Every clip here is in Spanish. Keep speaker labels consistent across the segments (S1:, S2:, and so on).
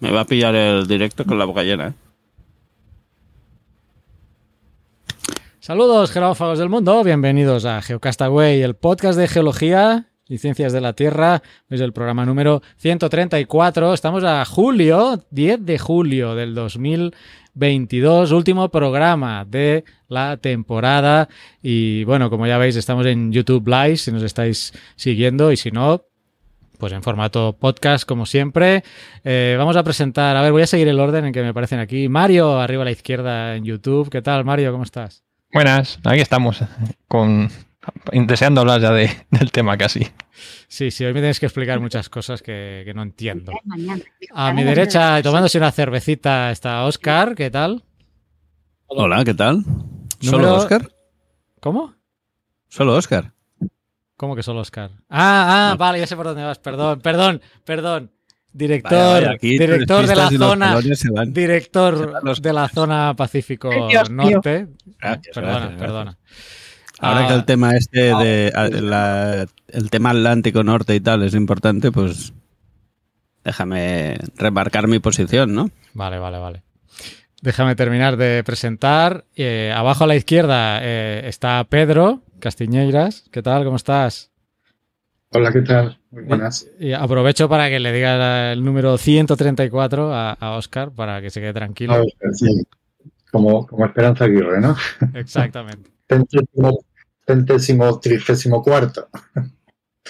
S1: Me va a pillar el directo con la boca llena. ¿eh?
S2: Saludos, geófagos del mundo. Bienvenidos a Geocastaway, el podcast de geología y ciencias de la Tierra. Es el programa número 134. Estamos a julio, 10 de julio del 2022, último programa de la temporada. Y bueno, como ya veis, estamos en YouTube Live si nos estáis siguiendo y si no, pues en formato podcast, como siempre. Eh, vamos a presentar, a ver, voy a seguir el orden en que me aparecen aquí. Mario, arriba a la izquierda en YouTube. ¿Qué tal, Mario? ¿Cómo estás?
S3: Buenas, aquí estamos, con deseando hablar ya de, del tema casi.
S2: Sí, sí, hoy me tienes que explicar muchas cosas que, que no entiendo. A mi derecha, tomándose una cervecita, está Oscar. ¿Qué tal?
S1: Hola, ¿qué tal? ¿Solo
S2: Número-
S1: Oscar?
S2: ¿Cómo?
S1: ¿Solo Oscar?
S2: ¿Cómo que solo Oscar? Ah, ah,
S1: No.
S2: vale, ya sé por dónde vas. Perdón, perdón, perdón. Director,
S1: Vaya, vaya, aquí
S2: director de la zona,
S1: van.
S2: Director
S1: los-
S2: de la zona Pacífico
S4: Dios.
S2: Norte.
S1: Gracias,
S2: Perdona,
S1: gracias, gracias.
S2: perdona.
S1: Ahora
S2: Ah,
S1: que el tema este de a- la- el tema Atlántico Norte y tal es importante, pues déjame remarcar mi posición, ¿no?
S2: Vale, vale, vale. Déjame terminar de presentar. Eh, abajo a la izquierda eh, está Pedro Castiñeiras. ¿Qué tal? ¿Cómo estás?
S5: Hola, ¿qué tal? Muy buenas.
S2: Y aprovecho para que le digas el número 134 a, a Oscar para que se quede tranquilo.
S5: Sí. Como, como Esperanza Aguirre, ¿no?
S2: Exactamente.
S5: Centésimo, centésimo trigésimo cuarto.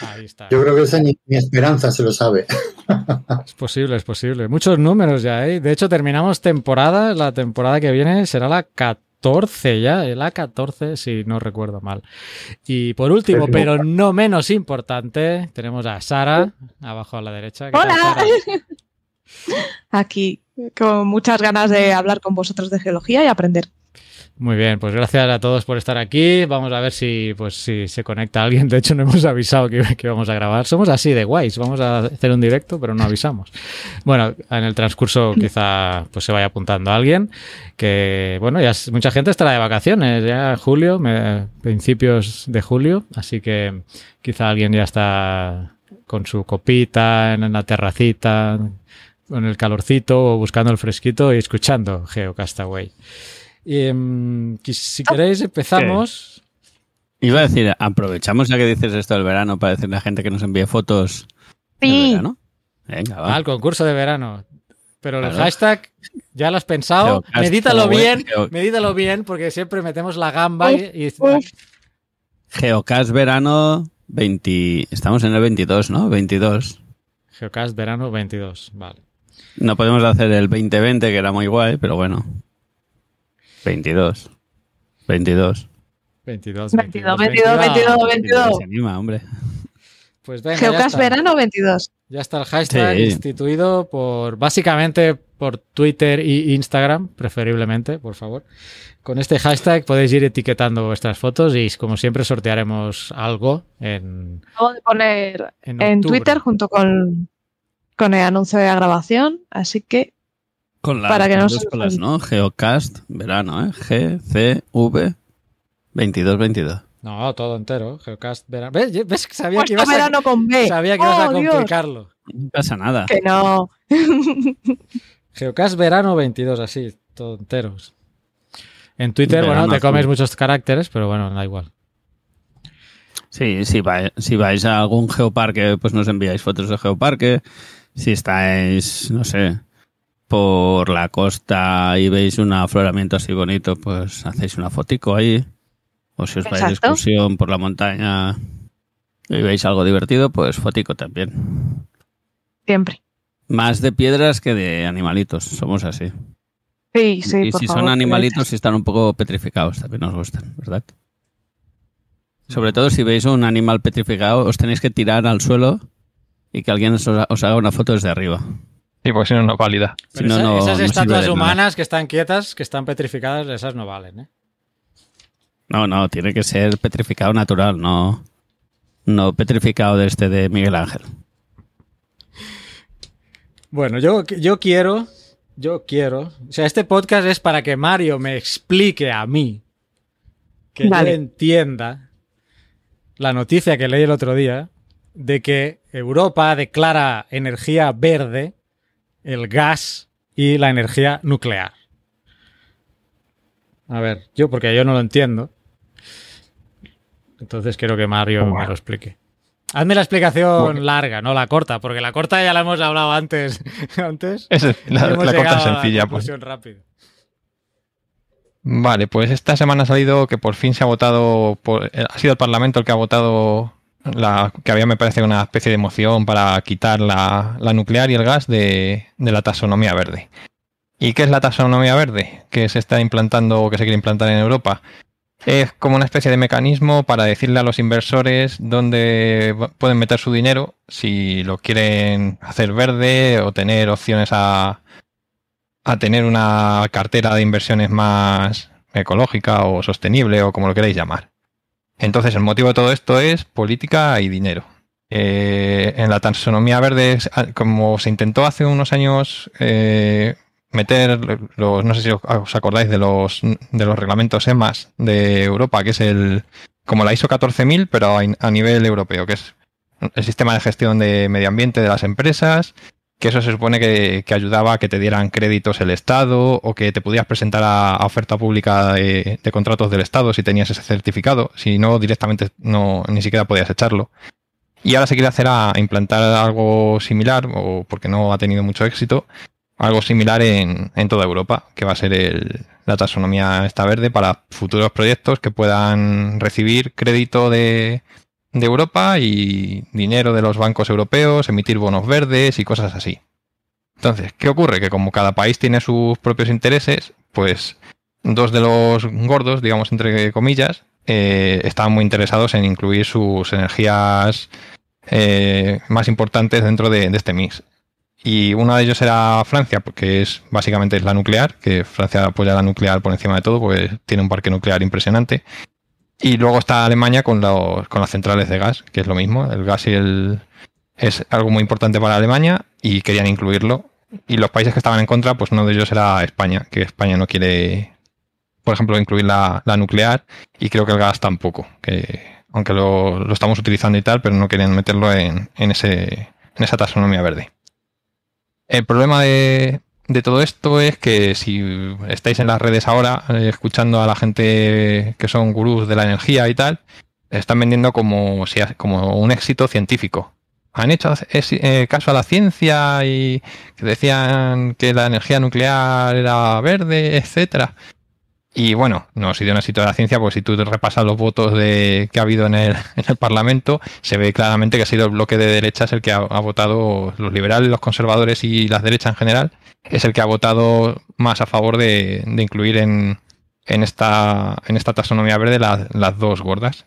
S2: Ahí está.
S5: Yo creo que esa ni, ni Esperanza se lo sabe.
S2: Es posible, es posible. Muchos números ya, ¿eh? De hecho, terminamos temporada. La temporada que viene será la 14 ya. eh, La 14, si no recuerdo mal. Y por último,
S5: Décimo
S2: pero no menos importante, tenemos a Sara, abajo a la derecha. ¿Qué tal,
S4: Hola.
S2: Sara?
S4: Aquí, con muchas ganas de hablar con vosotros de geología y aprender.
S2: Muy bien, pues gracias a todos por estar aquí. Vamos a ver si, pues, si se conecta alguien. De hecho, no hemos avisado que, vamos a grabar. Somos así de guays. Vamos a hacer un directo, pero no avisamos. Bueno, en el transcurso quizá pues, se vaya apuntando alguien. Que, bueno, ya mucha gente estará de vacaciones. Ya julio, me- principios de julio. Así que quizá alguien ya está con su copita en la terracita, con el calorcito o buscando el fresquito y escuchando Geocastaway. Y, em, si queréis empezamos.
S1: Iba a decir, aprovechamos ya que dices esto del verano para decirle a la gente que nos envíe fotos del
S4: Sí,
S1: verano. Venga, va.
S2: al concurso de verano. Pero el
S1: Claro.
S2: hashtag, ¿ya lo has pensado?
S1: Geocast-
S2: medítalo bien,
S1: Geo-
S2: medítalo bien, porque siempre metemos la gamba y, y-.
S1: Geocast verano 20. Estamos en el 22, ¿no? 22.
S2: Geocast verano 22. Vale.
S1: No podemos hacer el 2020, que era muy guay, pero bueno. 22. 22.
S2: 22,
S4: 22, 22, 22, 22.
S1: Se anima, hombre.
S2: Pues venga,
S4: Geocast verano 22.
S2: Ya está el hashtag
S1: Sí.
S2: instituido por, básicamente por Twitter y Instagram, preferiblemente, por favor. Con este hashtag podéis ir etiquetando vuestras fotos y como siempre sortearemos algo en,
S4: Acabo de poner
S2: en,
S4: en. Twitter junto con, con el anuncio de la grabación, así que
S1: Con las
S4: Para que no
S1: mayúsculas, ¿no? Geocast verano, ¿eh? G, C, V 22, 22.
S2: No, todo entero. Geocast verano. ¿Ves? ¿Ves? Sabía que ibas a,
S4: verano con B.
S2: sabía que ibas a
S4: ¡Oh, Dios!
S2: complicarlo.
S1: No pasa nada.
S4: Que no.
S2: Geocast verano 22, así, todo enteros. En Twitter,
S1: Verano
S2: bueno, te
S1: azul.
S2: comes muchos caracteres, pero bueno, da igual.
S1: Sí, si vais, si vais a algún geoparque, pues nos enviáis fotos de geoparque. Si estáis, no sé, por la costa y veis un afloramiento así bonito, pues hacéis una fotico ahí. O si os vais de excursión por la montaña y veis algo divertido, pues fotico también.
S4: Siempre.
S1: Más de piedras que de animalitos, somos así.
S4: Sí, sí.
S1: y
S4: por
S1: si
S4: favor,
S1: son animalitos, si están un poco petrificados, también nos gustan, ¿verdad? Sobre todo si veis un animal petrificado, os tenéis que tirar al suelo y que alguien os haga una foto desde arriba.
S3: Sí, porque si no, no es válida.
S1: Si
S2: Pero
S1: no,
S2: esa-
S1: no-
S2: esas
S1: no
S2: estatuas humanas que están quietas, que están petrificadas, esas no valen, ¿eh?
S1: No, no, tiene que ser petrificado natural, no, no petrificado de este de Miguel Ángel.
S2: Bueno, yo, yo quiero, yo quiero, o sea, este podcast es para que Mario me explique a mí, que
S4: Vale.
S2: yo entienda la noticia que leí el otro día de que Europa declara energía verde el gas y la energía nuclear. A ver, yo porque yo no lo entiendo. Entonces quiero que Mario me lo explique. Hazme la explicación larga, no la corta, porque la corta ya la hemos hablado antes. antes.
S3: Es la, corta es
S2: a la
S3: sencilla. Pues.
S2: rápido.
S3: Vale, pues esta semana ha salido que por fin se ha votado, por, eh, ha sido el Parlamento el que ha votado la que había, me parece, una especie de moción para quitar la, la nuclear y el gas de, de la taxonomía verde. ¿Y qué es la taxonomía verde? Que se está implantando o que se quiere implantar en Europa. Es como una especie de mecanismo para decirle a los inversores dónde pueden meter su dinero, si lo quieren hacer verde o tener opciones a, a tener una cartera de inversiones más ecológica o sostenible o como lo queráis llamar. Entonces el motivo de todo esto es política y dinero. Eh, en la taxonomía verde, ah, como se intentó hace unos años eh, meter los, no sé si os acordáis de los de los reglamentos EMAS de Europa, que es el como la ISO 14000, pero a nivel europeo, que es el sistema de gestión de medio ambiente de las empresas, que eso se supone que, que ayudaba a que te dieran créditos el Estado o que te pudieras presentar a, oferta pública de, de contratos del Estado si tenías ese certificado, si no directamente no ni siquiera podías echarlo. Y ahora se quiere hacer a implantar algo similar, o porque no ha tenido mucho éxito, algo similar en, en toda Europa, que va a ser el- la taxonomía esta verde para futuros proyectos que puedan recibir crédito de, de Europa y dinero de los bancos europeos, emitir bonos verdes y cosas así. Entonces, ¿qué ocurre? Que como cada país tiene sus propios intereses, pues dos de los gordos, digamos entre comillas, eh, estaban muy interesados en incluir sus energías eh, más importantes dentro de, este mix. Y uno de ellos era Francia, porque es básicamente es la nuclear, que Francia apoya la nuclear por encima de todo, pues tiene un parque nuclear impresionante. Y luego está Alemania con, los, con las centrales de gas, que es lo mismo. El gas y el, es algo muy importante para Alemania y querían incluirlo. Y los países que estaban en contra, pues uno de ellos era España, que España no quiere, por ejemplo, incluir la, la nuclear y creo que el gas tampoco, que aunque lo, lo estamos utilizando y tal, pero no querían meterlo en, en, ese, en esa taxonomía verde. El problema de, de todo esto es que si estáis en las redes ahora eh, escuchando a la gente que son gurús de la energía y tal, están vendiendo como, si, como un éxito científico. Han hecho eh, caso a la ciencia y que decían que la energía nuclear era verde, etcétera. Y bueno, no ha sido un éxito de la ciencia, porque si tú repasas los votos de, que ha habido en el, en el Parlamento, se ve claramente que ha sido el bloque de derechas el que ha, ha votado, los liberales, los conservadores y las derechas en general, es el que ha votado más a favor de, de incluir en, en, esta, en esta taxonomía verde las, las dos gordas.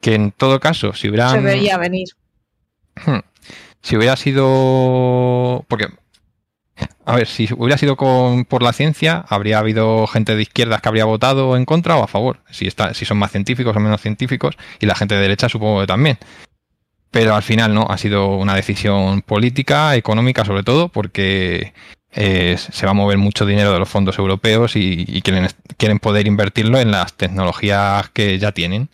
S3: Que en todo caso, si hubieran.
S4: Se veía venir.
S3: Si hubiera sido. Porque. A ver, si hubiera sido por la ciencia, habría habido gente de izquierdas que habría votado en contra o a favor. Si, está, si son más científicos o menos científicos, y la gente de derecha supongo que también. Pero al final no, ha sido una decisión política, económica sobre todo, porque eh, se va a mover mucho dinero de los fondos europeos y, quieren poder invertirlo en las tecnologías que ya tienen.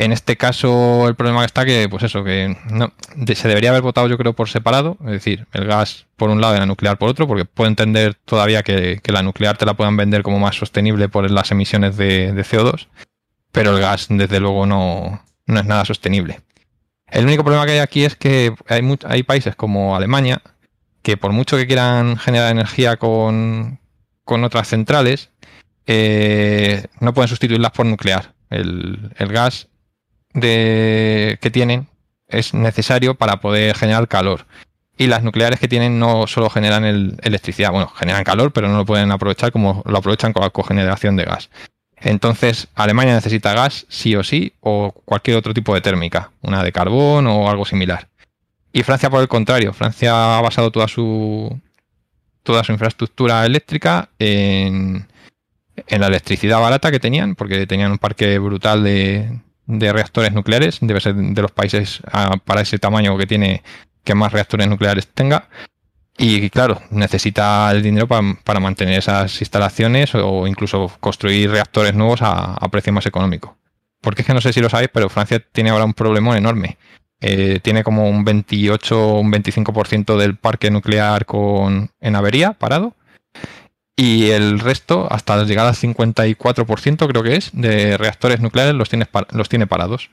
S3: En este caso, el problema está que, pues eso, que se debería haber votado, yo creo, por separado, es decir, el gas por un lado y la nuclear por otro, porque puedo entender todavía que, que la nuclear te la puedan vender como más sostenible por las emisiones de, de CO2, pero el gas, desde luego, no, no es nada sostenible. El único problema que hay aquí es que hay, hay países como Alemania que por mucho que quieran generar energía con, con otras centrales, eh, no pueden sustituirlas por nuclear. El, el gas de, que tienen es necesario para poder generar calor. Y las nucleares que tienen no solo generan el- electricidad, bueno, generan calor, pero no lo pueden aprovechar como lo aprovechan con la cogeneración de gas. Entonces, Alemania necesita gas sí o sí, o cualquier otro tipo de térmica, una de carbón o algo similar. Y Francia, por el contrario, Francia ha basado toda su toda su infraestructura eléctrica en, en la electricidad barata que tenían, porque tenían un parque brutal de, de reactores nucleares, debe ser de los países ah, para ese tamaño que tiene que más reactores nucleares tenga. Y claro, necesita el dinero pa- para mantener esas instalaciones o incluso construir reactores nuevos a, a precio más económico. Porque es que no sé si lo sabéis, pero Francia tiene ahora un problemón enorme. eh, tiene como un 28 o un 25% del parque nuclear con, en avería, parado. Y el resto, hasta llegar al 54% creo que es, de reactores nucleares los tiene, par- los tiene parados.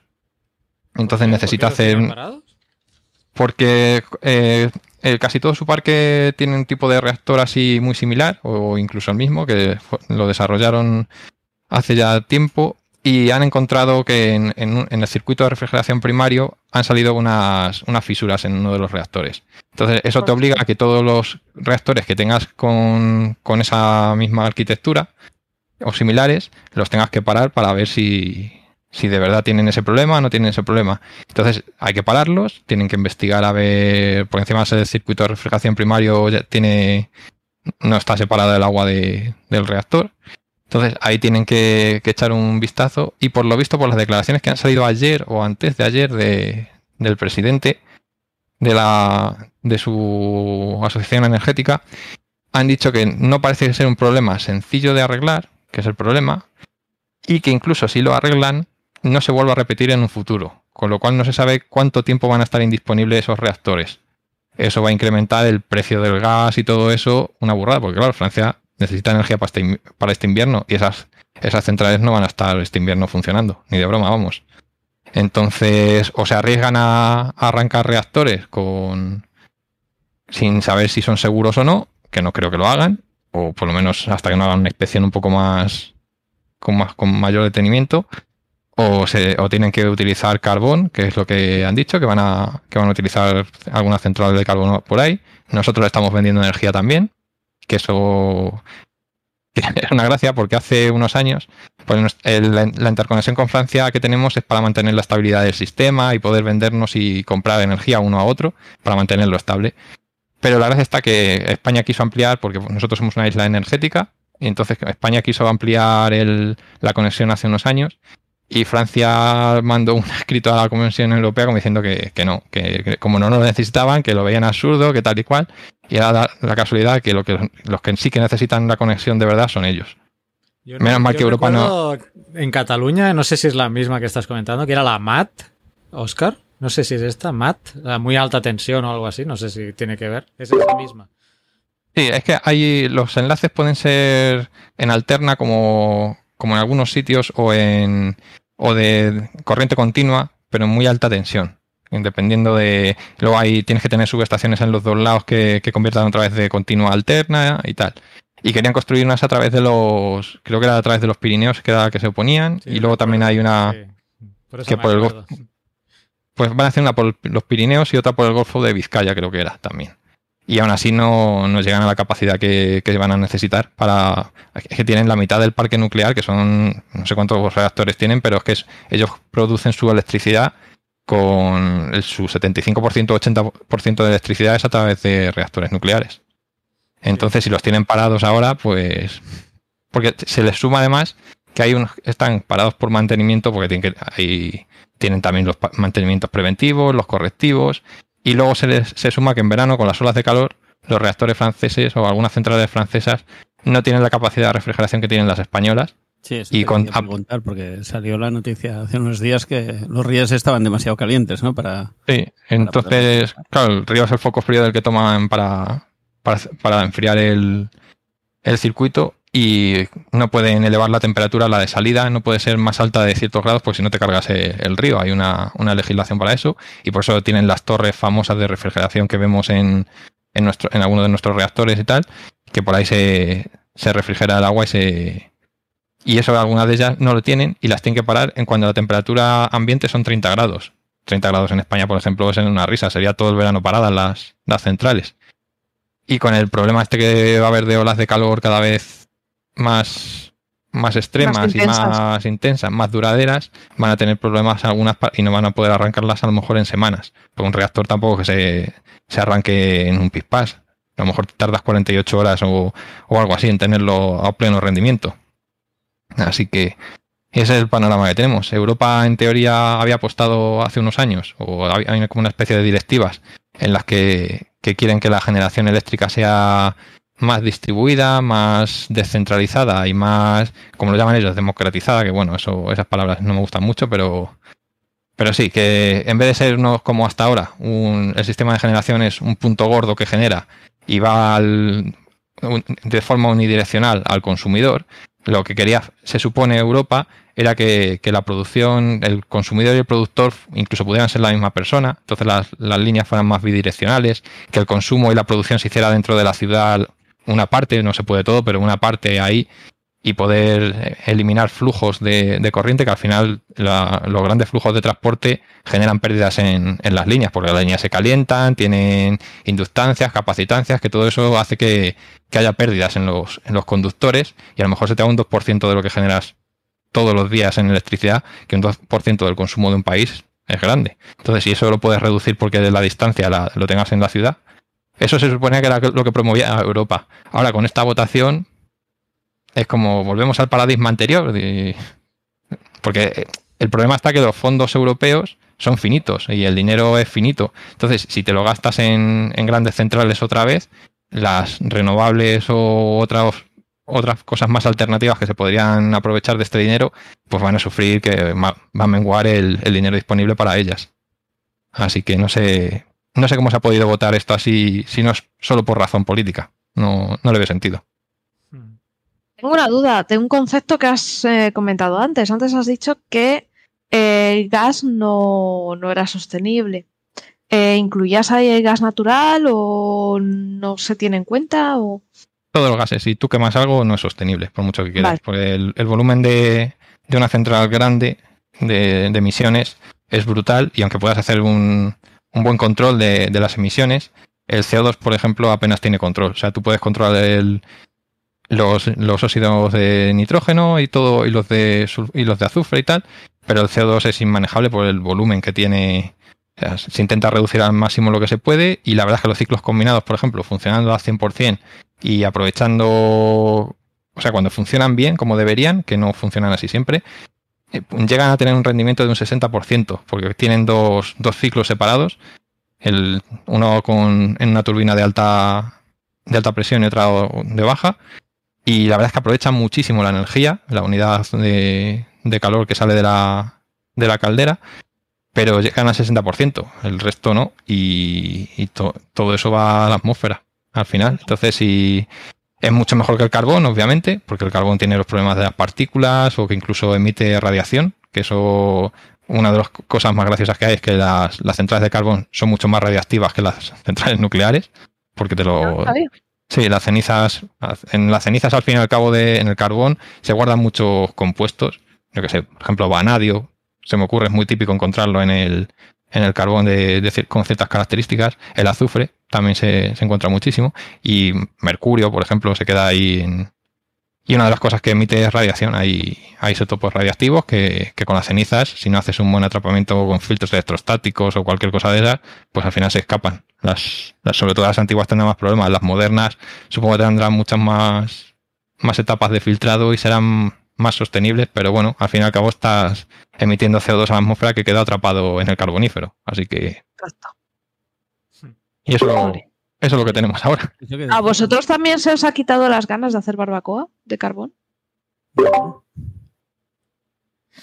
S3: Entonces necesita
S2: ¿Por qué los
S3: hacer...
S2: parados?
S3: porque eh, eh, casi todo su parque tiene un tipo de reactor así muy similar, o incluso el mismo, que lo desarrollaron hace ya tiempo y han encontrado que en, en un- en el circuito de refrigeración primario han salido unas, unas fisuras en uno de los reactores. Entonces, eso te obliga a que todos los reactores que tengas con, con esa misma arquitectura o similares los tengas que parar para ver si, si de verdad tienen ese problema o no tienen ese problema. Entonces hay que pararlos, tienen que investigar a ver, por encima el circuito de refrigeración primario ya tiene, no está separado del agua de- del reactor. Entonces ahí tienen que, echar un vistazo y por lo visto por las declaraciones que han salido ayer o antes de ayer de, del presidente de, la, de su asociación energética, han dicho que no parece ser un problema sencillo de arreglar, que es el problema, y que incluso si lo arreglan, no se vuelva a repetir en un futuro, con lo cual no se sabe cuánto tiempo van a estar indisponibles esos reactores. Eso va a incrementar el precio del gas y todo eso, una burrada, porque claro, Francia necesita energía para este, para este invierno y esas, esas centrales no van a estar este invierno funcionando, ni de broma, vamos. Entonces, o se arriesgan a, a arrancar reactores con sin saber si son seguros o no, que no creo que lo hagan, o por lo menos hasta que no hagan una inspección un poco más con, más, con mayor detenimiento, o, se, o tienen que utilizar carbón, que es lo que han dicho, que van a, que van a utilizar alguna central de carbón por ahí. Nosotros estamos vendiendo energía también, que eso es una gracia porque hace unos años pues la, interconexión con Francia que tenemos es para mantener la estabilidad del sistema y poder vendernos y comprar energía uno a otro para mantenerlo estable. Pero la gracia está que España quiso ampliar, porque nosotros somos una isla energética, y entonces España quiso ampliar la conexión hace unos años, y Francia mandó un escrito a la Comisión Europea como diciendo que, que no, que, que como no lo necesitaban, que lo veían absurdo, que tal y cual, y era la, la casualidad que, lo que los que sí que necesitan la conexión de verdad son ellos. Menos mal que Europa no-
S2: En Cataluña, no sé si es la misma que estás comentando, que era la MAT, Oscar. No sé si es esta, MAT, la muy alta tensión o algo así, no sé si tiene que ver. Es esa misma.
S3: Sí, es que hay los enlaces pueden ser en alterna como, como en algunos sitios o en o de corriente continua, pero en muy alta tensión. Dependiendo de. Luego hay, tienes que tener subestaciones en los dos lados que, que conviertan otra vez de continua a alterna y tal. Y querían construir unas a través de los. Creo que era a través de los Pirineos que era la que se oponían.
S2: Sí,
S3: y luego también hay una.
S2: Sí. Por
S3: que por el. Pues van a hacer una por los Pirineos y otra por el Golfo de Vizcaya, creo que era también. Y aún así no, no llegan a la capacidad que, que van a necesitar para. Es que tienen la mitad del parque nuclear, que son. No sé cuántos reactores tienen, pero es que es- ellos producen su electricidad con el- su 75% o 80% de electricidad es a través de reactores nucleares. Entonces, si los tienen parados ahora, pues. Porque se les suma además que hay unos están parados por mantenimiento, porque tienen, que, hay- tienen también los mantenimientos preventivos, los correctivos, y luego se les se suma que en verano, con las olas de calor, los reactores franceses o algunas centrales francesas no tienen la capacidad de refrigeración que tienen las españolas.
S1: Sí, eso
S3: Y con-
S1: preguntar, porque salió la noticia hace unos días que los ríos estaban demasiado calientes, ¿no? Para.
S3: Sí, entonces, claro, el río es el foco frío del que toman para, para, para enfriar el, el circuito y no pueden elevar la temperatura, la de salida no puede ser más alta de ciertos grados porque si no te cargas el, río. Hay una, una legislación para eso y por eso tienen las torres famosas de refrigeración que vemos en, en, nuestro, en algunos de nuestros reactores y tal, que por ahí se, se refrigera el agua y se... Y eso algunas de ellas no lo tienen y las tienen que parar en cuando la temperatura ambiente son 30 grados. 30 grados en España, por ejemplo, es en una risa, sería todo el verano paradas las, las centrales. Y con el problema este que va a haber de olas de calor cada vez más, más extremas
S4: Más
S3: y más intensas, más duraderas, van a tener problemas algunas y no van a poder arrancarlas a lo mejor en semanas. Porque un reactor tampoco que se, se arranque en un pispás. A lo mejor tardas 48 horas o, o algo así en tenerlo a pleno rendimiento. Así que ese es el panorama que tenemos. Europa, en teoría, había apostado hace unos años, o había hay como una especie de directivas en las que, que quieren que la generación eléctrica sea más distribuida, más descentralizada y más, como lo llaman ellos, democratizada, que bueno, eso, esas palabras no me gustan mucho, pero, Pero sí, que en vez de ser uno como hasta ahora, un- el sistema de generación es un punto gordo que genera y va al- de forma unidireccional al consumidor, lo que quería, se supone, Europa era que, que la producción, el consumidor y el productor incluso pudieran ser la misma persona, entonces las, las líneas fueran más bidireccionales, que el consumo y la producción se hiciera dentro de la ciudad una parte, no se puede todo, pero una parte ahí y poder eh, eliminar flujos de, corriente que al final la- los grandes flujos de transporte generan pérdidas en, en las líneas, porque las líneas se calientan, tienen inductancias, capacitancias, que todo eso hace que, que haya pérdidas en los, en los conductores y a lo mejor se te da un 2% de lo que generas todos los días en electricidad, que un 2% del consumo de un país es grande. Entonces, si eso lo puedes reducir porque de la distancia la- lo tengas en la ciudad, eso se suponía que era lo que promovía Europa. Ahora, con esta votación, es como volvemos al paradigma anterior. porque el problema está que los fondos europeos son finitos y el dinero es finito. Entonces, si te lo gastas en, grandes centrales otra vez, las renovables o otras, otras cosas más alternativas que se podrían aprovechar de este dinero, pues van a sufrir que va a menguar el, el dinero disponible para ellas. Así que no sé, no sé cómo se ha podido votar esto así, si no es solo por razón política. No, no le veo sentido.
S4: Tengo una duda de un concepto que has eh, comentado antes. Antes has dicho que eh, el gas no, no era sostenible. Eh, ¿Incluías ahí el gas natural o no se tiene en cuenta? O...
S3: Todos los gases, si tú quemas algo, no es sostenible, por mucho que quieras.
S4: Vale.
S3: Porque el, el volumen de, de una central grande de, de emisiones es brutal y aunque puedas hacer un, un buen control de, las emisiones, el CO2, por ejemplo, apenas tiene control. O sea, tú puedes controlar el- los, los óxidos de nitrógeno y todo, y los de y los de azufre y tal, pero el CO2 es inmanejable por el volumen que tiene. Se intenta reducir al máximo lo que se puede y la verdad es que los ciclos combinados, por ejemplo, funcionando al 100% y aprovechando, o sea, cuando funcionan bien como deberían, que no funcionan así siempre, llegan a tener un rendimiento de un 60%, porque tienen dos, dos ciclos separados, el, uno con, en una turbina de alta, de alta presión y otra de baja, y la verdad es que aprovechan muchísimo la energía, la unidad de, calor que sale de la, de la caldera, pero llegan al 60%, el resto no, y, y to- todo eso va a la atmósfera al final. Entonces, si es mucho mejor que el carbón, obviamente, porque el carbón tiene los problemas de las partículas o que incluso emite radiación, que eso, una de las cosas más graciosas que hay es que las, las centrales de carbón son mucho más radiactivas que las centrales nucleares, porque te lo...
S4: ¿sabía?
S3: Sí, las cenizas, en las cenizas al fin y al cabo de, en el carbón se guardan muchos compuestos, yo que sé, por ejemplo, vanadio, se me ocurre, es muy típico encontrarlo en el, en el carbón de, de con ciertas características, el azufre también se, encuentra muchísimo, y mercurio, por ejemplo, se queda ahí en- Y una de las cosas que emite es radiación, hay, hay isótopos radiactivos que, con las cenizas, si no haces un buen atrapamiento con filtros electrostáticos o cualquier cosa de esas, pues al final se escapan. Las, sobre todo las antiguas tendrán más problemas. Las modernas supongo que tendrán muchas más, más etapas de filtrado y serán más sostenibles, pero bueno, al fin y al cabo estás emitiendo CO2 a la atmósfera que queda atrapado en el carbonífero. Así que. Y eso, eso es lo que tenemos ahora.
S4: ¿A vosotros también se os ha quitado las ganas de hacer barbacoa de carbón?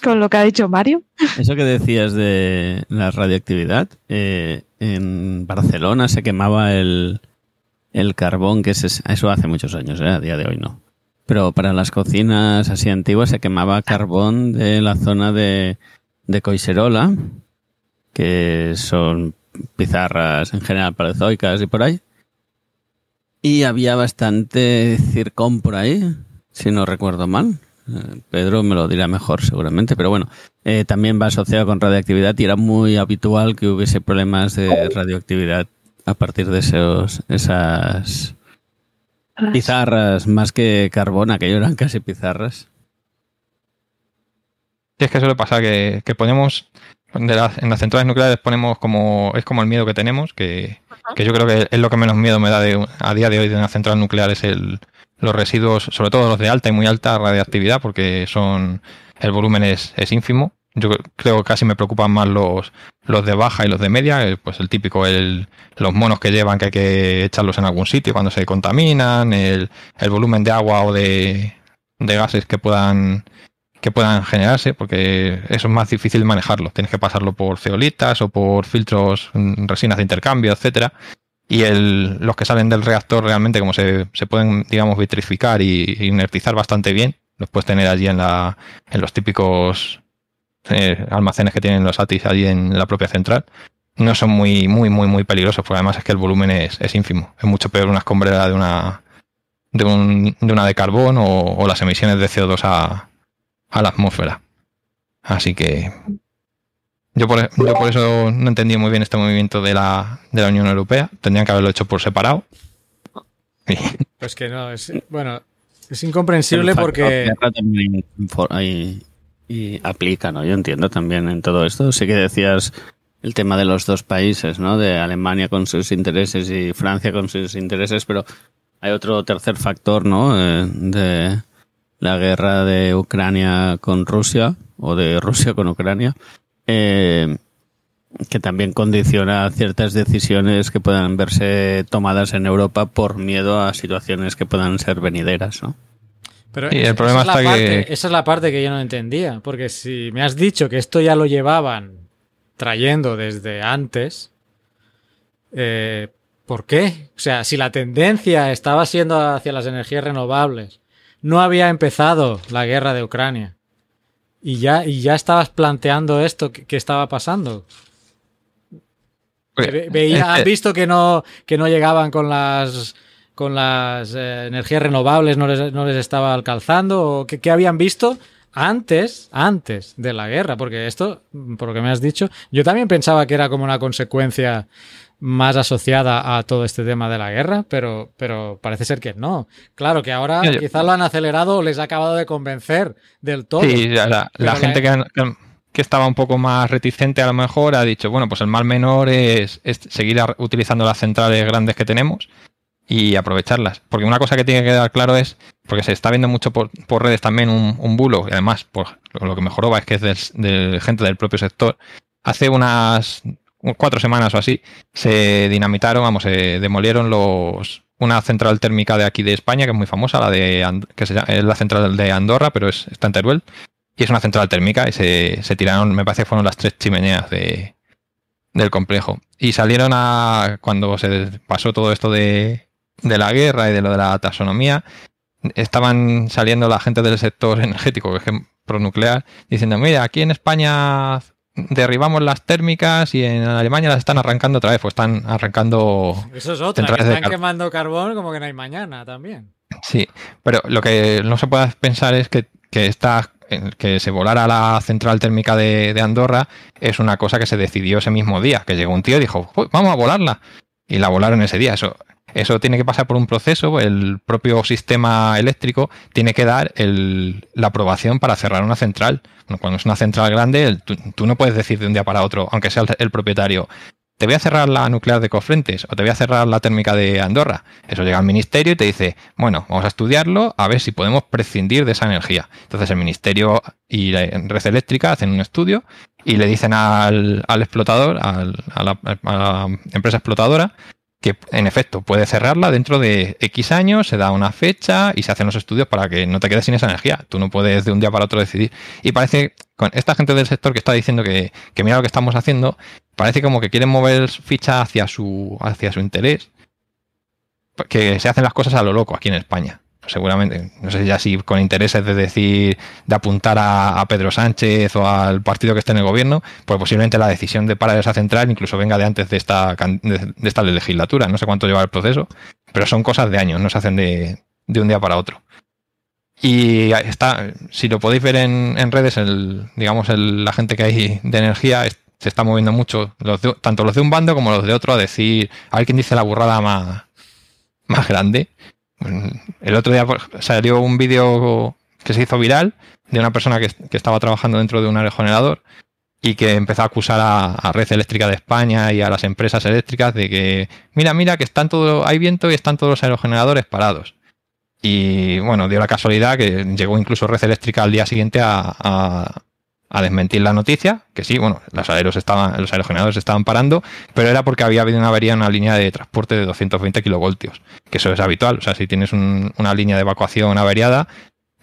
S4: Con lo que ha dicho Mario.
S1: Eso que decías de la radioactividad, eh, en Barcelona se quemaba el, el carbón, que es, eso hace muchos años, eh, a día de hoy no. Pero para las cocinas así antiguas se quemaba carbón de la zona de, de Coiserola, que son pizarras en general paleozoicas y por ahí. Y había bastante circón por ahí, si no recuerdo mal. Eh, Pedro me lo dirá mejor seguramente, pero bueno, eh, también va asociado con radioactividad y era muy habitual que hubiese problemas de radioactividad a partir de esos, esas pizarras, más que carbón, aquello eran casi pizarras.
S3: Es que suele pasar que ponemos de las- en las centrales nucleares ponemos como es como el miedo que tenemos que, que yo creo que es lo que menos miedo me da de, a día de hoy de una central nuclear es el los residuos sobre todo los de alta y muy alta radiactividad porque son el volumen es, es ínfimo. Yo creo que casi me preocupan más los los de baja y los de media eh, pues el típico el los monos que llevan que hay que echarlos en algún sitio cuando se contaminan el, el volumen de agua o de, de gases que puedan que puedan generarse, porque eso es más difícil manejarlo. Tienes que pasarlo por ceolitas o por filtros, mm, resinas de intercambio, etcétera. Y el, los que salen del reactor realmente, como se, se pueden, digamos, vitrificar y inertizar bastante bien, los puedes tener allí en, la, en los típicos eh, almacenes que tienen los ATIs allí en la propia central. No son muy, muy, muy, muy peligrosos, porque además es que el volumen es, es ínfimo. Es mucho peor una escombrera de una de, un, de una de carbón o, o las emisiones de CO2 a, a la atmósfera. Así que yo por, yo por eso no entendí muy bien este movimiento de la, de la Unión Europea. Tendrían que haberlo hecho por separado. Y-
S2: Pues que no, es, bueno, es incomprensible porque...
S1: ahí- y aplica, ¿no? Yo entiendo también en todo esto. Sí que decías el tema de los dos países, ¿no? De Alemania con sus intereses y Francia con sus intereses, pero hay otro tercer factor, ¿no? Eh, de la guerra de Ucrania con Rusia o de Rusia con Ucrania, eh, que también condiciona ciertas decisiones que puedan verse tomadas en Europa por miedo a situaciones que puedan ser venideras, ¿no?
S2: Pero
S3: Sí, el
S2: esa-
S3: problema
S2: esa, es la
S3: está que-
S2: parte, esa es la parte que yo no entendía, porque si me has dicho que esto ya lo llevaban trayendo desde antes, eh, ¿por qué? O sea, si la tendencia estaba siendo hacia las energías renovables, no había empezado la guerra de Ucrania y ya, y ya estabas planteando esto que, que estaba pasando. Ve- veía-
S3: Eh,
S2: han visto que no, que no llegaban con las con las eh, energías renovables, no les, no les estaba alcanzando, o que, que habían visto antes, antes de la guerra, porque esto, por lo que me has dicho, yo también pensaba que era como una consecuencia más asociada a todo este tema de la guerra, pero, pero parece ser que no. Claro que ahora
S3: yo-
S2: quizás lo han acelerado o les ha acabado de convencer del todo.
S3: Sí, la, gente que, han- que- que estaba un poco más reticente a lo mejor ha dicho, bueno, pues el mal menor es, es seguir a- utilizando las centrales grandes que tenemos y aprovecharlas. Porque una cosa que tiene que quedar claro es, porque se está viendo mucho por, por redes también un, un bulo, y además por lo que mejoró va es que es de gente del propio sector. Hace unas cuatro semanas o así se dinamitaron, vamos, se demolieron los una central térmica de aquí de España que es muy famosa, la de And- que se llama- es la central de Andorra, pero es, está en Teruel y es una central térmica y se, se tiraron, me parece que fueron las tres chimeneas de, del complejo. Y salieron a, cuando se pasó todo esto de, de la guerra y de lo de la taxonomía, estaban saliendo la gente del sector energético, que es pronuclear, diciendo, mira, aquí en España derribamos las térmicas y en Alemania las están arrancando otra vez, pues están arrancando
S2: Eso es otra, que están
S3: car-
S2: quemando carbón como que no hay mañana también.
S3: Sí, pero lo que no se puede pensar es que, que esta- que se volara la central térmica de, de Andorra es una cosa que se decidió ese mismo día, que llegó un tío y dijo, "Pues vamos a volarla. Y la volaron ese día. Eso, eso tiene que pasar por un proceso, el propio sistema eléctrico tiene que dar la aprobación para cerrar una central. Cuando es una central grande, tú, no puedes decir de un día para otro, aunque sea el, propietario, te voy a cerrar la nuclear de Cofrentes o te voy a cerrar la térmica de Andorra. Eso llega al ministerio y te dice, bueno, vamos a estudiarlo a ver si podemos prescindir de esa energía. Entonces el ministerio y la red eléctrica hacen un estudio y le dicen al, al explotador, a la empresa explotadora, que en efecto puede cerrarla dentro de X años, se da una fecha y se hacen los estudios para que no te quedes sin esa energía. Tú no puedes de un día para otro decidir. Y parece, con esta gente del sector que está diciendo que, que mira lo que estamos haciendo, parece como que quieren mover ficha hacia su, hacia su interés, que se hacen las cosas a lo loco aquí en España. Seguramente, no sé ya si con intereses de decir, de apuntar a, Pedro Sánchez o al partido que esté en el gobierno, pues posiblemente la decisión de parar esa central incluso venga de antes de esta, de, de esta legislatura. No sé cuánto lleva el proceso, pero son cosas de años, no se hacen de, de un día para otro. Y está, si lo podéis ver en, en redes, el, digamos, la gente que hay de energía se está moviendo mucho, tanto los de un bando como los de otro, a decir, a ver quién dice la burrada más, más grande. El otro día por- salió un vídeo que se hizo viral de una persona que, estaba trabajando dentro de un aerogenerador y que empezó a acusar a, a Red Eléctrica de España y a las empresas eléctricas de que, mira, mira, que están todo, hay viento y están todos los aerogeneradores parados. Y bueno, dio la casualidad que llegó incluso Red Eléctrica al día siguiente a- a desmentir la noticia, que sí, bueno, los, aeros estaban, los aerogeneradores estaban parando, pero era porque había habido una avería en una línea de transporte de 220 kilovoltios, que eso es habitual. O sea, si tienes un- una línea de evacuación averiada,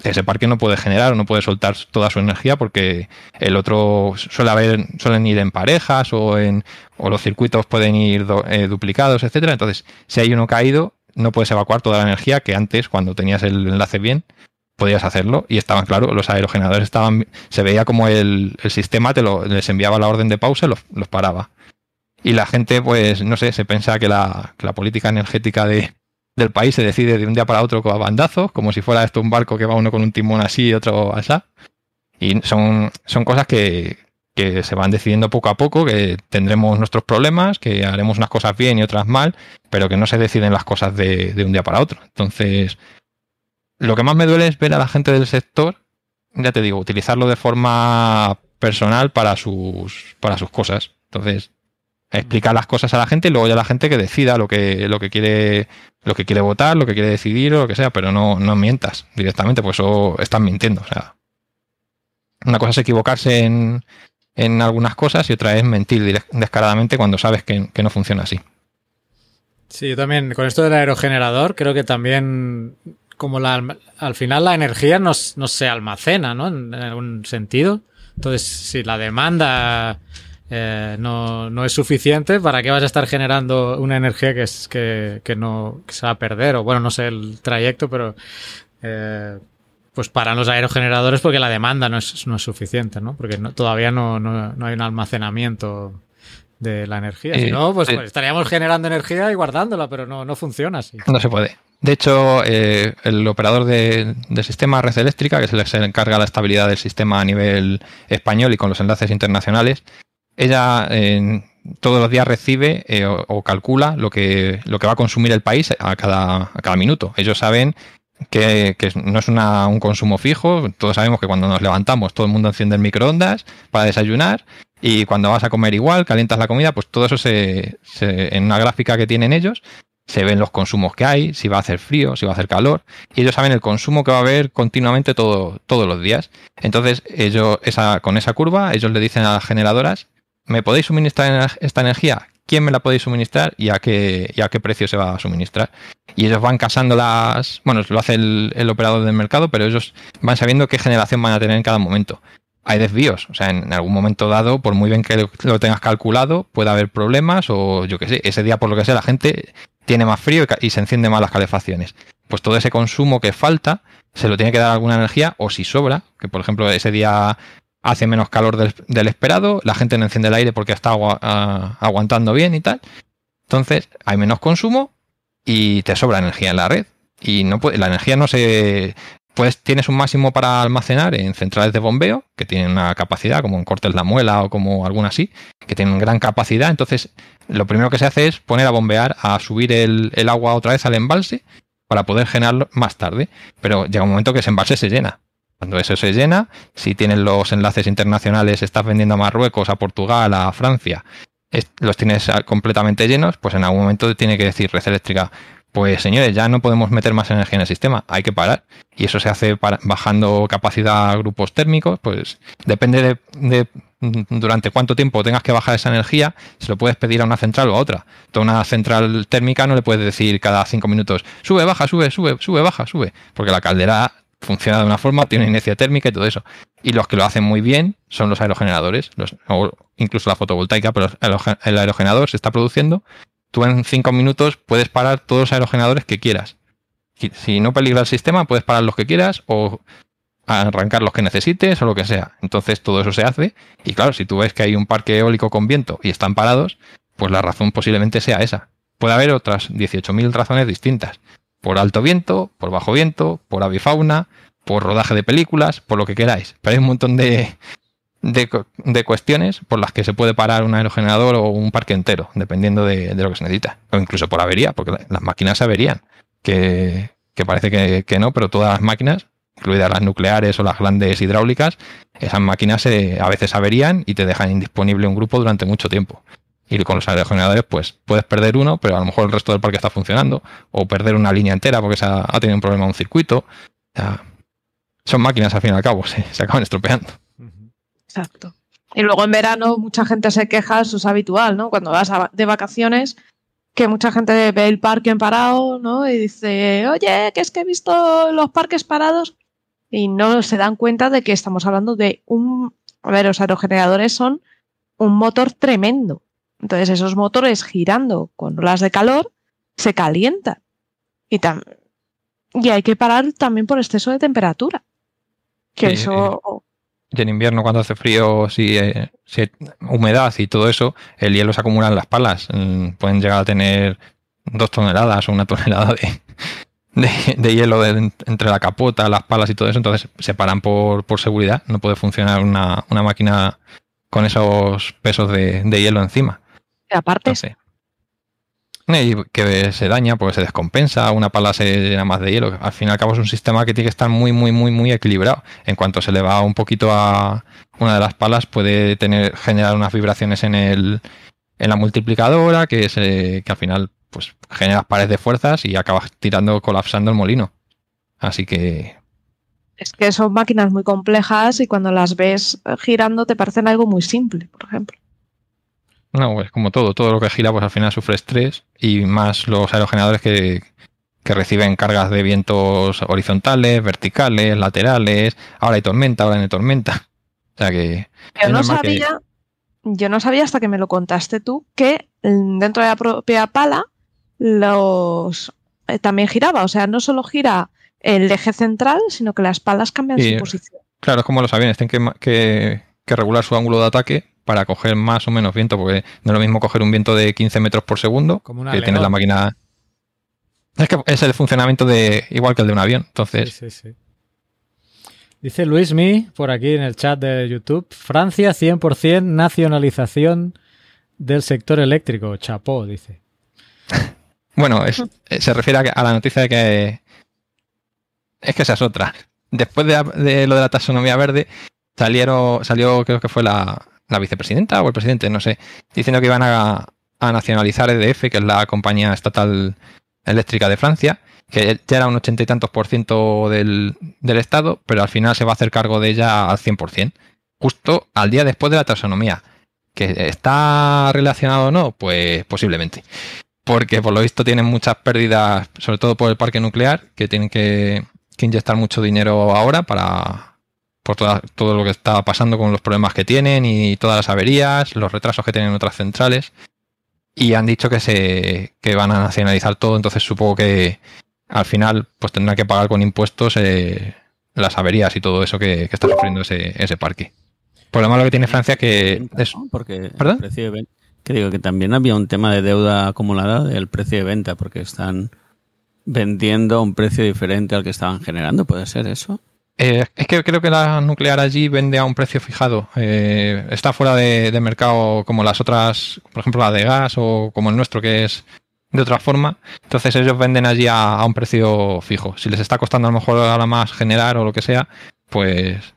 S3: ese parque no puede generar o no puede soltar toda su energía porque el otro suele haber, suelen ir en parejas o en o los circuitos pueden ir eh, duplicados, etcétera. Entonces, si hay uno caído, no puedes evacuar toda la energía que antes, cuando tenías el enlace bien, podías hacerlo y estaban claro, los aerogeneradores estaban, se veía como el, el sistema te lo, les enviaba la orden de pausa y los, los paraba. Y la gente, pues, no sé, se piensa que la, que la política energética de, del país se decide de un día para otro con bandazos, como si fuera esto un barco que va uno con un timón así y otro así. Y son, son cosas que, que se van decidiendo poco a poco, que tendremos nuestros problemas, que haremos unas cosas bien y otras mal, pero que no se deciden las cosas de, de un día para otro. Entonces, lo que más me duele es ver a la gente del sector, ya te digo, utilizarlo de forma personal para sus, para sus cosas. Entonces, explicar las cosas a la gente y luego ya la gente que decida lo que, lo que quiere, lo que quiere votar, lo que quiere decidir o lo que sea, pero no, no mientas directamente, pues eso están mintiendo. O sea, una cosa es equivocarse en, en algunas cosas y otra es mentir descaradamente cuando sabes que, que no funciona así.
S2: Sí, yo también, con esto del aerogenerador, creo que también, como la, al final la energía no, se almacena, ¿no? En, en algún sentido. Entonces, si la demanda eh, no, no es suficiente, ¿para qué vas a estar generando una energía que, es, que, que no que se va a perder? O bueno, no sé el trayecto, pero eh, pues paran los aerogeneradores porque la demanda no es, no es suficiente, ¿no? Porque no- todavía no, hay un almacenamiento de la energía. Si no, pues, pues estaríamos generando energía y guardándola, pero no, no funciona así.
S3: No se puede. De hecho, eh, el operador de, sistema red eléctrica, que se encarga de la estabilidad del sistema a nivel español y con los enlaces internacionales, ella eh, todos los días recibe eh, o, o calcula lo que, lo que va a consumir el país a cada, a cada minuto. Ellos saben que, que no es una- un consumo fijo. Todos sabemos que cuando nos levantamos todo el mundo enciende el microondas para desayunar y cuando vas a comer igual, calientas la comida, pues todo eso se, se- en una gráfica que tienen ellos se ven los consumos que hay, si va a hacer frío, si va a hacer calor, y ellos saben el consumo que va a haber continuamente todo, todos los días. Entonces, ellos, esa, con esa curva, ellos le dicen a las generadoras, ¿me podéis suministrar esta energía? ¿Quién me la podéis suministrar y a qué, y a qué precio se va a suministrar? Y ellos van casando las. Bueno, lo hace el, el operador del mercado, pero ellos van sabiendo qué generación van a tener en cada momento. Hay desvíos, o sea, en algún momento dado, por muy bien que lo tengas calculado, puede haber problemas o yo qué sé, ese día por lo que sea la gente tiene más frío y, se encienden más las calefacciones. Pues todo ese consumo que falta se lo tiene que dar alguna energía o si sobra, que por ejemplo ese día hace menos calor del, esperado, la gente no enciende el aire porque está agua- a- aguantando bien y tal. Entonces hay menos consumo y te sobra energía en la red. Y no puede, la energía no se... Pues tienes un máximo para almacenar en centrales de bombeo, que tienen una capacidad, como en Cortes la Muela o como alguna así, que tienen gran capacidad. Entonces, lo primero que se hace es poner a bombear, a subir el, el agua otra vez al embalse para poder generarlo más tarde. Pero llega un momento que ese embalse se llena. Cuando eso se llena, si tienes los enlaces internacionales, estás vendiendo a Marruecos, a Portugal, a Francia, los tienes completamente llenos, pues en algún momento tiene que decir Red Eléctrica, pues señores, ya no podemos meter más energía en el sistema, hay que parar. Y eso se hace bajando capacidad a grupos térmicos, pues depende de, durante cuánto tiempo tengas que bajar esa energía, se lo puedes pedir a una central o a otra. Toda una central térmica no le puedes decir cada cinco minutos, sube, baja, sube, sube, sube, baja, sube, porque la caldera funciona de una forma, tiene inercia térmica y todo eso. Y los que lo hacen muy bien son los aerogeneradores, los, o incluso la fotovoltaica, pero el aerogenerador se está produciendo. Tú en cinco minutos puedes parar todos los aerogeneradores que quieras. Si- no peligra el sistema, puedes parar los que quieras o arrancar los que necesites o lo que sea. Entonces todo eso se hace. Y claro, si tú ves que hay un parque eólico con viento y están parados, pues la razón posiblemente sea esa. Puede haber otras 18.000 razones distintas. Por alto viento, por bajo viento, por avifauna, por rodaje de películas, por lo que queráis. Pero hay un montón de, de, de cuestiones por las que se puede parar un aerogenerador o un parque entero, dependiendo de, de lo que se necesita. O incluso por avería, porque la- las máquinas se averían. Que, que parece que, que no, pero todas las máquinas, incluidas las nucleares o las grandes hidráulicas, esas máquinas se- a veces averían y te dejan indisponible un grupo durante mucho tiempo. Y con los aerogeneradores, pues puedes perder uno, pero a lo mejor el resto del parque está funcionando. O perder una línea entera porque se ha, tenido un problema un circuito. Son máquinas al fin y al cabo, se, se acaban estropeando.
S4: Exacto. Y luego en verano mucha gente se queja, eso es habitual, ¿no? Cuando vas a- de vacaciones, que mucha gente ve el parque parado, ¿no? Y dice, oye, que es que he visto los parques parados. y no se dan cuenta de que estamos hablando de un... A ver, los aerogeneradores son un motor tremendo. Entonces esos motores girando con olas de calor se calientan. Y, tam- y hay que parar también por exceso de temperatura. Que
S3: Sí,
S4: eso...
S3: Y en invierno, cuando hace frío, si, eh, si hay humedad y todo eso, el hielo se acumula en las palas. Mm, Pueden llegar a tener dos toneladas o una tonelada de, de, de hielo de- entre la capota, las palas y todo eso. Entonces se paran por, por seguridad. No puede funcionar una, una máquina con esos pesos de, de hielo encima.
S4: aparte,
S3: Entonces, y que se daña porque se descompensa, una pala se llena más de hielo. Al fin y al cabo es un sistema que tiene que estar muy, muy, muy, muy equilibrado. En cuanto se le va un poquito a una de las palas, puede tener, generar unas vibraciones en el, en la multiplicadora, que se, que al final, pues, generas pares de fuerzas y acabas tirando, colapsando el molino. Así que,
S4: es que son máquinas muy complejas y cuando las ves girando te parecen algo muy simple, por ejemplo.
S3: No, pues como todo, todo lo que gira, pues al final sufre estrés y más los aerogeneradores que, que reciben cargas de vientos horizontales, verticales, laterales. Ahora hay tormenta, ahora hay tormenta. O sea que
S4: Yo no
S3: que-
S4: sabía, yo no sabía hasta que me lo contaste tú que mm, dentro de la propia pala los eh, también giraba, o sea, no solo gira el eje central, sino que las palas cambian
S3: Sí.
S4: su posición.
S3: Claro, es como los aviones, tienen que, que, que regular su ángulo de ataque para coger más o menos viento, porque no es lo mismo coger un viento de 15 metros por segundo
S2: Como
S3: que tener la máquina. Es que es el funcionamiento de igual que el de un avión.
S2: Sí,
S3: Entonces,
S2: sí, sí. Dice Luis Mi por aquí en el chat de YouTube, Francia 100% nacionalización del sector eléctrico. Chapó, dice.
S3: bueno, es- se refiere a la noticia de que. Es que esa es otra. Después de, de lo de la taxonomía verde, salieron, salió, creo que fue la, la vicepresidenta o el presidente, no sé, diciendo que iban a, nacionalizar EDF, que es la compañía estatal eléctrica de Francia, que ya era un ochenta y tantos por ciento del, del Estado, pero al final se va a hacer cargo de ella al 100%, justo al día después de la taxonomía. ¿Que está relacionado o no? Pues posiblemente. Porque por lo visto tienen muchas pérdidas, sobre todo por el parque nuclear, que tienen que inyectar mucho dinero ahora para por toda- todo lo que está pasando con los problemas que tienen y todas las averías, los retrasos que tienen otras centrales. Y han dicho que se que van a nacionalizar todo, entonces supongo que al final pues tendrán que pagar con impuestos eh, las averías y todo eso que, que está sufriendo ese, ese parque. Por lo malo que tiene Francia que es.
S1: Porque
S3: ¿Perdón?
S1: el precio de ven- que digo que también había un tema de deuda acumulada del precio de venta, porque están vendiendo a un precio diferente al que estaban generando, ¿puede ser eso?
S3: Eh, es que creo que la nuclear allí vende a un precio fijado. Eh, está fuera de, de mercado como las otras, por ejemplo la de gas o como el nuestro que es de otra forma. Entonces ellos venden allí a, a un precio fijo. Si les está costando a lo mejor ahora más generar o lo que sea, pues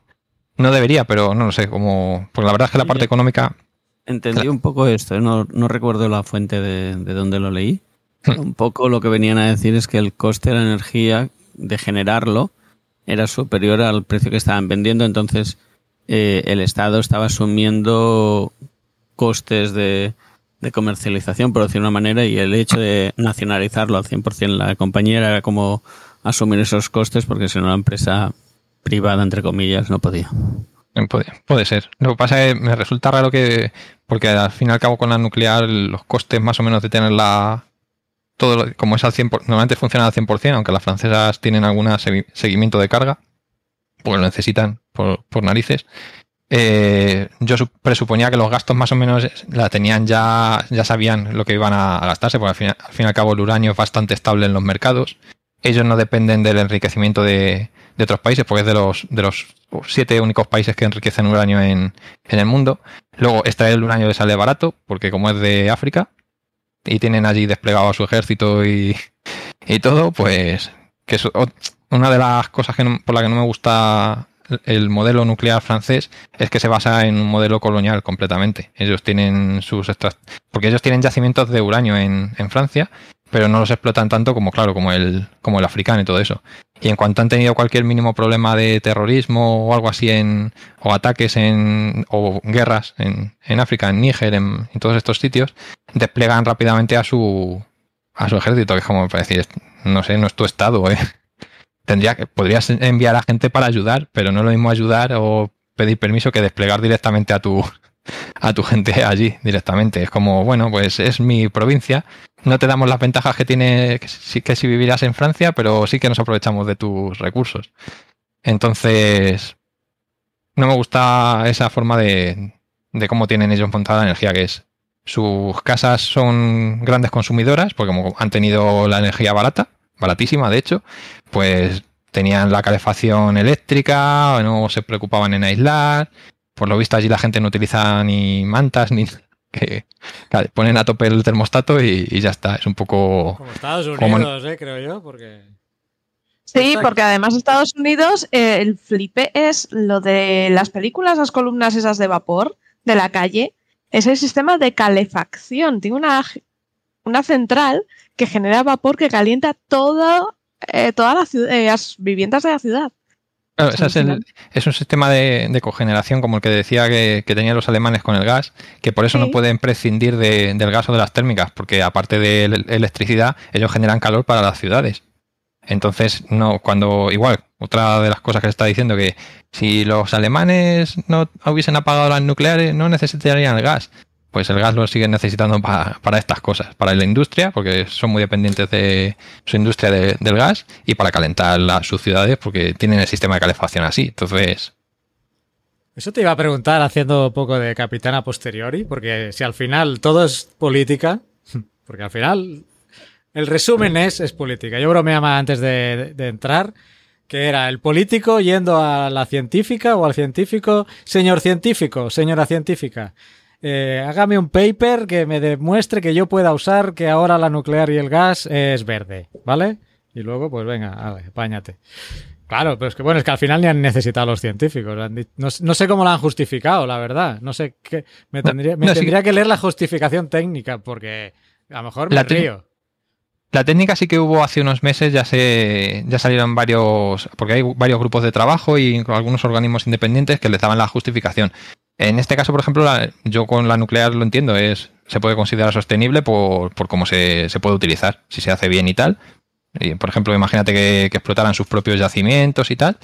S3: no debería, pero no lo sé. Como, porque la verdad es que la parte económica,
S1: Entendí un poco esto, ¿eh? no, no recuerdo la fuente de, de donde lo leí.
S3: Hmm.
S1: Un poco lo que venían a decir es que el coste de la energía de generarlo era superior al precio que estaban vendiendo, entonces eh, el Estado estaba asumiendo costes de, comercialización, por decirlo de una manera, y el hecho de nacionalizarlo al 100% la compañía era como asumir esos costes porque si no la empresa privada, entre comillas, no podía.
S3: Puede, puede ser. Lo que pasa es que me resulta raro que, porque al fin y al cabo con la nuclear los costes más o menos de tenerla, todo como es al 100%, normalmente funciona al 100%, aunque las francesas tienen algún seguimiento de carga, porque lo necesitan por, por narices. Eh, yo su- presuponía que los gastos más o menos la tenían ya, ya sabían lo que iban a, gastarse, porque al fin, al fin y al cabo el uranio es bastante estable en los mercados. Ellos no dependen del enriquecimiento de, de otros países, porque es de los, de los siete únicos países que enriquecen uranio en, en el mundo. Luego, extraer el uranio les sale barato, porque como es de África, y tienen allí desplegado a su ejército y, y todo, pues que es una de las cosas que no- por la que no me gusta el modelo nuclear francés es que se basa en un modelo colonial completamente. Ellos tienen sus porque ellos tienen yacimientos de uranio en, en Francia, pero no los explotan tanto como, claro, como el, como el africano y todo eso. Y en cuanto han tenido cualquier mínimo problema de terrorismo o algo así en, o ataques en, o guerras en, en África, en Níger, en, todos estos sitios, desplegan rápidamente a su, a su ejército, que es como para decir, no sé, no es tu estado, ¿eh? tendría que, podrías enviar a gente para ayudar, pero no es lo mismo ayudar o pedir permiso que desplegar directamente a tu, a tu gente allí directamente. Es como, bueno, pues es mi provincia, no te damos las ventajas que tiene que si, que si vivieras en Francia, pero sí que nos aprovechamos de tus recursos. Entonces, no me gusta esa forma de, de cómo tienen ellos montada la energía, que es sus casas son grandes consumidoras, porque como han tenido la energía barata, baratísima de hecho, pues tenían la calefacción eléctrica, no se preocupaban en aislar, por lo visto allí la gente no utiliza ni mantas ni que claro, ponen a tope el termostato y, y ya está. Es un poco
S2: Como Estados
S3: Como-
S2: Unidos, eh, creo yo, porque...
S4: Sí, porque además Estados Unidos, eh, el flipe es lo de las películas, las columnas esas de vapor de la calle, es el sistema de calefacción. Tiene una, una central que genera vapor que calienta todo, eh, todas las, ciu- eh, las viviendas de la ciudad.
S3: Claro, ese es, el- es un sistema de, de cogeneración como el que decía que, que tenían los alemanes con el gas, que por eso no pueden prescindir de- del gas o de las térmicas, porque aparte de electricidad, ellos generan calor para las ciudades. Entonces, no, cuando, igual, otra de las cosas que se está diciendo, que si los alemanes no hubiesen apagado las nucleares, no necesitarían el gas. Pues el gas lo siguen necesitando pa- para estas cosas, para la industria, porque son muy dependientes de su industria de- del gas, y para calentar sus ciudades, porque tienen el sistema de calefacción así. Entonces,
S2: Eso te iba a preguntar haciendo un poco de capitana posteriori, porque si al final todo es política, porque al final el resumen es, es política. Yo bromeaba antes de entrar que era el político yendo a la científica o al científico, señor científico, señora científica. Eh, hágame un paper que me demuestre que yo pueda usar que ahora la nuclear y el gas es verde, ¿vale? Y luego, pues venga, vale, apáñate. Claro, pero es que bueno, es que al final ni han necesitado los científicos. No, no sé cómo lo han justificado, la verdad. No sé qué. Me tendría, me
S3: no, sí.
S2: tendría que leer la justificación técnica, porque a lo mejor me
S3: La
S2: río.
S3: La técnica sí que hubo hace unos meses, ya se ya salieron varios, porque hay varios grupos de trabajo y algunos organismos independientes que les daban la justificación. En este caso, por ejemplo, yo con la nuclear lo entiendo, es se puede considerar sostenible por, por cómo se, se puede utilizar, si se hace bien y tal. Y, por ejemplo, imagínate que, que explotaran sus propios yacimientos y tal.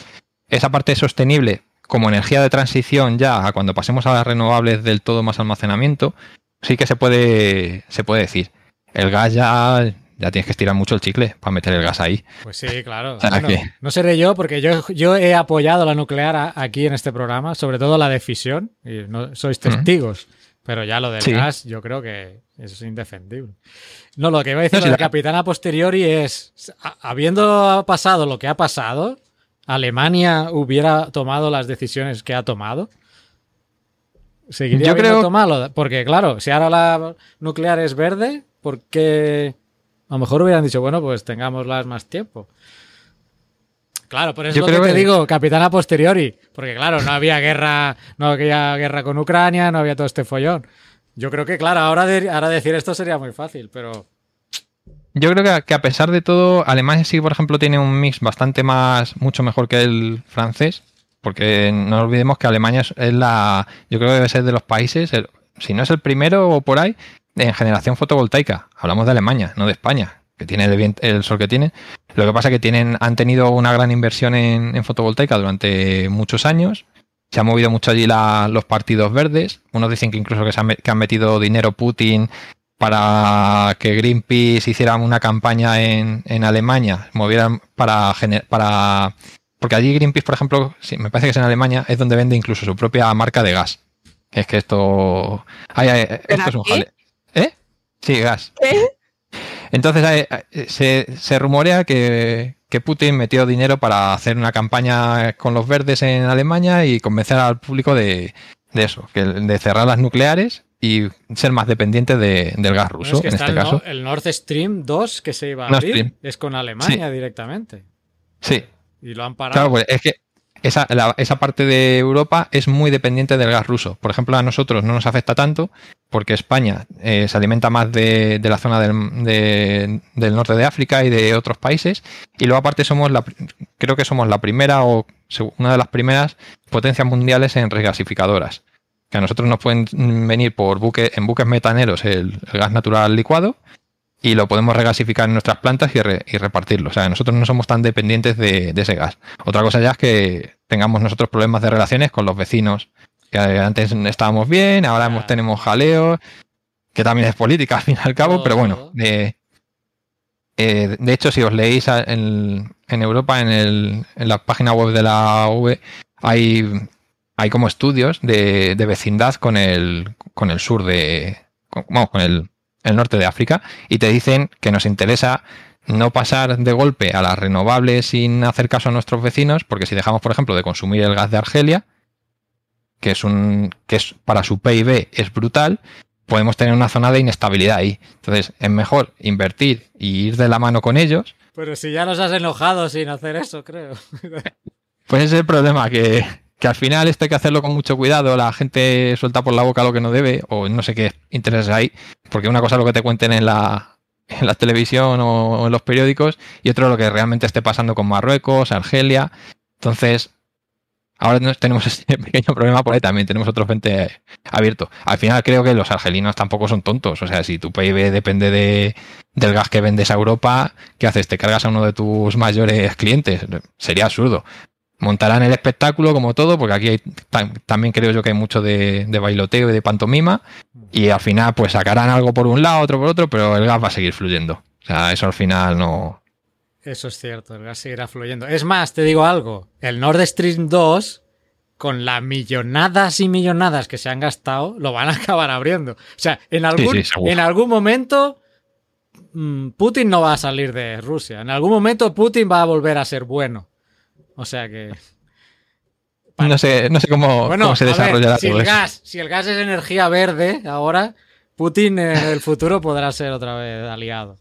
S3: Esa parte sostenible como energía de transición ya a cuando pasemos a las renovables del todo más almacenamiento, sí que se puede, se puede decir. El gas ya, ya tienes que estirar mucho el chicle para meter el gas ahí.
S2: Pues sí, claro. Bueno, no seré yo, porque yo, yo he apoyado la nuclear a- aquí en este programa, sobre todo la de fisión, y no sois testigos. Pero ya lo del
S3: Sí.
S2: gas, yo creo que es indefendible. No, lo que iba a decir
S3: No, sí, la-
S2: capitana posteriori es, a- habiendo pasado lo que ha pasado, Alemania hubiera tomado las decisiones que ha tomado. Seguiría
S3: Yo creo-
S2: tomado, porque claro, si ahora la nuclear es verde, ¿por qué? A lo mejor hubieran dicho, bueno, pues tengámoslas más tiempo. Claro, por eso
S3: Yo
S2: es lo que
S3: creo
S2: te
S3: que-
S2: digo, capitana posteriori. Porque claro, no había guerra, no había guerra con Ucrania, no había todo este follón. Yo creo que, claro, ahora, de- ahora decir esto sería muy fácil, pero
S3: Yo creo que a, que a pesar de todo, Alemania sí, por ejemplo, tiene un mix bastante más, mucho mejor que el francés, porque no olvidemos que Alemania es, es la, yo creo que debe ser de los países, el- si no es el primero o por ahí, en generación fotovoltaica. Hablamos de Alemania, no de España, que tiene el, sol que tiene. Lo que pasa es que tienen, han tenido una gran inversión en, en fotovoltaica durante muchos años. Se han movido mucho allí la- los partidos verdes. Unos dicen que incluso que, se han, que han metido dinero Putin para que Greenpeace hiciera una campaña en, en Alemania, movieran para, para... Porque allí Greenpeace, por ejemplo, sí, me parece que es en Alemania, es donde vende incluso su propia marca de gas. Es que esto... ay, ay, esto es un jale. ¿Eh? Sí, gas.
S4: ¿Qué?
S3: Entonces eh, eh, se, se rumorea que, que Putin metió dinero para hacer una campaña con los verdes en Alemania y convencer al público de, de eso, que de cerrar las nucleares y ser más dependientes de- del gas
S2: bueno,
S3: ruso,
S2: es que
S3: en
S2: está
S3: este
S2: el,
S3: caso.
S2: el Nord Stream 2 que se iba a
S3: Nord
S2: abrir,
S3: Stream.
S2: es con Alemania directamente.
S3: Sí,
S2: Y lo han parado.
S3: claro, pues es que esa, la- esa parte de Europa es muy dependiente del gas ruso. Por ejemplo, a nosotros no nos afecta tanto porque España eh, se alimenta más de, de la zona del, de- del norte de África y de otros países. Y luego aparte somos la, creo que somos la primera o una de las primeras potencias mundiales en regasificadoras. Que a nosotros nos pueden venir por buque, en buques metaneros el gas natural licuado y lo podemos regasificar en nuestras plantas y, re- y repartirlo. O sea, nosotros no somos tan dependientes de, de ese gas. Otra cosa ya es que tengamos nosotros problemas de relaciones con los vecinos, que antes estábamos bien, ahora hemos-
S2: Claro.
S3: tenemos jaleos, que también es política al fin y al cabo, pero bueno, eh, eh, de hecho, si os leéis en, en Europa, en, el- en la página web de la V, hay, hay como estudios de, de vecindad con el, con el sur de, con, con el, el norte de África, y te dicen que nos interesa no pasar de golpe a las renovables sin hacer caso a nuestros vecinos, porque si dejamos, por ejemplo, de consumir el gas de Argelia, que es un que es para su PIB es brutal, podemos tener una zona de inestabilidad ahí. Entonces, es mejor invertir y ir de la mano con ellos.
S2: Pero si ya nos has enojado sin hacer eso, creo.
S3: Pues es el problema, que, que al final esto hay que hacerlo con mucho cuidado, la gente suelta por la boca lo que no debe, o no sé qué intereses hay, porque una cosa es lo que te cuenten en la, en la televisión o en los periódicos, y otro lo que realmente esté pasando con Marruecos, Argelia. Entonces, ahora tenemos este pequeño problema por ahí también, tenemos otro frente abierto. Al final creo que los argelinos tampoco son tontos, o sea, si tu PIB depende de, del gas que vendes a Europa, ¿qué haces? ¿Te cargas a uno de tus mayores clientes? Sería absurdo montarán el espectáculo como todo, porque aquí hay, tam- también creo yo que hay mucho de, de bailoteo y de pantomima, y al final pues sacarán algo por un lado, otro por otro, pero el gas va a seguir fluyendo. O sea, eso al final no...
S2: Eso es cierto, el gas seguirá fluyendo. Es más, te digo algo, el Nord Stream 2, con las millonadas y millonadas que se han gastado, lo van a acabar abriendo. O sea, en algún,
S3: sí,
S2: en algún momento mm, Putin no va a salir de Rusia. En algún momento Putin va a volver a ser bueno. O sea que...
S3: No sé, no sé cómo,
S2: Bueno,
S3: cómo se
S2: ver,
S3: desarrollará
S2: si,
S3: todo
S2: el
S3: eso.
S2: gas, si el gas es energía verde ahora, Putin en el futuro podrá ser otra vez aliado.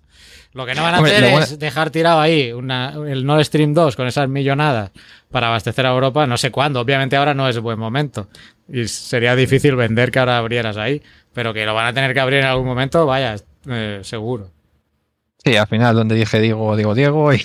S2: Lo que no van a
S3: Hombre,
S2: hacer es dejar tirado ahí una- el Nord Stream 2 con esas millonadas para abastecer a Europa, no sé cuándo. Obviamente ahora no es buen momento. Y sería difícil vender que ahora abrieras ahí. Pero que lo van a tener que abrir en algún momento, vaya, eh, seguro.
S3: Sí, al final donde dije Diego, digo Diego, y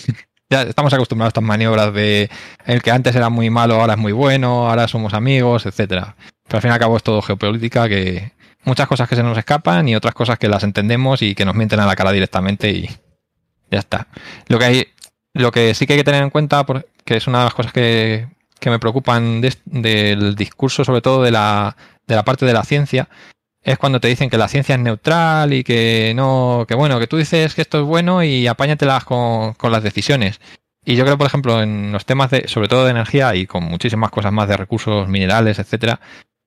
S3: ya estamos acostumbrados a estas maniobras de el que antes era muy malo, ahora es muy bueno, ahora somos amigos, etcétera. Pero al fin y al cabo es todo geopolítica que muchas cosas que se nos escapan y otras cosas que las entendemos y que nos mienten a la cara directamente y ya está. Lo que hay, lo que sí que hay que tener en cuenta, que es una de las cosas que, que me preocupan del discurso, sobre todo de la, de la parte de la ciencia, es cuando te dicen que la ciencia es neutral y que no, que bueno, que tú dices que esto es bueno y apáñatelas con, con las decisiones. Y yo creo, por ejemplo, en los temas de, sobre todo de energía y con muchísimas cosas más de recursos minerales, etcétera,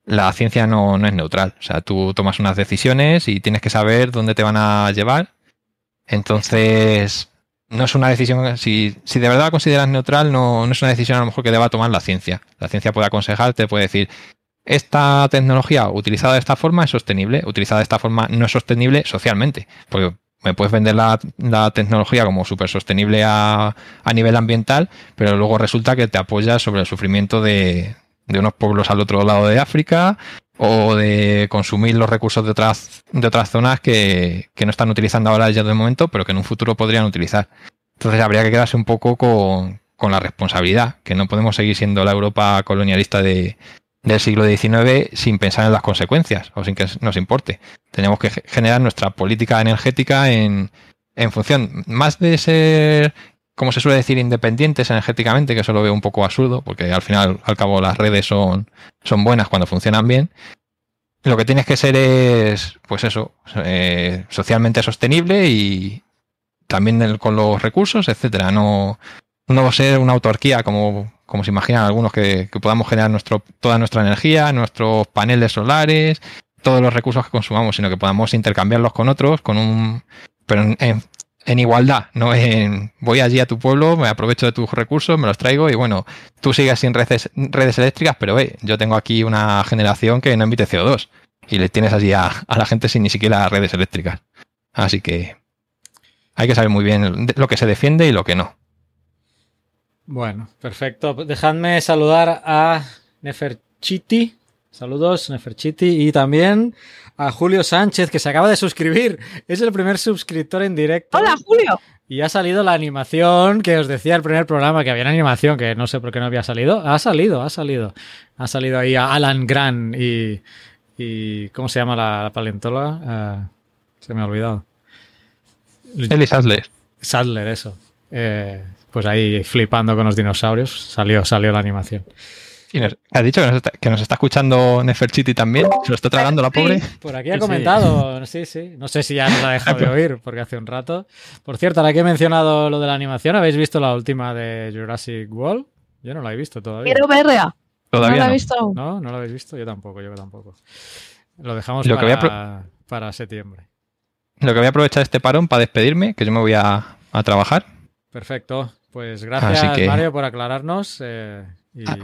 S3: la ciencia no, no es neutral. O sea, tú tomas unas decisiones y tienes que saber dónde te van a llevar. Entonces, no es una decisión, si, si de verdad la consideras neutral, no, no es una decisión a lo mejor que deba tomar la ciencia. La ciencia puede aconsejarte, puede decir, esta tecnología utilizada de esta forma es sostenible, utilizada de esta forma no es sostenible socialmente, porque me puedes vender la, tecnología como súper sostenible a, nivel ambiental, pero luego resulta que te apoyas sobre el sufrimiento de, unos pueblos al otro lado de África o de consumir los recursos de otras, de otras zonas que, no están utilizando ahora ya de momento, pero que en un futuro podrían utilizar. Entonces habría que quedarse un poco con la responsabilidad, que no podemos seguir siendo la Europa colonialista de, del siglo XIX sin pensar en las consecuencias o sin que nos importe. Tenemos que ge- generar nuestra política energética en, en función más de ser, como se suele decir, independientes energéticamente, que eso lo veo un poco absurdo, porque al final, al cabo, las redes son, son buenas cuando funcionan bien. Lo que tienes que ser es, pues eso, eh, socialmente sostenible y también con los recursos, etcétera. No, no ser una autarquía como, como se imaginan algunos que, podamos generar nuestro, toda nuestra energía, nuestros paneles solares, todos los recursos que consumamos, sino que podamos intercambiarlos con otros, con un, pero en, igualdad, no en voy allí a tu pueblo, me aprovecho de tus recursos, me los traigo y bueno, tú sigues sin redes, redes eléctricas, pero eh, yo tengo aquí una generación que no emite CO2 y le tienes allí a, a la gente sin ni siquiera redes eléctricas. Así que hay que saber muy bien lo que se defiende y lo que no.
S2: Bueno, perfecto. Dejadme saludar a Neferchiti. Saludos, Neferchiti. Y también a Julio Sánchez, que se acaba de suscribir. Es el primer suscriptor en directo.
S4: Hola, Julio.
S2: Y ha salido la animación que os decía el primer programa, que había una animación que no sé por qué no había salido. Ha salido, ha salido. Ha salido ahí a Alan Grant y. y ¿Cómo se llama la, la paleontóloga? Ah, se me ha olvidado.
S3: Ellie Sadler.
S2: Sadler, eso. Eh, pues ahí flipando con los dinosaurios, salió, salió la animación.
S3: ¿Has dicho que nos, está, que nos está escuchando Neferchiti también? ¿Se lo está tragando la pobre?
S2: Por aquí ha comentado, sí, sí. No sé si ya nos ha dejado de oír, porque hace un rato. Por cierto, ahora que he mencionado lo de la animación, ¿habéis visto la última de Jurassic World? Yo no la he visto todavía.
S4: Quiero verla.
S3: Todavía
S4: no la he
S3: no.
S4: visto aún.
S2: ¿No? ¿No la habéis visto? Yo tampoco, yo tampoco. Lo dejamos
S3: Lo que voy a
S2: para, para septiembre.
S3: Lo que voy a aprovechar este parón para despedirme, que yo me voy a, a trabajar.
S2: Perfecto. Pues gracias,
S3: que-
S2: Mario, por aclararnos. eh, y
S3: Ah.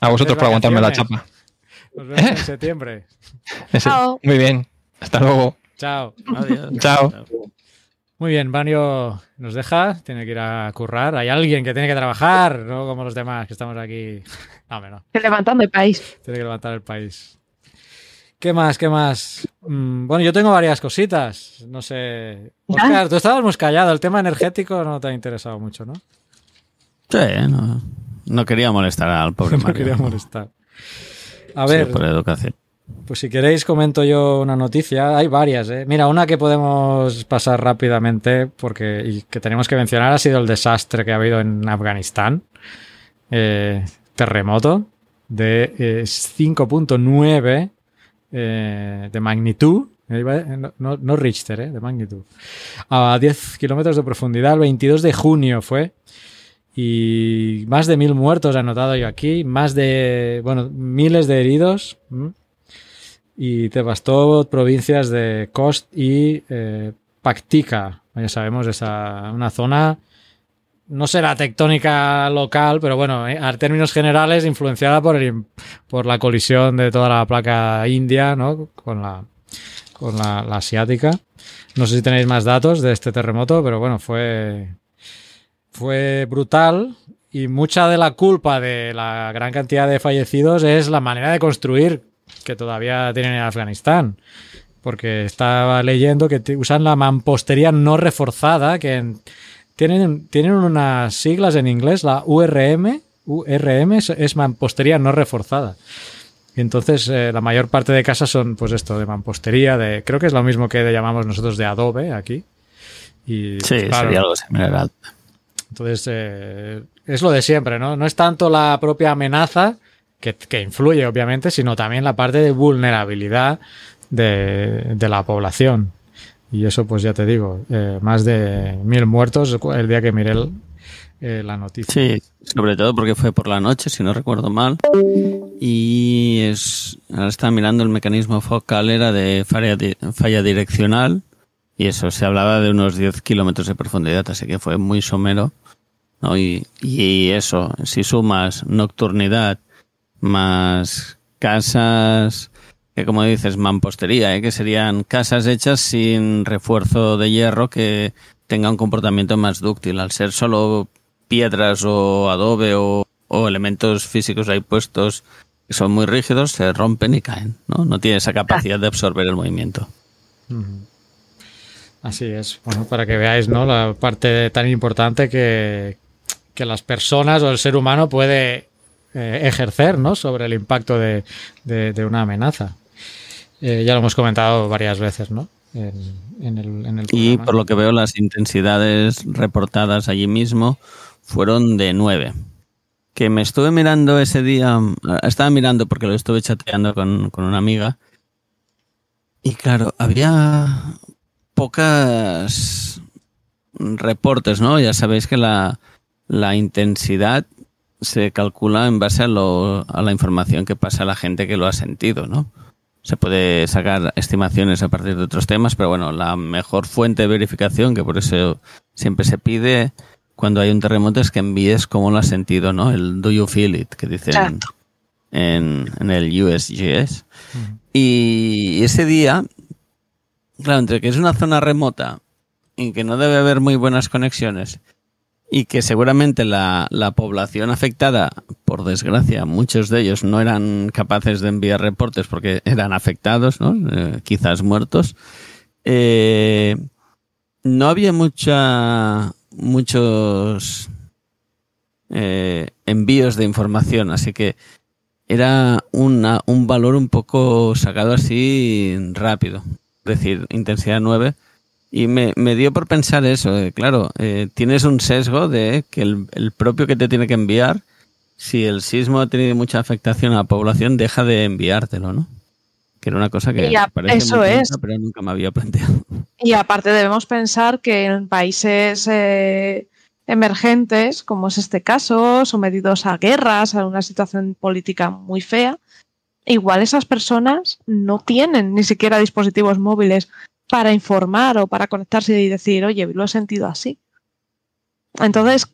S3: A vosotros por aguantarme la chapa.
S2: nos vemos en septiembre.
S3: Ese-
S4: Chao.
S3: Muy bien. Hasta luego.
S2: Chao.
S1: Adiós.
S3: Chao.
S2: Muy bien, Mario nos deja, tiene que ir a currar. Hay alguien que tiene que trabajar, no como los demás que estamos aquí. No,
S4: Levantando el país.
S2: Tiene que levantar el país. ¿Qué más? ¿Qué más? Mm, bueno, yo tengo varias cositas. No sé. Oscar, tú estabas muy callado. El tema energético no te ha interesado mucho, ¿no?
S1: Sí, no, no quería molestar al pobre
S2: No
S1: Mario.
S2: quería molestar. A
S1: Sí,
S2: ver,
S1: por educación.
S2: pues si queréis comento yo una noticia. Hay varias, ¿eh? Mira, una que podemos pasar rápidamente porque y que tenemos que mencionar ha sido el desastre que ha habido en Afganistán. Eh, terremoto de eh, 5.9 eh, de magnitud. Eh, no Richter, eh, de magnitud. A 10 kilómetros de profundidad, el 22 de junio fue. Y más de mil muertos he anotado yo aquí, más de, bueno, miles de heridos. ¿m? Y devastó provincias de Kost y eh, Paktika. Ya sabemos, esa, una zona, no será tectónica local, pero bueno, eh, a términos generales, influenciada por, el, por la colisión de toda la placa india, ¿no? Con la, con la, asiática. No sé si tenéis más datos de este terremoto, pero bueno, fue, fue brutal y mucha de la culpa de la gran cantidad de fallecidos es la manera de construir que todavía tienen en Afganistán. Porque estaba leyendo que usan la mampostería no reforzada, que en- tienen, tienen unas siglas en inglés, la URM, URM es, es mampostería no reforzada. Y entonces eh, la mayor parte de casas son pues esto, de mampostería, de creo que es lo mismo que llamamos nosotros de adobe aquí. Y,
S1: Sí,
S2: claro,
S1: sería algo similar.
S2: entonces, eh, es lo de siempre, ¿no? No es tanto la propia amenaza, que, que influye, obviamente, sino también la parte de vulnerabilidad de, de la población. Y eso, pues ya te digo, eh, más de mil muertos el día que miré el- eh, la noticia.
S1: Sí, sobre todo porque fue por la noche, si no recuerdo mal. Y es, ahora estaba mirando el mecanismo focal, era de falla, falla direccional. Y eso, se hablaba de unos 10 kilómetros de profundidad, así que fue muy somero. ¿no? Y, y eso, si sumas nocturnidad más casas, que como dices, mampostería, ¿eh? que serían casas hechas sin refuerzo de hierro que tenga un comportamiento más dúctil, al ser solo piedras o adobe o, elementos físicos ahí puestos que son muy rígidos, se rompen y caen, ¿no? No tiene esa capacidad de absorber el movimiento.
S2: Así es. Bueno, para que veáis, ¿no? La parte tan importante que, que las personas o el ser humano puede eh, ejercer, ¿no? Sobre el impacto de- de una amenaza. Eh, ya lo hemos comentado varias veces, ¿no? En, en el, en el
S1: Y por lo que veo, las intensidades reportadas allí mismo fueron de 9. Que me estuve mirando ese día, eh, estaba mirando porque lo estuve chateando con, con una amiga. Y claro, había pocas reportes, ¿no? Ya sabéis que la, la intensidad se calcula en base a, lo, a la información que pasa a la gente que lo ha sentido, ¿no? Se puede sacar estimaciones a partir de otros temas, pero bueno, la mejor fuente de verificación, que por eso siempre se pide cuando hay un terremoto, es que envíes cómo lo has sentido, ¿no? El do you feel it, que dicen en, en el USGS. Y ese día, claro, entre que es una zona remota y que no debe haber muy buenas conexiones y que seguramente la, la población afectada, por desgracia, muchos de ellos no eran capaces de enviar reportes porque eran afectados, ¿no? Eh, quizás muertos. Eh, no había mucha, muchos eh, envíos de información, así que era una, un valor un poco sacado así rápido. Es decir, intensidad 9 Y me, me dio por pensar eso, eh, claro, eh, tienes un sesgo de que el, el propio que te tiene que enviar, si el sismo ha tenido mucha afectación a la población, deja de enviártelo, ¿no? Que era una cosa que
S4: a-
S1: parece
S4: eso
S1: muy
S4: es.
S1: pero nunca me había planteado.
S4: Y aparte debemos pensar que en países eh, emergentes, como es este caso, sometidos a guerras, a una situación política muy fea, igual esas personas no tienen ni siquiera dispositivos móviles para informar o para conectarse y decir, oye, lo he sentido así. Entonces,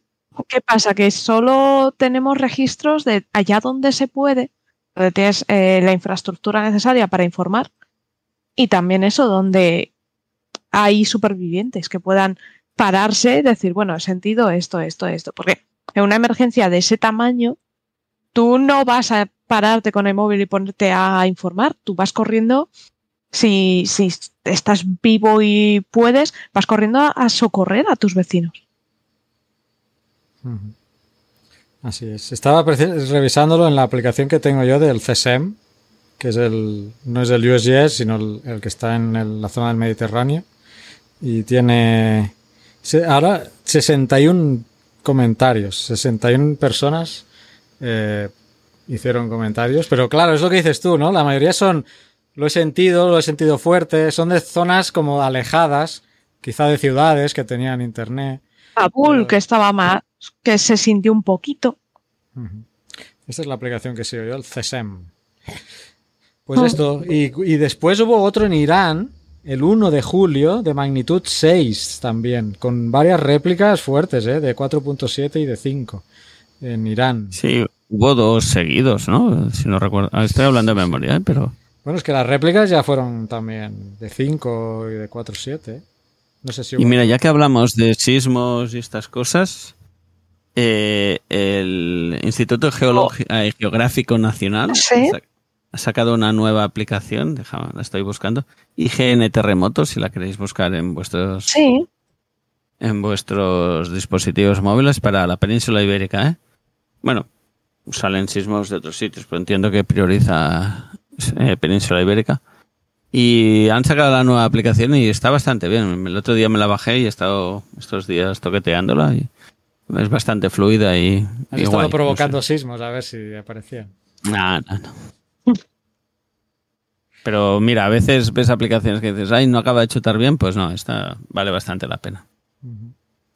S4: ¿qué pasa? Que solo tenemos registros de allá donde se puede, donde tienes eh, la infraestructura necesaria para informar, y también eso, donde hay supervivientes que puedan pararse y decir, bueno, he sentido esto, esto, esto. Porque en una emergencia de ese tamaño, tú no vas a pararte con el móvil y ponerte a informar, tú vas corriendo, si, estás vivo y puedes, vas corriendo a, socorrer a tus vecinos.
S2: Así es. Estaba revisándolo en la aplicación que tengo yo del CSEM, que es el, no es el USGS, sino el, que está en la zona del Mediterráneo. Y tiene ahora 61 comentarios, 61 personas eh, hicieron comentarios. Pero claro, es lo que dices tú, ¿no? La mayoría son, lo he sentido, lo he sentido fuerte, son de zonas como alejadas, quizá de ciudades que tenían internet.
S4: Kabul,
S2: Pero-
S4: que estaba más, que se sintió un poquito.
S2: Esta es la aplicación que sigo yo, el CSEM. Pues
S4: Ah.
S2: esto, y, y después hubo otro en Irán, el 1 de julio, de magnitud 6 también, con varias réplicas fuertes, ¿eh? de 4.7 y de 5 en Irán.
S1: Sí, hubo dos seguidos, ¿no? Si no recuerdo. Estoy hablando de memoria, ¿eh? pero
S2: Bueno, es que las réplicas ya fueron también de 5 y de 4.7. ¿eh? No sé si
S1: Y mira, ya que hablamos de sismos y estas cosas, eh, el Instituto Geologi- eh, Geográfico Nacional
S4: Sí.
S1: ha sac- ha sacado una nueva aplicación, déjame, la estoy buscando, IGN Terremotos, si la queréis buscar en vuestros,
S4: Sí,
S1: en vuestros dispositivos móviles para la península ibérica. ¿eh? Bueno, salen sismos de otros sitios, pero entiendo que prioriza eh, península ibérica. Y han sacado la nueva aplicación y está bastante bien. El otro día me la bajé y he estado estos días toqueteándola y es bastante fluida y,
S2: Has
S1: y
S2: estado
S1: guay, no
S2: provocando
S1: sé.
S2: sismos, a ver si aparecían.
S1: No, no, no. Pero mira, a veces ves aplicaciones que dices, ay, no acaba de chutar bien, pues no, esta vale bastante la pena.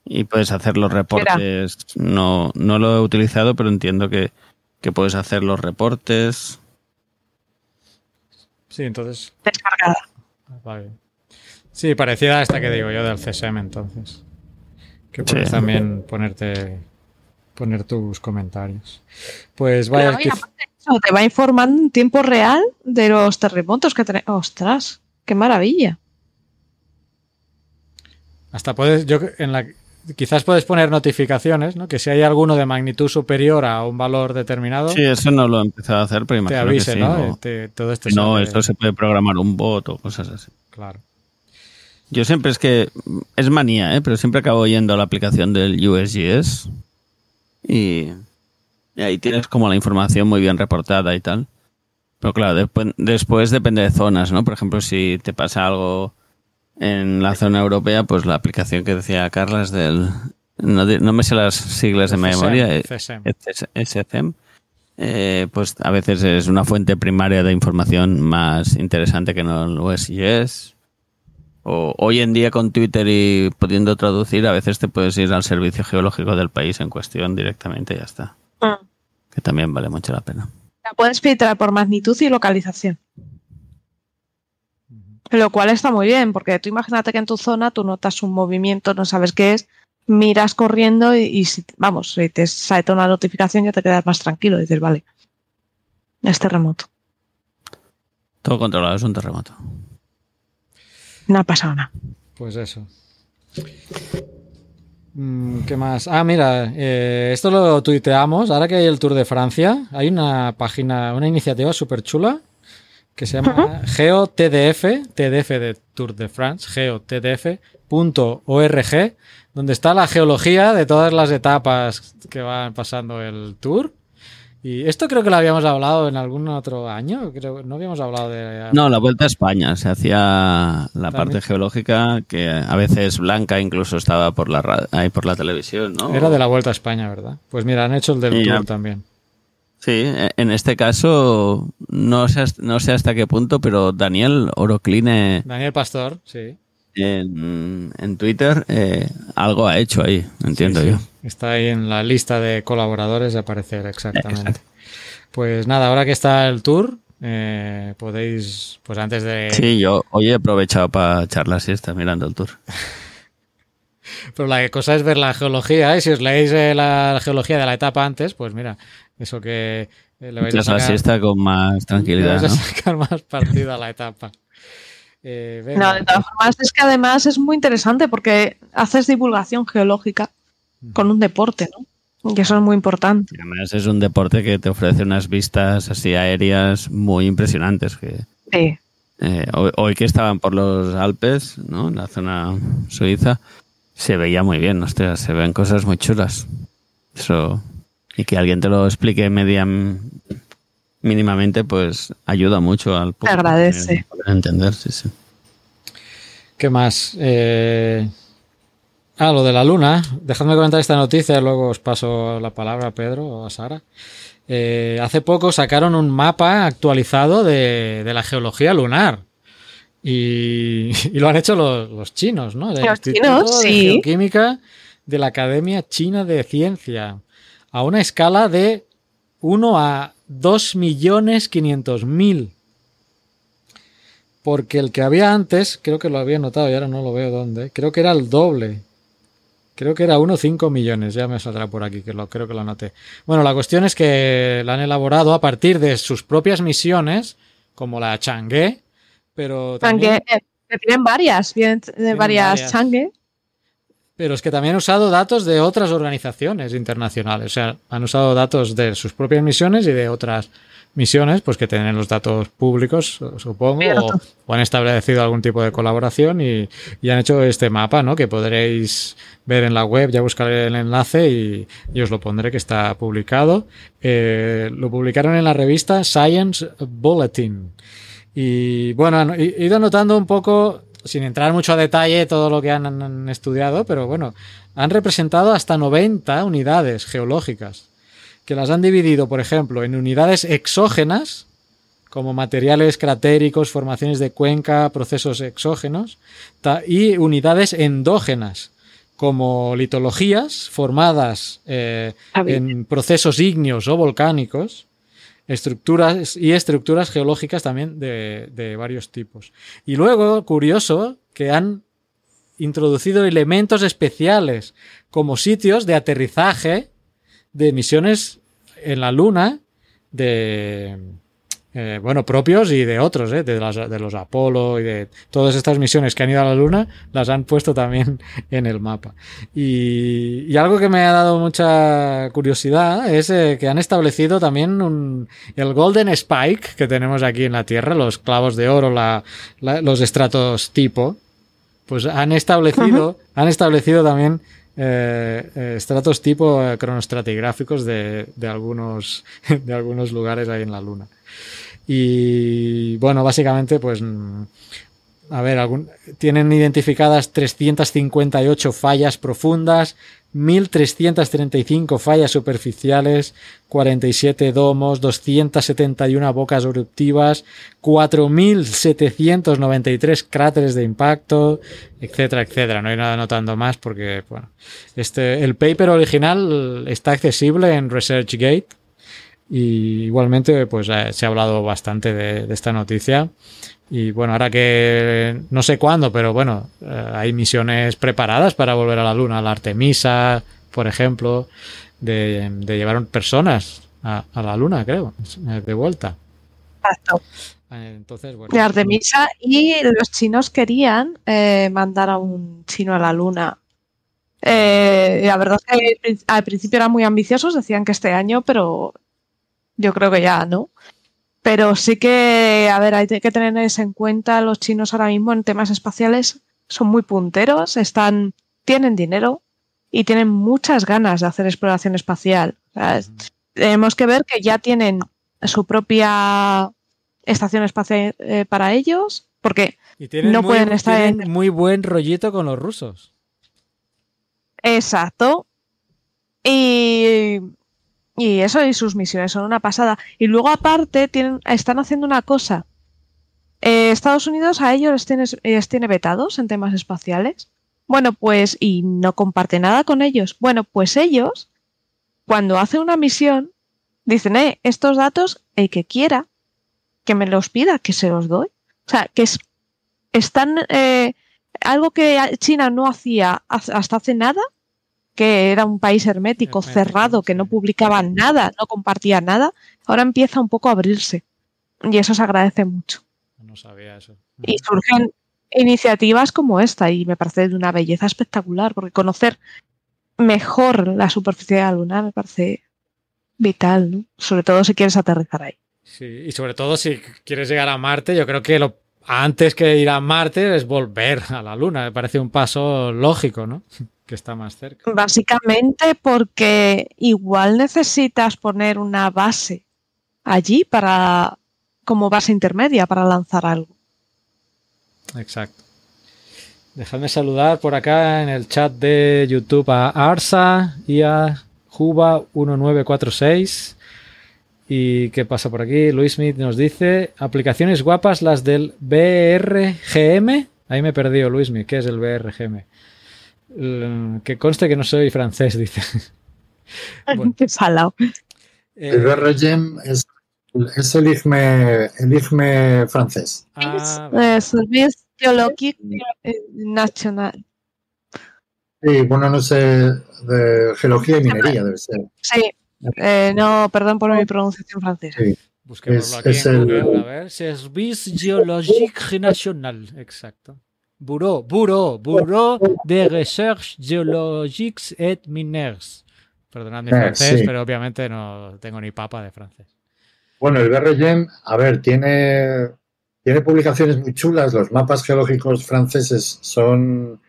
S1: Y puedes hacer los reportes. No, no lo he utilizado, pero entiendo que, que puedes hacer los reportes.
S2: Sí, entonces
S4: descargada.
S2: Va bien. Sí, parecida a esta que digo yo del CSM entonces. Que puedes
S1: Sí.
S2: también ponerte poner tus comentarios. Pues vaya,
S4: oye,
S2: que-
S4: aparte de eso, te va informando en tiempo real de los terremotos que tenemos. ¡Ostras! ¡Qué maravilla!
S2: hasta puedes, yo en la quizás puedes poner notificaciones, ¿no? Que si hay alguno de magnitud superior a un valor determinado,
S1: Sí, eso no lo he empezado a hacer, pero
S2: te avise,
S1: que sí.
S2: ¿no?
S1: o-
S2: Te- todo esto
S1: no, esto se puede programar un bot o cosas así.
S2: claro.
S1: Yo siempre es que es manía, ¿eh? pero siempre acabo yendo a la aplicación del USGS y, y ahí tienes como la información muy bien reportada y tal. Pero claro, después, después depende de zonas, ¿no? Por ejemplo, si te pasa algo en la zona europea, pues la aplicación que decía Carlas del... No, me sé las siglas de memoria. eh. SCM, eh, pues a veces es una fuente primaria de información más interesante que no el USGS. O hoy en día con Twitter y pudiendo traducir, a veces te puedes ir al servicio geológico del país en cuestión directamente y ya está.
S4: Mm.
S1: Que también vale mucho la pena.
S4: La puedes filtrar por magnitud y localización. Lo cual está muy bien, porque tú imagínate que en tu zona tú notas un movimiento, no sabes qué es, miras corriendo y, y si, vamos, si te salta una notificación ya te quedas más tranquilo. Dices, vale, es terremoto.
S1: Todo controlado, es un terremoto.
S4: No ha pasado nada.
S2: Pues eso. Mm, ¿Qué más? Ah, mira, eh, esto lo tuiteamos. Ahora que hay el Tour de Francia, hay una página, una iniciativa súper chula que se llama GeoTDF, TDF de Tour de France, geotdf.org, donde está la geología de todas las etapas que van pasando el Tour. Y esto creo que lo habíamos hablado en algún otro año. Creo no habíamos hablado de.
S1: No, la vuelta a España. Se hacía la
S2: También.
S1: parte geológica, que a veces Blanca incluso estaba por la por la televisión, ¿no?
S2: Era de la Vuelta a España, ¿verdad? Pues mira, han hecho el del
S1: Y ya.
S2: Tour también.
S1: Sí, en este caso no sé, hasta- no sé hasta qué punto, pero Daniel Orocline
S2: Daniel Pastor, sí.
S1: en, en Twitter eh, algo ha hecho ahí, entiendo
S2: Sí, sí.
S1: yo.
S2: Está ahí en la lista de colaboradores de aparecer, exactamente. Pues nada, ahora que está el tour, eh, podéis, pues antes de...
S1: Sí, yo hoy he aprovechado para echar la siesta mirando el tour.
S2: Pero la cosa es ver la geología, ¿eh? Si os leéis eh, la geología de la etapa antes, pues mira, eso que eh, le vais a
S1: Echas la
S2: sacar,
S1: siesta con más
S2: le
S1: tranquilidad,
S2: vais a
S1: ¿no?
S2: sacar más partido a la etapa. Eh, venga,
S4: No, de todas formas, es que además es muy interesante porque haces divulgación geológica con un deporte, ¿no? Y eso es muy importante.
S1: Y Además es un deporte que te ofrece unas vistas así aéreas muy impresionantes. Que
S4: Sí.
S1: eh, hoy, hoy que estaban por los Alpes, ¿no? En la zona suiza, se veía muy bien, hostia, se ven cosas muy chulas. Eso y que alguien te lo explique media mínimamente, pues ayuda mucho al público.
S4: agradece.
S1: poder entender, sí, sí.
S2: ¿Qué más? Eh, Ah, lo de la luna. Dejadme comentar esta noticia, luego os paso la palabra a Pedro o a Sara. Eh, hace poco sacaron un mapa actualizado de, de la geología lunar. Y, y lo han hecho los, los chinos, ¿no? Del
S4: Los
S2: Instituto
S4: chinos,
S2: de
S4: sí.
S2: Geoquímica de la Academia China de Ciencia. A una escala de 1 a 2.500.000. Porque el que había antes, creo que lo había notado y ahora no lo veo dónde, creo que era el doble. Creo que era 1,5 millones, ya me saldrá por aquí, que lo, creo que lo anoté. Bueno, la cuestión es que la han elaborado a partir de sus propias misiones, como la Chang'e, pero también,
S4: Aunque eh, tienen varias, vienen de varias,
S2: varias.
S4: changue.
S2: Pero es que también han usado datos de otras organizaciones internacionales. O sea, han usado datos de sus propias misiones y de otras misiones, pues que tienen los datos públicos, supongo, o, han establecido algún tipo de colaboración y, y han hecho este mapa, ¿no? Que podréis ver en la web, ya buscaré el enlace y, y os lo pondré que está publicado. Eh, lo publicaron en la revista Science Bulletin. Y bueno, han- he ido notando un poco, sin entrar mucho a detalle, todo lo que han, han estudiado, pero bueno, han representado hasta 90 unidades geológicas, que las han dividido, por ejemplo, en unidades exógenas, como materiales cratéricos, formaciones de cuenca, procesos exógenos, y unidades endógenas, como litologías formadas eh, en procesos ígneos o volcánicos, estructuras y estructuras geológicas también de, de varios tipos. Y luego, curioso, que han introducido elementos especiales como sitios de aterrizaje de misiones en la Luna de eh, bueno propios y de otros eh, de, las- de los Apolo y de todas estas misiones que han ido a la Luna las han puesto también en el mapa y, y algo que me ha dado mucha curiosidad es eh, que han establecido también un, el Golden Spike que tenemos aquí en la Tierra los clavos de oro la- la- los estratos tipo pues han establecido, han establecido también eh, estratos tipo cronoestratigráficos de, de algunos, de algunos lugares ahí en la Luna. Y bueno, básicamente, pues, a ver, algún- tienen identificadas 358 fallas profundas, 1.335 fallas superficiales, 47 domos, 271 bocas eruptivas, 4.793 cráteres de impacto, etcétera, etcétera. No hay nada anotando más porque, bueno, este, el paper original está accesible en ResearchGate y igualmente, pues eh, se ha hablado bastante de, de esta noticia. Y bueno, ahora que no sé cuándo, pero bueno, eh, hay misiones preparadas para volver a la Luna, la Artemisa, por ejemplo, de, de llevar personas a, a la Luna, creo, de vuelta.
S4: Exacto.
S2: Entonces, bueno.
S4: De Artemisa y los chinos querían eh, mandar a un chino a la luna. Eh, la verdad es que al principio eran muy ambiciosos, decían que este año, pero yo creo que ya no. Pero sí que, a ver, hay que tener en cuenta, los chinos ahora mismo en temas espaciales son muy punteros, están, tienen dinero y tienen muchas ganas de hacer exploración espacial. O sea, es- tenemos que ver que ya tienen su propia estación espacial eh, para ellos, porque
S2: Y
S4: No
S2: muy,
S4: pueden estar en-
S2: tienen muy buen rollito con los rusos.
S4: Exacto. Y, y eso y sus misiones son una pasada. Y luego aparte tienen, están haciendo una cosa. Eh, Estados Unidos a ellos les tiene, les tiene vetados en temas espaciales. Bueno, pues, y no comparte nada con ellos. Bueno, pues ellos, cuando hacen una misión, dicen, eh, estos datos, el que quiera, que me los pida, que se los doy. O sea, que es, están, eh, algo que China no hacía hasta hace nada, que era un país hermético,
S2: Hermético,
S4: cerrado, que no publicaba nada, no compartía nada, ahora empieza un poco a abrirse. Y eso se agradece mucho.
S2: No sabía eso.
S4: Y surgen iniciativas como esta y me parece de una belleza espectacular, porque conocer mejor la superficie de la Luna me parece vital, ¿no? sobre todo si quieres aterrizar ahí.
S2: Sí, y sobre todo si quieres llegar a Marte, yo creo que lo antes que ir a Marte es volver a la Luna. Me parece un paso lógico, ¿no? Que está más cerca.
S4: Básicamente porque igual necesitas poner una base allí para como base intermedia para lanzar algo.
S2: Exacto. Dejadme saludar por acá en el chat de YouTube a Arsa y a Juba1946. ¿Y qué pasa por aquí? Luis Smith nos dice, aplicaciones guapas las del BRGM. Ahí me he perdido, Luis Smith. ¿Qué es el BRGM? El- Que conste que no soy francés, dice. Bueno.
S4: Qué salado.
S5: El
S2: Eh,
S5: es, es el, IGME, el IGME francés.
S2: ah, vale.
S4: Eh, Service Geologique eh, National.
S5: Sí, bueno, no sé, de geología y minería debe ser.
S4: Sí. Eh, no, perdón por mi pronunciación francesa.
S5: Sí.
S2: Busquémoslo
S5: Es-
S2: aquí
S5: es
S2: en
S5: el-
S2: Google, a ver. Service Géologique National. Exacto. Bureau, Bureau, Bureau de Recherche Géologiques et Miners. Perdonad mi
S5: Eh,
S2: francés,
S5: sí.
S2: pero obviamente no tengo ni papa de francés.
S5: Bueno, el BRGM, a ver, tiene, tiene publicaciones muy chulas. Los mapas geológicos franceses son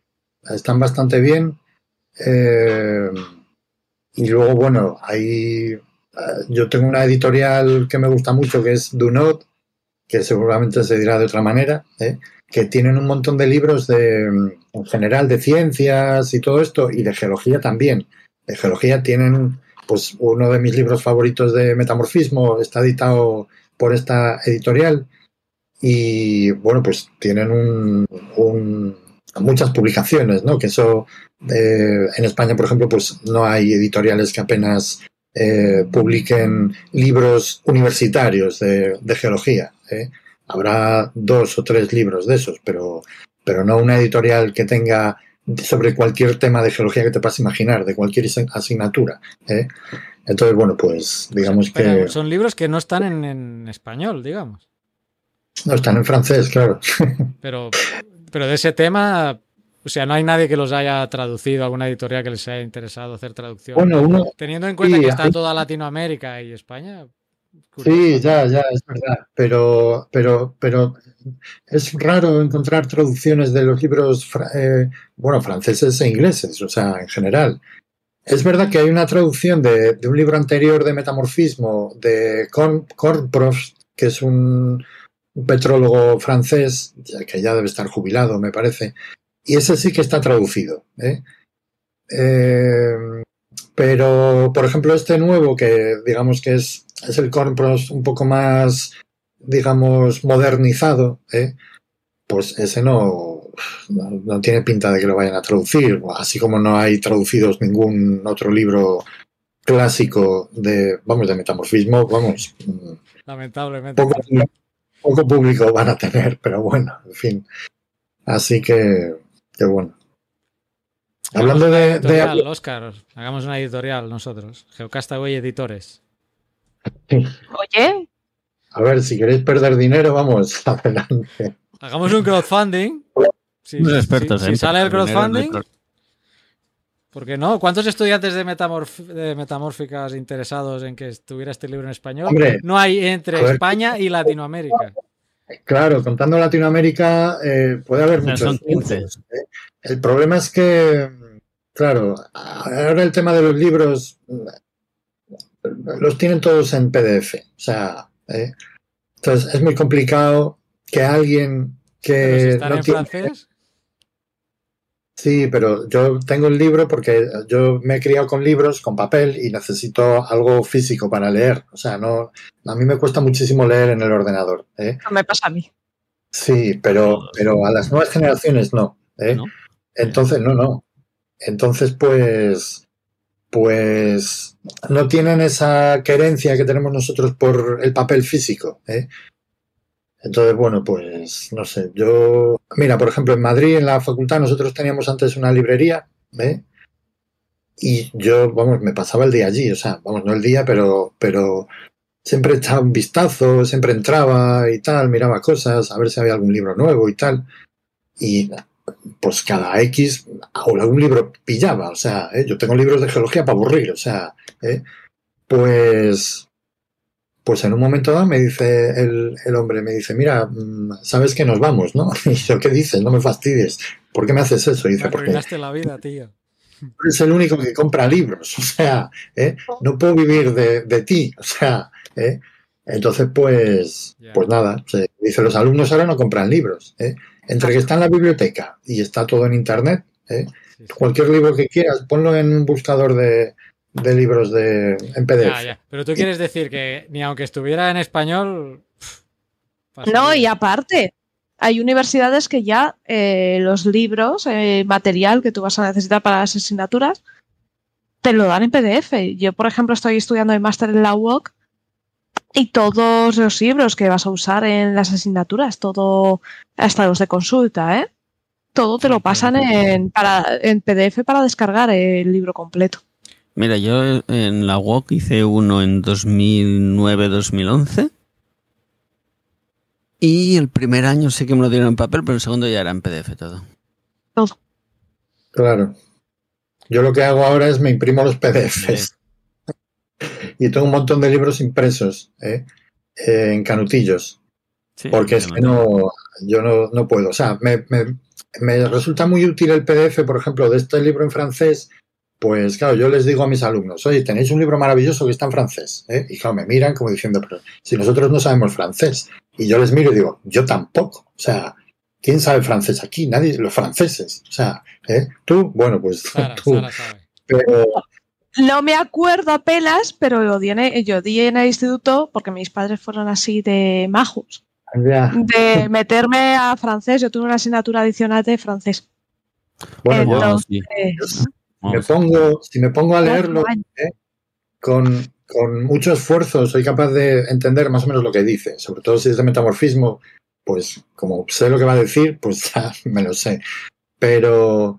S5: están bastante bien. Eh, y luego, bueno, hay, eh, yo tengo una editorial que me gusta mucho que es Do Not, que seguramente se dirá de otra manera, ¿eh? Que tienen un montón de libros de, en general de ciencias y todo esto, y de geología también. De geología tienen, pues, uno de mis libros favoritos de metamorfismo, está editado por esta editorial, y bueno, pues tienen un, un- muchas publicaciones, ¿no? Que eso eh, en España, por ejemplo, pues no hay editoriales que apenas eh, publiquen libros universitarios de, de geología. ¿eh? Habrá dos o tres libros de esos, pero, pero no una editorial que tenga sobre cualquier tema de geología que te puedas imaginar, de cualquier asign- asignatura. ¿eh? Entonces, bueno, pues digamos que
S2: Son libros que no están en, en español, digamos.
S5: no están en francés, claro.
S2: Pero, pero de ese tema, o sea, no hay nadie que los haya traducido, alguna editorial que les haya interesado hacer traducción.
S5: Bueno, uno,
S2: Teniendo en cuenta
S5: sí,
S2: que está
S5: hay-
S2: toda Latinoamérica y España.
S5: Sí, ya, ya, es verdad. Pero, pero, pero es raro encontrar traducciones de los libros, eh, bueno, franceses e ingleses, o sea, en general. Es verdad que hay una traducción de, de un libro anterior de metamorfismo de Korn, Kornprost, que es un, un petrólogo francés, ya que ya debe estar jubilado, me parece. Y ese sí que está traducido. ¿eh? Eh, pero, por ejemplo, este nuevo, que digamos que es, es el Cornpros un poco más, digamos, modernizado, ¿eh? pues ese no, no, no tiene pinta de que lo vayan a traducir, así como no hay traducidos ningún otro libro clásico de, vamos, de metamorfismo, vamos,
S2: Lamentablemente.
S5: poco, poco público van a tener, pero bueno, en fin. Así que, que bueno. Hablando de, de,
S2: Oscar, hagamos una editorial nosotros. Geocastaway Editores.
S4: Oye,
S5: a ver, si queréis perder dinero, vamos, adelante.
S2: Hagamos un crowdfunding. Sí,
S1: Unos
S2: sí,
S1: expertos
S2: sí. Si sale el crowdfunding, ¿por qué no? ¿Cuántos estudiantes de, metamorf- de metamórficas interesados en que estuviera este libro en español?
S5: Hombre,
S2: no hay entre. España y Latinoamérica.
S5: Claro, contando Latinoamérica, eh, puede haber muchos.
S1: son 15.
S5: puntos, ¿eh? El problema es que, claro, ahora el tema de los libros, los tienen todos en PDF. O sea, ¿eh? entonces es muy complicado que alguien que
S2: Pero si están
S5: no
S2: en
S5: tiene-
S2: francés.
S5: Sí, pero yo tengo el libro porque yo me he criado con libros, con papel y necesito algo físico para leer. O sea, no, a mí me cuesta muchísimo leer en el ordenador. ¿eh?
S4: No me pasa a mí.
S5: Sí, pero, pero a las nuevas generaciones no. ¿eh?
S1: ¿no?
S5: Entonces, no, no. Entonces, pues, pues no tienen esa querencia que tenemos nosotros por el papel físico. ¿eh? Entonces, bueno, pues, no sé, yo, mira, por ejemplo, en Madrid, en la facultad, nosotros teníamos antes una librería, ¿eh? Y yo, vamos, me pasaba el día allí, o sea, vamos, no el día, pero, pero siempre echaba un vistazo, siempre entraba y tal, miraba cosas, a ver si había algún libro nuevo y tal. Y pues cada X o algún libro pillaba, o sea, ¿eh? yo tengo libros de geología para aburrir, o sea, ¿eh? pues, pues en un momento dado me dice el, el hombre, me dice, mira, mm, sabes que nos vamos, ¿no? Y yo, ¿qué dices? No me fastidies, ¿por qué me haces eso? Y
S2: Me
S5: dice, porque
S2: la vida, tío.
S5: eres el único que compra libros, o sea, ¿eh? no puedo vivir de, de ti, o sea, ¿eh? entonces pues, pues nada, se dice, los alumnos ahora no compran libros, ¿eh? Entre que está en la biblioteca y está todo en internet, ¿eh?
S2: Sí, sí.
S5: cualquier libro que quieras, ponlo en un buscador de, de libros de, en PDF.
S2: Ya, ya. Pero tú quieres decir que ni aunque estuviera en español. pff,
S4: No, y aparte, hay universidades que ya eh, los libros, eh, material que tú vas a necesitar para las asignaturas, te lo dan en PDF. Yo, por ejemplo, estoy estudiando el máster en la UOC y todos los libros que vas a usar en las asignaturas, todo, hasta los de consulta, ¿eh? Todo te lo pasan en, para, en PDF para descargar el libro completo.
S1: Mira, yo en la UOC hice uno en 2009-2011. Y el primer año sí que me lo dieron en papel, pero el segundo ya era en PDF todo.
S5: Claro. Yo lo que hago ahora es me imprimo los PDFs. Y tengo un montón de libros impresos ¿eh? Eh, en canutillos.
S1: Sí,
S5: porque es que no, yo no, no puedo. O sea, me, me- me resulta muy útil el PDF, por ejemplo, de este libro en francés. Pues claro, yo les digo a mis alumnos, oye, tenéis un libro maravilloso que está en francés. ¿eh? Y claro, me miran como diciendo, pero si nosotros no sabemos francés. Y yo les miro y digo, yo tampoco. O sea, ¿quién sabe francés aquí? Nadie, los franceses. O sea, ¿eh? tú, bueno, pues
S2: Sara,
S5: tú.
S2: Sara sabe.
S5: Pero,
S4: No me acuerdo apenas, pero lo di en el- yo di en el instituto porque mis padres fueron así de majos. De meterme a francés, yo tuve una asignatura adicional de francés.
S5: bueno, yo-
S1: sí,
S5: me pongo, si me pongo a leerlo,
S4: años.
S5: con, con mucho esfuerzo soy capaz de entender más o menos lo que dice, sobre todo si es de metamorfismo, pues como sé lo que va a decir, pues ya me lo sé. Pero,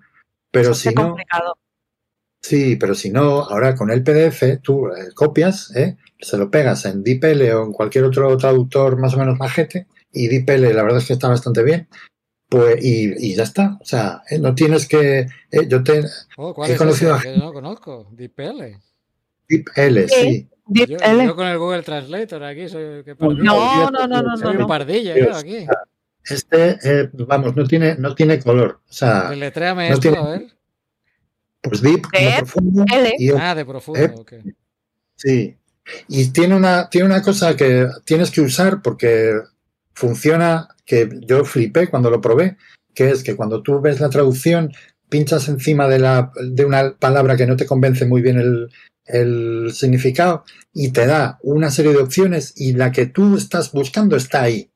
S5: pero si no,
S4: complicado.
S5: Sí, pero si no, ahora con el PDF tú eh, copias, ¿eh? se lo pegas en DeepL o en cualquier otro traductor más o menos majete, y DeepL la verdad es que está bastante bien, pues y, y ya está. O sea, ¿eh? no tienes que, eh, yo te,
S2: Oh, ¿cuál
S5: He
S2: es
S5: conocido
S2: ese?
S5: a-
S2: Que no conozco. DeepL.
S5: DeepL,
S4: Sí.
S5: sí.
S2: Yo,
S4: DeepL.
S2: yo con el Google Translator aquí soy, qué
S5: No.
S4: No, no, no, no,
S2: soy
S4: no.
S2: un pardillo
S5: Dios.
S2: yo aquí.
S5: Este, eh, vamos, no tiene, no tiene color. O sea,
S2: Deletréame
S5: no
S2: esto,
S5: tiene-
S2: a ver.
S5: Pues deep, profundo.
S4: L.
S5: Y,
S2: Ah, de profundo,
S5: Eh,
S2: ok.
S5: sí. Y tiene una, tiene una cosa que tienes que usar porque funciona, que yo flipé cuando lo probé, que es que cuando tú ves la traducción, pinchas encima de, la, de una palabra que no te convence muy bien el, el significado y te da una serie de opciones y la que tú estás buscando está ahí.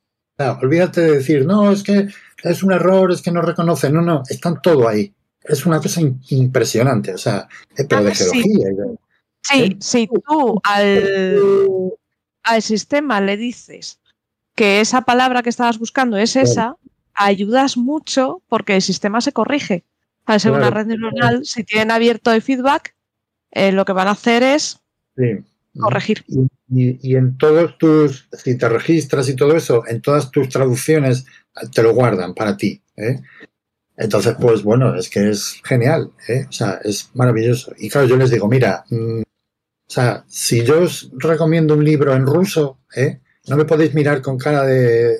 S5: Olvídate de decir, no, es que es un error, es que no reconoce. No, no, están todo ahí. Es una cosa impresionante, o sea, eh, pero de
S4: sí.
S5: geología. y de-
S4: Sí,
S5: ¿Eh?
S4: si tú al, al sistema le dices que esa palabra que estabas buscando es esa, ayudas mucho porque el sistema se corrige. Al ser una red neuronal, si tienen abierto el feedback, eh, lo que van a hacer es
S5: sí.
S4: corregir.
S5: Y, y- y en todos tus, si te registras y todo eso, en todas tus traducciones eh, te lo guardan para ti. ¿eh? Entonces, pues bueno, es que es genial, ¿eh? o sea, es maravilloso. Y claro, yo les digo, mira, mm, o sea, si yo os recomiendo un libro en ruso, ¿eh? no me podéis mirar con cara de,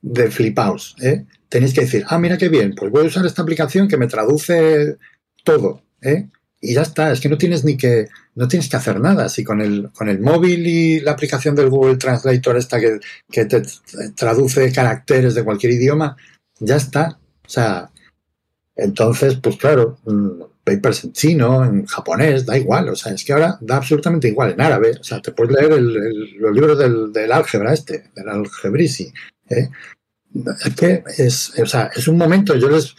S5: de flipaos. ¿eh? Tenéis que decir, ah, mira qué bien, pues voy a usar esta aplicación que me traduce todo. ¿eh? y ya está. Es que no tienes ni que, no tienes que hacer nada. Si con el, con el móvil y la aplicación del Google Translator esta que, que te traduce caracteres de cualquier idioma, ya está. O sea, entonces, pues claro, mm, papers en chino, en japonés, da igual. O sea, es que ahora da absolutamente igual en árabe. O sea, te puedes leer los libros del, del, álgebra este, del algebrisi. ¿eh? Es que es, o sea, es un momento, yo les,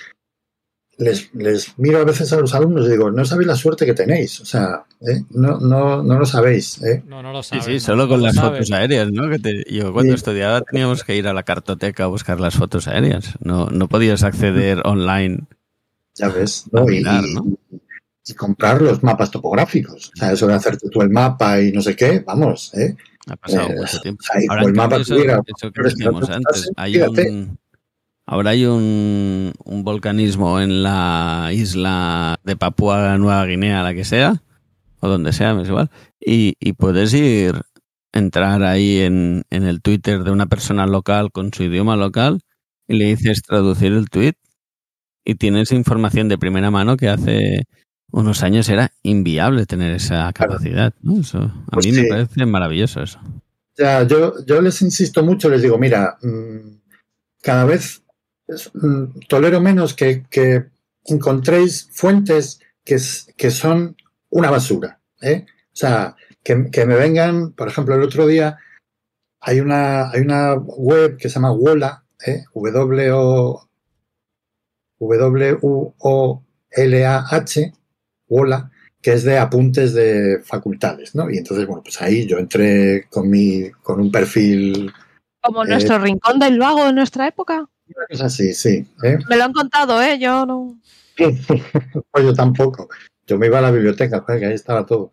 S5: les, les, miro a veces a los alumnos y digo, no sabéis la suerte que tenéis, o sea, ¿eh? no, no, no lo sabéis. ¿eh?
S2: No, no lo
S1: sabes. Sí, sí, solo con las fotos aéreas, ¿no? Que te, yo cuando sí. estudiaba teníamos que ir a la cartoteca a buscar las fotos aéreas, no, no podías acceder online.
S5: Ya ves, ¿no? Mirar, y, ¿no? y, comprar los mapas topográficos, o sea, eso de hacerte tú el mapa y no sé qué, vamos, ¿eh?
S1: Ha pasado eh, mucho tiempo. O sea, Ahora, el mapa eso, tuviera, eso que decíamos antes, hay un... Ahora hay un, un, volcanismo en la isla de Papúa Nueva Guinea, la que sea, o donde sea, me es igual, y, y puedes ir, entrar ahí en, en, el Twitter de una persona local con su idioma local y le dices traducir el tweet y tienes información de primera mano que hace unos años era inviable tener esa capacidad. ¿no? Eso, a pues mí sí. me parece maravilloso eso.
S5: Ya, yo, yo les insisto mucho, les digo, mira, mmm, cada vez tolero menos que, que encontréis fuentes que, que, son una basura. ¿eh? O sea, que, que, me vengan, por ejemplo, el otro día hay una, hay una web que se llama Wola, ¿eh? W-O-L-A-H, Wola, que es de apuntes de facultades, ¿no? Y entonces, bueno, pues ahí yo entré con mi, con un perfil.
S4: Como nuestro eh, rincón del vago de nuestra época.
S5: Es así, sí. ¿eh?
S4: Me lo han contado, ¿eh? Yo no.
S5: pues yo tampoco. Yo me iba a la biblioteca, que ahí estaba todo.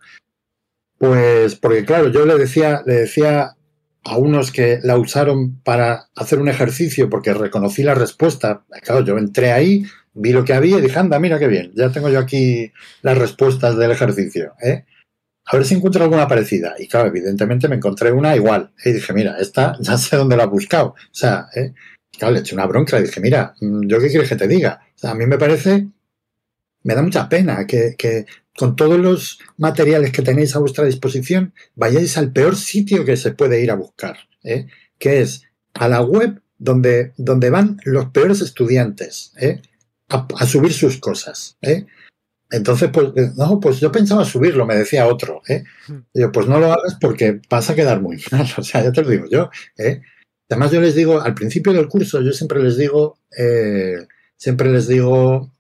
S5: Pues, porque claro, yo le decía, le decía a unos que la usaron para hacer un ejercicio porque reconocí la respuesta. Claro, yo entré ahí, vi lo que había y dije, anda, mira qué bien, ya tengo yo aquí las respuestas del ejercicio. ¿eh? A ver si encuentro alguna parecida. Y claro, evidentemente me encontré una igual. Y dije, mira, esta ya sé dónde la he buscado. O sea, ¿eh? Claro, le eché una bronca, le dije, mira, mm, ¿yo qué quieres que te diga? O sea, a mí me parece, me da mucha pena que, que, con todos los materiales que tenéis a vuestra disposición vayáis al peor sitio que se puede ir a buscar, ¿eh? que es a la web donde, donde van los peores estudiantes ¿eh? a, a, subir sus cosas. ¿eh? Entonces, pues, no, pues yo pensaba subirlo, me decía otro. ¿eh? Yo, pues no lo hagas porque vas a quedar muy mal. O sea, ya te lo digo yo. ¿eh? Además, yo les digo, al principio del curso, yo siempre les digo, eh, siempre les digo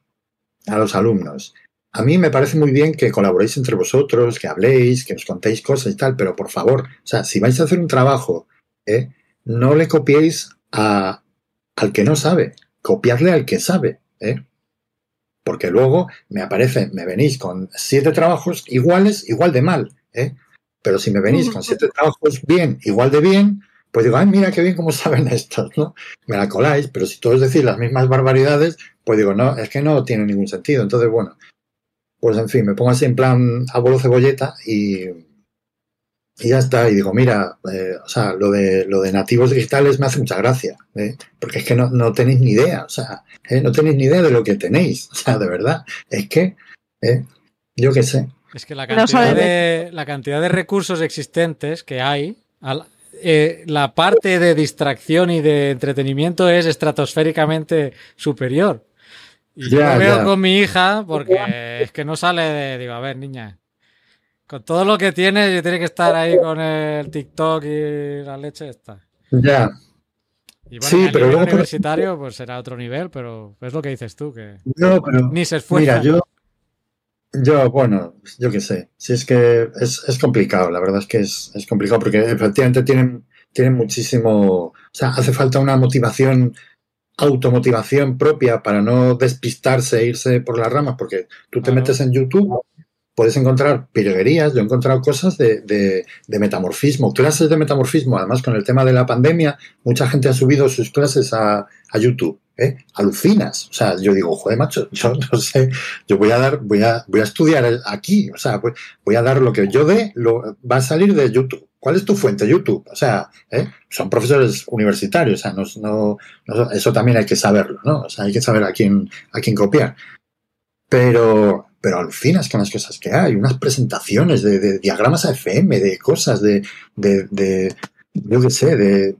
S5: a los alumnos, a mí me parece muy bien que colaboréis entre vosotros, que habléis, que os contéis cosas y tal, pero por favor, o sea, si vais a hacer un trabajo, ¿eh? no le copiéis a, al que no sabe, copiadle al que sabe, ¿eh? Porque luego me aparece, me venís con siete trabajos iguales, igual de mal, ¿eh? Pero si me venís con siete trabajos bien, igual de bien, pues digo, ay, mira qué bien cómo saben estos, ¿no? Me la coláis, pero si todos decís las mismas barbaridades, pues digo, no, es que no tiene ningún sentido. Entonces, bueno, pues en fin, me pongo así en plan abuelo cebolleta y, y ya está. Y digo, mira, eh, o sea, lo de, lo de nativos digitales me hace mucha gracia, ¿eh? porque es que no, no, tenéis ni idea, o sea, ¿eh? no tenéis ni idea de lo que tenéis, o sea, de verdad, es que, ¿eh? yo qué sé.
S2: Es que la cantidad, de, la cantidad de recursos existentes que hay, al, eh, la parte de distracción y de entretenimiento es estratosféricamente superior. Y ya, yo lo veo con mi hija porque es que no sale de, digo, a ver, niña, con todo lo que tiene, tiene que estar ahí con el TikTok y la leche esta.
S5: Ya.
S2: Y bueno, sí, pero luego universitario pues será otro nivel, pero es lo que dices tú, que
S5: no, pero,
S2: ni se esfuerza.
S5: Mira, yo, yo, bueno, yo qué sé. Si es que es, es, complicado, la verdad es que es, es complicado porque efectivamente tienen, tienen muchísimo. O sea, hace falta una motivación, automotivación propia para no despistarse e irse por las ramas, porque tú te metes en YouTube, puedes encontrar pirguerías. Yo he encontrado cosas de, de, metamorfismo, clases de metamorfismo. Además, con el tema de la pandemia, mucha gente ha subido sus clases a, a YouTube. ¿eh? Alucinas. O sea, yo digo, joder, macho, yo no sé, yo voy a dar, voy a, voy a estudiar aquí, o sea, voy a dar lo que yo dé, va a salir de YouTube. ¿Cuál es tu fuente? YouTube. O sea, ¿eh? son profesores universitarios, o sea, no, eso también hay que saberlo, ¿no? O sea, hay que saber a quién, a quién copiar. Pero, pero alucinas con las cosas que hay, unas presentaciones de, de diagramas AFM, de cosas, de, de, de yo qué sé, de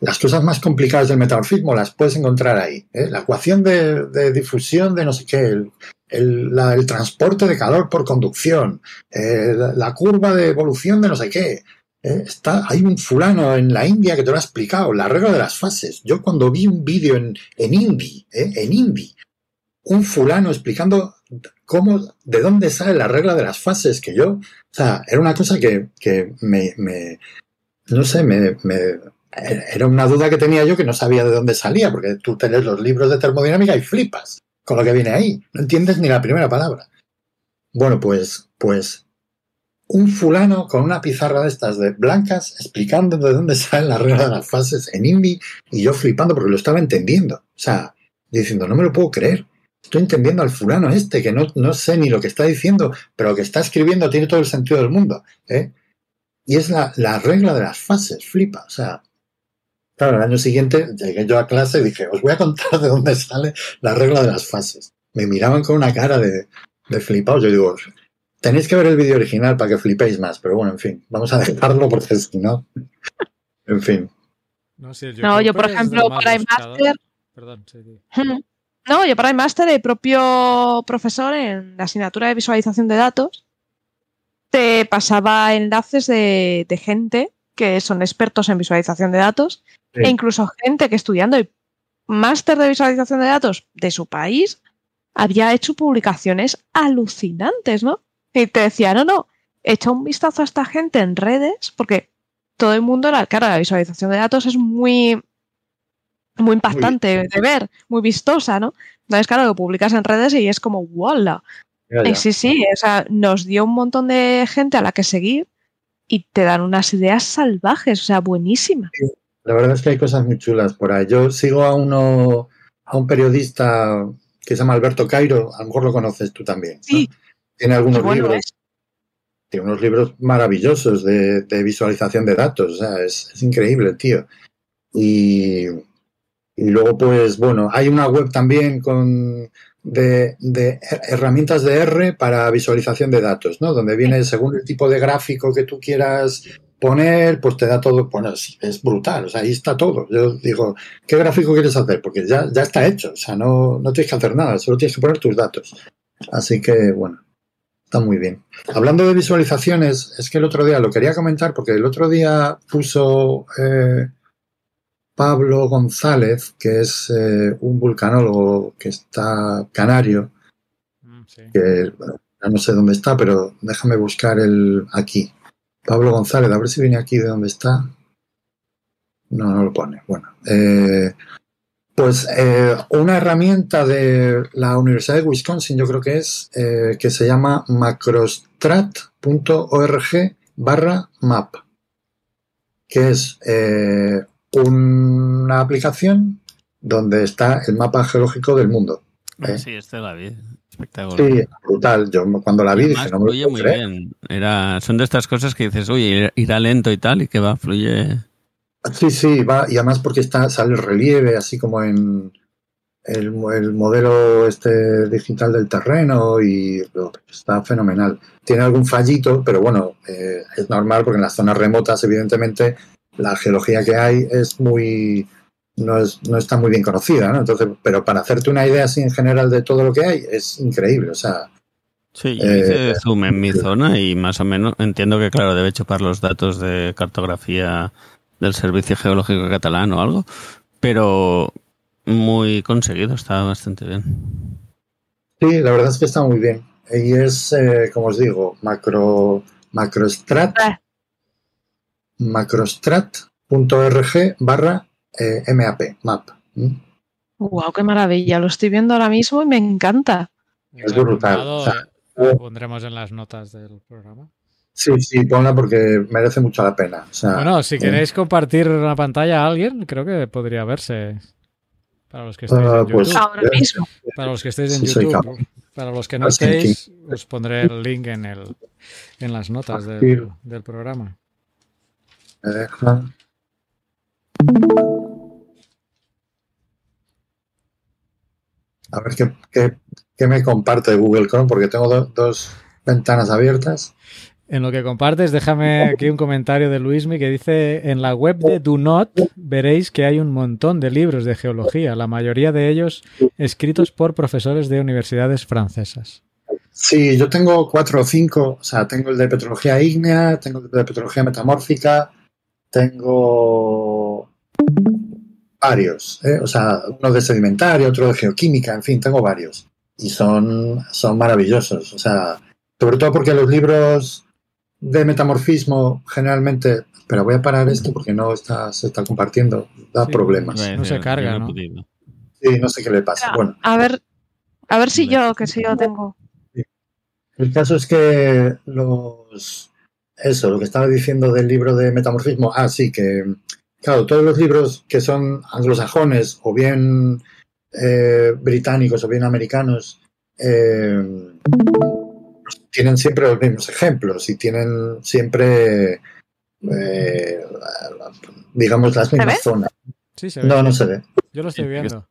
S5: las cosas más complicadas del metamorfismo las puedes encontrar ahí. ¿eh? La ecuación de, de, difusión de no sé qué, el, el, transporte de calor por conducción, eh, la, curva de evolución de no sé qué. Eh, está, hay un fulano en la India que te lo ha explicado, la regla de las fases. Yo cuando vi un vídeo en, en Hindi, ¿eh? en un fulano explicando cómo, de dónde sale la regla de las fases, que yo, o sea, era una cosa que, que me, no sé, me, me, era una duda que tenía yo que no sabía de dónde salía, porque tú tenés los libros de termodinámica y flipas con lo que viene ahí. No entiendes ni la primera palabra. Bueno, pues, pues, un fulano con una pizarra de estas de blancas explicando de dónde salen las reglas de las fases en indie y yo flipando porque lo estaba entendiendo. O sea, diciendo, no me lo puedo creer. Estoy entendiendo al fulano este, que no, no sé ni lo que está diciendo, pero lo que está escribiendo tiene todo el sentido del mundo. ¿eh? Y es la, la regla de las fases, flipa. O sea, Claro, el año siguiente llegué yo a clase y dije, os voy a contar de dónde sale la regla de las fases. Me miraban con una cara de, de flipado. Yo digo, tenéis que ver el vídeo original para que flipéis más, pero bueno, en fin, vamos a dejarlo porque si no, en fin.
S4: No, yo, no, yo por ejemplo, para el máster... Perdón, sí, sí. No, yo para el máster, el propio profesor en la asignatura de visualización de datos te pasaba enlaces de, de gente que son expertos en visualización de datos Sí. E incluso gente que estudiando el máster de visualización de datos de su país había hecho publicaciones alucinantes, ¿no? Y te decía, no, no, echa un vistazo a esta gente en redes, porque todo el mundo, la cara, la visualización de datos es muy, muy impactante muy de ver, muy vistosa, ¿no? Entonces, claro, lo publicas en redes y es como, ¡wala! Y sí, sí, o sea, nos dio un montón de gente a la que seguir y te dan unas ideas salvajes, o sea, buenísimas.
S5: Sí. La verdad es que hay cosas muy chulas por ahí. Yo sigo a uno, a un periodista que se llama Alberto Cairo, a lo mejor lo conoces tú también. ¿no?
S4: Sí.
S5: Tiene algunos
S4: bueno
S5: libros,
S4: es.
S5: tiene unos libros maravillosos de, de visualización de datos. O sea, es, es increíble, tío. Y, y, luego, pues, bueno, hay una web también con de, de, herramientas de R para visualización de datos, ¿no? Donde viene según el tipo de gráfico que tú quieras poner, pues te da todo, bueno, es brutal, o sea, ahí está todo. Yo digo, ¿qué gráfico quieres hacer? Porque ya, ya está hecho, o sea, no, no tienes que hacer nada, solo tienes que poner tus datos. Así que, bueno, está muy bien. Hablando de visualizaciones, es que el otro día lo quería comentar porque el otro día puso eh, Pablo González, que es eh, un vulcanólogo que está canario,
S2: Sí.
S5: que bueno, no sé dónde está, pero déjame buscar el aquí. Pablo González, a ver si viene aquí de dónde está. No, no lo pone. Bueno, eh, pues eh, una herramienta de la Universidad de Wisconsin, yo creo que es, que se llama macrostrat.org barra map, que es una aplicación donde está el mapa geológico del mundo. ¿eh?
S1: Sí, este la vi. Espectacular.
S5: Sí, brutal. Yo cuando la vi
S1: Además,
S5: dije, no me lo
S1: fluye muy bien. Era, son de estas cosas que dices, oye, irá lento y tal, y que va, fluye.
S5: Sí, sí, va, y además porque está, sale el relieve, así como en el, el modelo este digital del terreno, y está fenomenal. Tiene algún fallito, pero bueno, eh, es normal porque en las zonas remotas, evidentemente, la geología que hay es muy. No, es, no está muy bien conocida, ¿no? Entonces, pero para hacerte una idea así en general de todo lo que hay, es increíble. O sea,
S1: Sí, yo
S5: Eh,
S1: hice zoom en mi zona y más o menos entiendo que, claro, debe chupar los datos de cartografía del Servicio Geológico Catalán o algo, pero muy conseguido, está bastante bien.
S5: Sí, la verdad es que está muy bien. Y es, eh, como os digo, macro, macrostrat,
S4: Ah.
S5: macrostrat.org barra eh, MAP, map.
S4: Wow, qué maravilla. Lo estoy viendo ahora mismo y me encanta.
S5: Es brutal.
S2: Apuntado,
S5: O sea,
S2: eh, lo pondremos en las notas del programa.
S5: Sí, sí, ponla porque merece mucho la pena. O sea,
S2: Bueno, si
S5: eh,
S2: queréis compartir la pantalla a alguien, creo que podría verse. Para los que estéis
S5: Ah,
S2: en
S5: pues-
S2: YouTube.
S4: Ahora mismo.
S2: Para los que estéis en
S5: Sí,
S2: YouTube. Para los que no
S5: que-
S2: estéis, os pondré el link en, el, en las notas del,
S5: Compartir.
S2: del programa.
S5: Me deja. A ver qué, qué, qué me comparte Google Chrome, porque tengo do- dos ventanas abiertas.
S2: En lo que compartes, déjame aquí un comentario de Luismi que dice, en la web de Do Not veréis que hay un montón de libros de geología, la mayoría de ellos escritos por profesores de universidades francesas.
S5: Sí, yo tengo cuatro o cinco. O sea, tengo el de petrología ígnea, tengo el de petrología metamórfica, tengo varios. ¿eh? O sea, uno de sedimentario, otro de geoquímica, en fin, tengo varios. Y son, son maravillosos. O sea, sobre todo porque los libros de metamorfismo generalmente... Pero voy a parar esto porque no está, se está compartiendo. Da
S2: Sí,
S5: problemas.
S2: No se carga, ¿no?
S5: Sí, no sé qué le pasa. Bueno.
S4: A ver, a ver si yo, que sí yo tengo.
S5: El caso es que los. Eso, lo que estaba diciendo del libro de metamorfismo. Ah, sí, que. Claro, todos los libros que son anglosajones o bien eh, británicos o bien americanos eh, tienen siempre los mismos ejemplos y tienen siempre, eh, digamos, las mismas zonas.
S2: Sí, se ve.
S5: No, no se ve.
S2: Yo lo estoy viendo.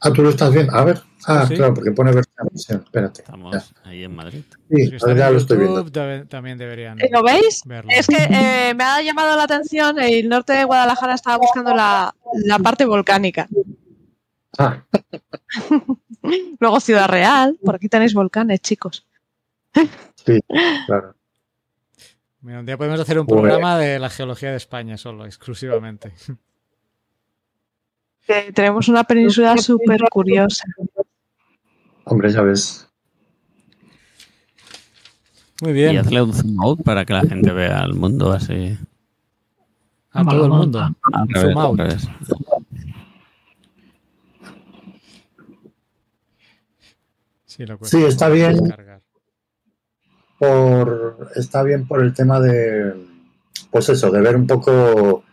S5: Ah, tú lo estás viendo. A ver. Ah,
S2: Sí.
S5: claro, porque pone versión. Espérate.
S1: Estamos
S5: Ya.
S1: ahí en Madrid.
S5: Sí,
S2: Si están
S5: ya
S2: en
S5: lo estoy viendo.
S2: YouTube, también deberían
S4: ¿Lo veis?
S2: verlo.
S4: Es que eh, me ha llamado la atención, el norte de Guadalajara estaba buscando la, la parte volcánica.
S5: Ah,
S4: Luego Ciudad Real, por aquí tenéis volcanes, chicos.
S5: sí, claro.
S2: Mira, un día podemos hacer un programa de la geología de España solo, exclusivamente.
S4: Que tenemos una península súper curiosa.
S5: Hombre, ya ves.
S2: Muy
S1: Y
S2: bien.
S1: hazle un zoom out para que la gente vea el mundo así.
S2: A todo el mundo.
S1: Al
S2: Un
S1: revés,
S2: zoom
S1: al
S2: out. Sí, lo
S5: Sí, está bien. por está bien por el tema de pues eso de ver un poco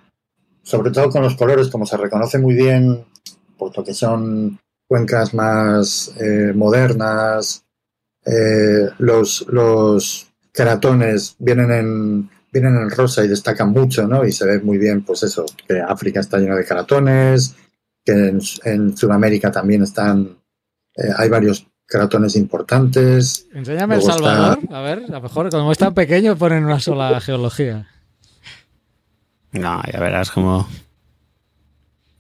S5: sobre todo con los colores como se reconoce muy bien puesto que son cuencas más eh, modernas eh, los los caratones vienen en vienen en rosa y destacan mucho no y se ve muy bien pues eso que África está llena de caratones que en, en Sudamérica también están eh, hay varios caratones importantes
S2: Enséñame El
S5: está-
S2: Salvador. A ver, a lo mejor como es tan pequeño ponen una sola geología.
S1: No, ya verás como.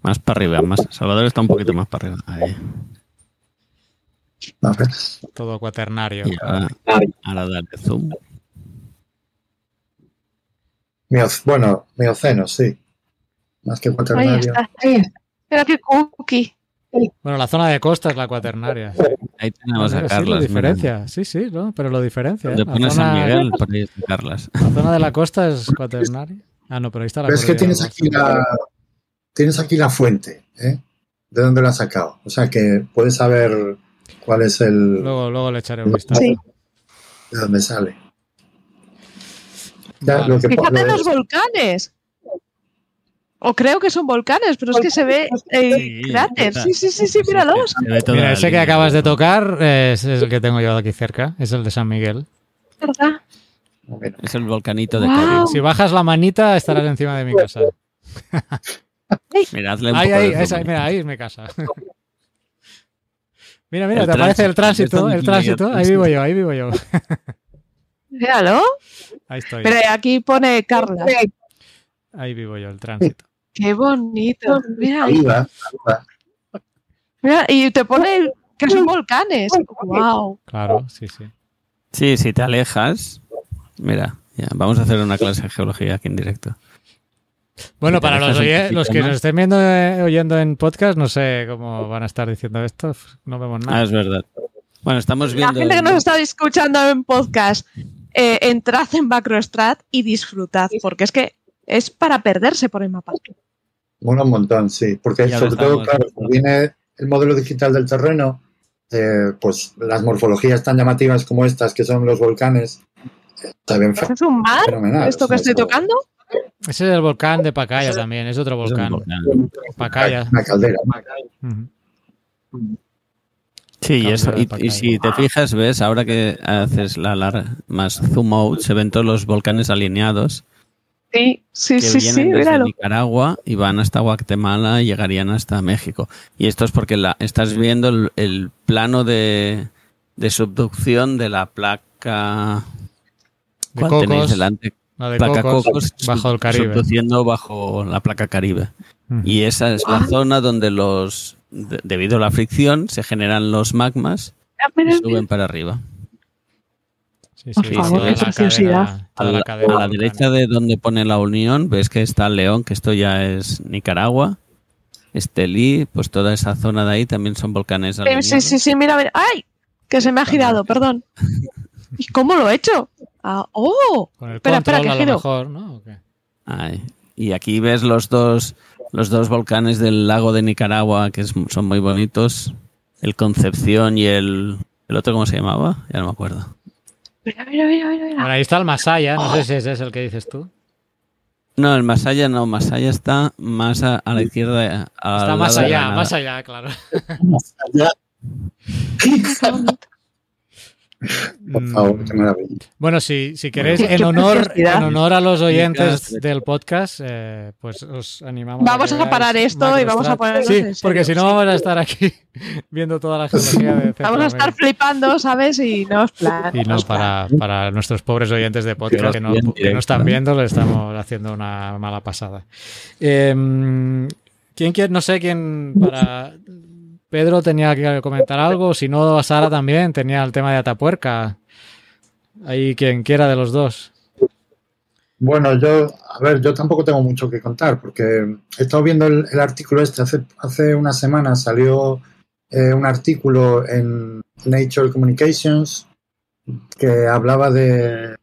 S1: Más para arriba, más. Salvador está un poquito más para arriba. Ahí.
S2: Todo cuaternario.
S1: Ahora, ahora dale zoom.
S5: Bueno, mioceno, sí. Más que
S4: Ahí
S5: cuaternario.
S4: está. Mira qué cookie.
S2: Bueno, la zona de costa es la cuaternaria.
S1: Ahí tenemos a
S2: sí,
S1: Carlas. mira.
S2: diferencia. Sí, sí, ¿no? pero lo diferencia. ¿eh? La
S1: pones San
S2: zona,
S1: Miguel, ahí está Carlas.
S2: la zona de la costa es cuaternaria. Ah, no, pero ahí está la
S5: Pero es que tienes aquí la tienes aquí la fuente, ¿eh? ¿De dónde la has sacado? O sea que puedes saber cuál es el
S2: Luego, luego le echaré un vistazo.
S4: Sí.
S5: de dónde sale. Ya,
S2: Vale.
S5: lo que po-
S4: Fíjate en
S5: lo
S4: los volcanes. O creo que son volcanes, pero es que se ve eh,
S1: Sí,
S4: cráter. Sí, sí, sí, sí, míralos.
S2: Mira, ese que acabas de tocar es, es el que tengo yo aquí cerca. Es el de San Miguel.
S4: ¿Verdad?
S1: Es el volcanito de. Cádiz.
S2: Si bajas la manita, estarás encima de mi casa.
S1: Mira, hazle un
S2: Ahí,
S1: poco
S2: ahí,
S1: de
S2: esa-
S1: zoom.
S2: mira, ahí es mi casa. Mira, mira,
S1: El
S2: te aparece el
S1: tránsito.
S2: el tránsito. Ahí vivo yo, ahí vivo yo.
S4: Míralo.
S2: Ahí estoy.
S4: Pero aquí pone Carla.
S2: Ahí vivo yo, el tránsito.
S4: Qué bonito. Mira, ahí. Mira, y te pone que son volcanes. Wow.
S2: Claro, sí, sí.
S1: Sí, si te alejas. Mira, ya, vamos a hacer una clase de geología aquí en directo.
S2: Bueno, para los, oye- los que
S1: más.
S2: nos estén viendo eh, oyendo en podcast, no sé cómo van a estar diciendo esto. No vemos
S1: Ah,
S2: nada.
S1: es verdad. Bueno, estamos
S4: La
S1: viendo.
S4: gente que nos está escuchando en podcast, eh, entrad en Macrostrat y disfrutad, porque es que es para perderse por el mapa.
S5: Mola un montón, sí. Porque
S1: Ya
S5: sobre todo, claro, como viene el modelo digital del terreno, eh, pues las morfologías tan llamativas como estas, que son los volcanes, fe-
S4: ¿Es un mar
S5: fenomenal.
S4: esto que estoy
S5: es
S4: tocando?
S2: Ese es el volcán de Pacaya también, es otro volcán. Pacaya.
S5: Una caldera.
S1: Sí, y, eso, y, si te fijas, ves, ahora que haces la lar- más zoom out, se ven todos los volcanes alineados.
S4: Sí, sí,
S1: que
S4: sí, sí,
S1: vienen desde
S4: míralo.
S1: Nicaragua y van hasta Guatemala y llegarían hasta México. Y esto es porque la, estás viendo el, el plano de, de subducción de la placa.
S2: De
S1: ¿Cuál
S2: Cocos.
S1: tenéis delante?
S2: La de
S1: placa
S2: Cocos,
S1: Cocos,
S2: bajo el Caribe.
S1: subduciendo bajo la placa Caribe.
S2: Ujú.
S1: Y esa es la zona donde los, de- debido a la fricción, se generan los magmas
S4: Ah,
S1: y suben para arriba.
S2: Sí,
S4: Por
S1: favor, qué
S2: la
S4: preciosidad.
S2: cadena-
S1: A la, a derecha de donde pone la unión, ves que está León, que esto ya es Nicaragua. Estelí, pues toda esa zona de ahí también son volcanes.
S4: Sí, sí, sí, mira, mira. ¡Ay! Que se me ha girado, perdón. ¿Y cómo lo he hecho? Ah, ¡Oh!
S2: Con el
S4: Espera, espera,
S2: a lo
S4: giro.
S2: mejor, ¿no? ¿O qué?
S1: Ay, Y aquí ves los dos, los dos volcanes del lago de Nicaragua, que es- son muy bonitos. El Concepción y el, el otro, ¿cómo se llamaba? Ya no me acuerdo.
S4: Mira, mira, mira, mira. mira.
S2: Bueno, ahí está el Masaya, no sé si ese es el que dices tú.
S1: No, el Masaya no, Masaya está más a, a la izquierda.
S2: Está más allá, más allá, claro.
S4: Qué bonito.
S5: Por favor, qué maravilla.
S2: Bueno, si, si queréis, en honor, en honor a los oyentes del podcast, eh, pues os animamos.
S4: Vamos a parar esto y vamos a ponernos
S2: Sí, porque si no vamos a estar aquí viendo toda la geología de
S4: Vamos a estar flipando, ¿sabes? Y no es plan.
S2: Y no para, para nuestros pobres oyentes de podcast que no,
S1: Bien
S2: que no están viendo, le estamos haciendo una mala pasada. Eh, ¿Quién quiere? No sé quién para. Pedro tenía que comentar algo, si no, Sara también tenía el tema de Atapuerca. Ahí quien quiera de los dos.
S5: Bueno, yo, a ver, yo tampoco tengo mucho que contar porque he estado viendo el, artículo este. Hace, hace unas semanas salió eh, un artículo en Nature Communications que hablaba de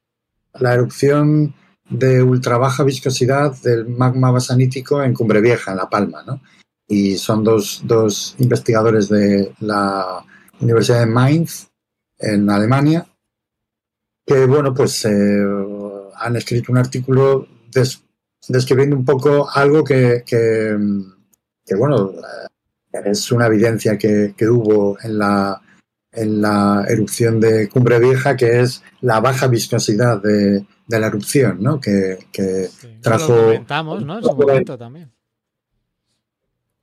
S5: la erupción de ultra baja viscosidad del magma basanítico en Cumbre Vieja, en La Palma, ¿no? Y son dos, dos investigadores de la Universidad de Mainz, en Alemania, que, bueno, pues eh, han escrito un artículo des- describiendo un poco algo que, que, que, bueno, eh, es una evidencia que, que hubo en la, en la erupción de Cumbre Vieja, que es la baja viscosidad de, de la erupción, ¿no? Que, que
S2: Sí.
S5: Trajo-
S2: Lo comentamos, ¿no? En su momento también.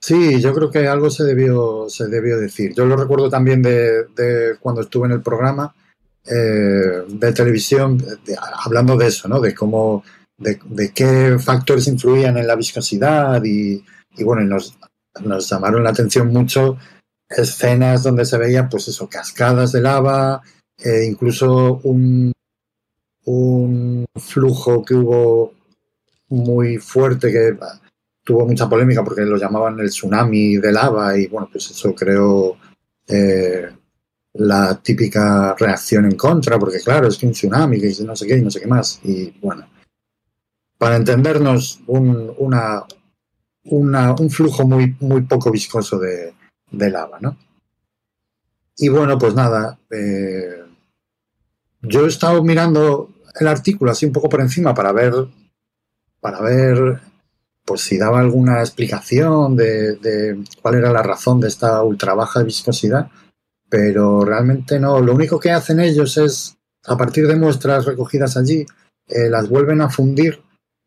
S5: Sí, yo creo que algo se debió, se debió decir. Yo lo recuerdo también de, de cuando estuve en el programa eh, de televisión, hablando de eso, ¿no? De cómo, de, de qué factores influían en la viscosidad y, y bueno, y nos, nos llamaron la atención mucho escenas donde se veían, pues eso, cascadas de lava, eh, incluso un, un flujo que hubo muy fuerte que tuvo mucha polémica porque lo llamaban el tsunami de lava y bueno, pues eso creó eh, la típica reacción en contra, porque claro, es que un tsunami, que no sé qué y no sé qué más. Y bueno, para entendernos, un, una, un flujo muy, muy poco viscoso de, de lava, ¿no? Y bueno, pues nada, eh, yo he estado mirando el artículo así un poco por encima para ver, para ver pues si daba alguna explicación de, de cuál era la razón de esta ultra baja viscosidad, pero realmente no. Lo único que hacen ellos es, a partir de muestras recogidas allí, eh, las vuelven a fundir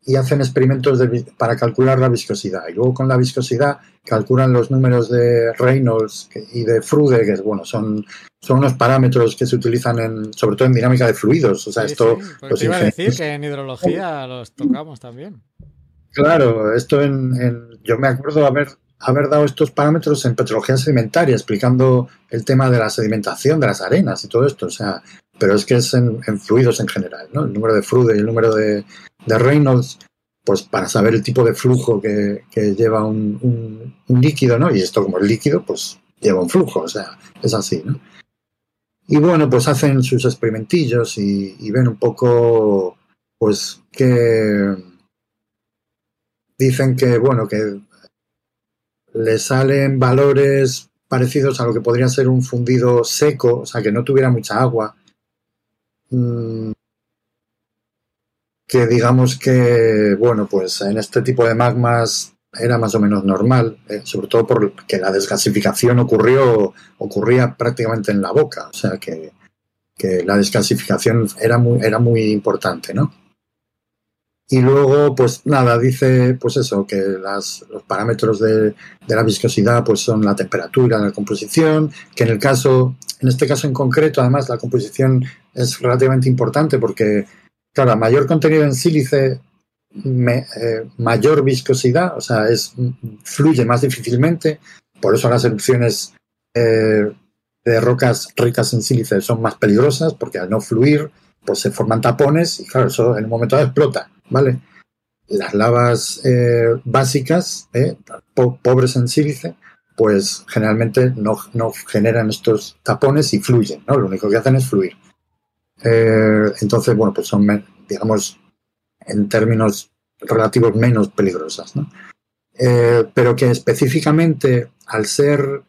S5: y hacen experimentos de para calcular la viscosidad. Y luego con la viscosidad calculan los números de Reynolds y de Frude, que bueno, son, son unos parámetros que se utilizan en, sobre todo en dinámica de fluidos. O sea,
S2: Sí,
S5: esto
S2: sí,
S5: los
S2: iba a decir que en hidrología los tocamos también.
S5: Claro, esto en, yo me acuerdo haber, haber dado estos parámetros en petrología sedimentaria, explicando el tema de la sedimentación de las arenas y todo esto. O sea, pero es que es en, fluidos en general, ¿no? El número de Frude y el número de, Reynolds, pues para saber el tipo de flujo que, lleva un, líquido, ¿no? Y esto como es líquido, pues lleva un flujo, o sea, es así, ¿no? Y bueno, pues hacen sus experimentillos y, y ven un poco, pues, que dicen que, bueno, que le salen valores parecidos a lo que podría ser un fundido seco, o sea, que no tuviera mucha agua. Mm, Que digamos que, bueno, pues en este tipo de magmas era más o menos normal, eh, sobre todo porque la desgasificación ocurrió, ocurría prácticamente en la boca, o sea que, que la desgasificación era muy, era muy importante, ¿no? Y luego, pues nada, dice pues eso, que las, los parámetros de, la viscosidad pues son la temperatura, la composición, que en el caso, en este caso en concreto, además la composición es relativamente importante porque, claro, mayor contenido en sílice, me, eh, mayor viscosidad, o sea, es, fluye más difícilmente, por eso las erupciones eh, de rocas ricas en sílice son más peligrosas, porque al no fluir, pues se forman tapones y claro, eso en un momento dado explota, ¿vale? Las lavas eh, básicas, eh, po pobres en sílice, pues generalmente no, no, generan estos tapones y fluyen, ¿no? Lo único que hacen es fluir. Eh, entonces, bueno, pues son, digamos, en términos relativos menos peligrosas, pero que específicamente al ser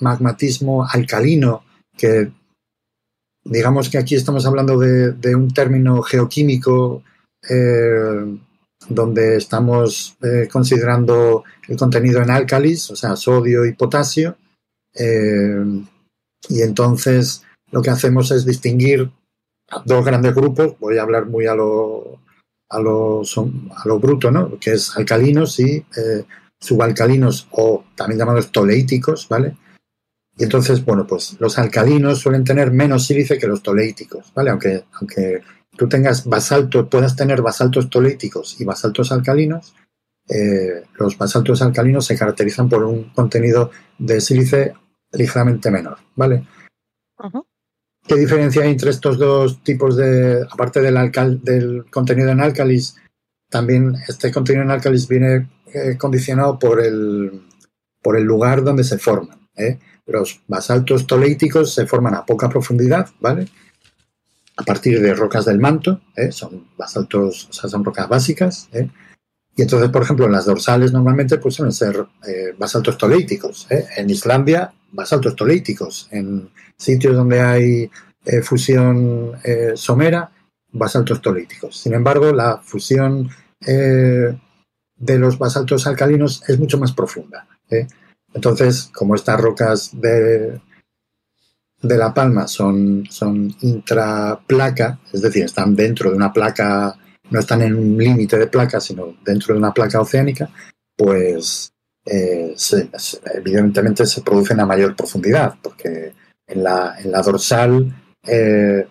S5: magmatismo alcalino, que digamos que aquí estamos hablando de un término geoquímico eh, donde estamos eh, considerando el contenido en álcalis, o sea, sodio y potasio, eh, y entonces lo que hacemos es distinguir dos grandes grupos, voy a hablar muy a lo, a lo, a lo bruto, ¿no? que es alcalinos y subalcalinos o también llamados toleíticos, ¿vale? Y entonces, bueno, pues los alcalinos suelen tener menos sílice que los toleíticos, ¿vale? Aunque tú tengas basalto, puedas tener basaltos toleíticos y basaltos alcalinos, eh, los basaltos alcalinos se caracterizan por un contenido de sílice ligeramente menor, ¿vale? Uh -huh. ¿Qué diferencia hay entre estos dos tipos de, aparte del, alcal, del contenido en álcalis, también este contenido en álcalis viene eh, condicionado por el, por el lugar donde se forman. ¿eh? Los basaltos toleíticos se forman a poca profundidad, ¿vale? A partir de rocas del manto, ¿eh? son basaltos, o sea, son rocas básicas, ¿eh? Y entonces, por ejemplo, en las dorsales normalmente pues suelen ser eh, basaltos toleíticos. ¿eh? En Islandia, basaltos toleíticos. En sitios donde hay fusión somera, basaltos toleíticos. Sin embargo, la fusión de los basaltos alcalinos es mucho más profunda. Entonces, como estas rocas de, de La Palma son, son intraplaca, es decir, están dentro de una placa no están en un límite de placa, sino dentro de una placa oceánica, pues eh, evidentemente se producen a mayor profundidad, porque en la, en la dorsal eh,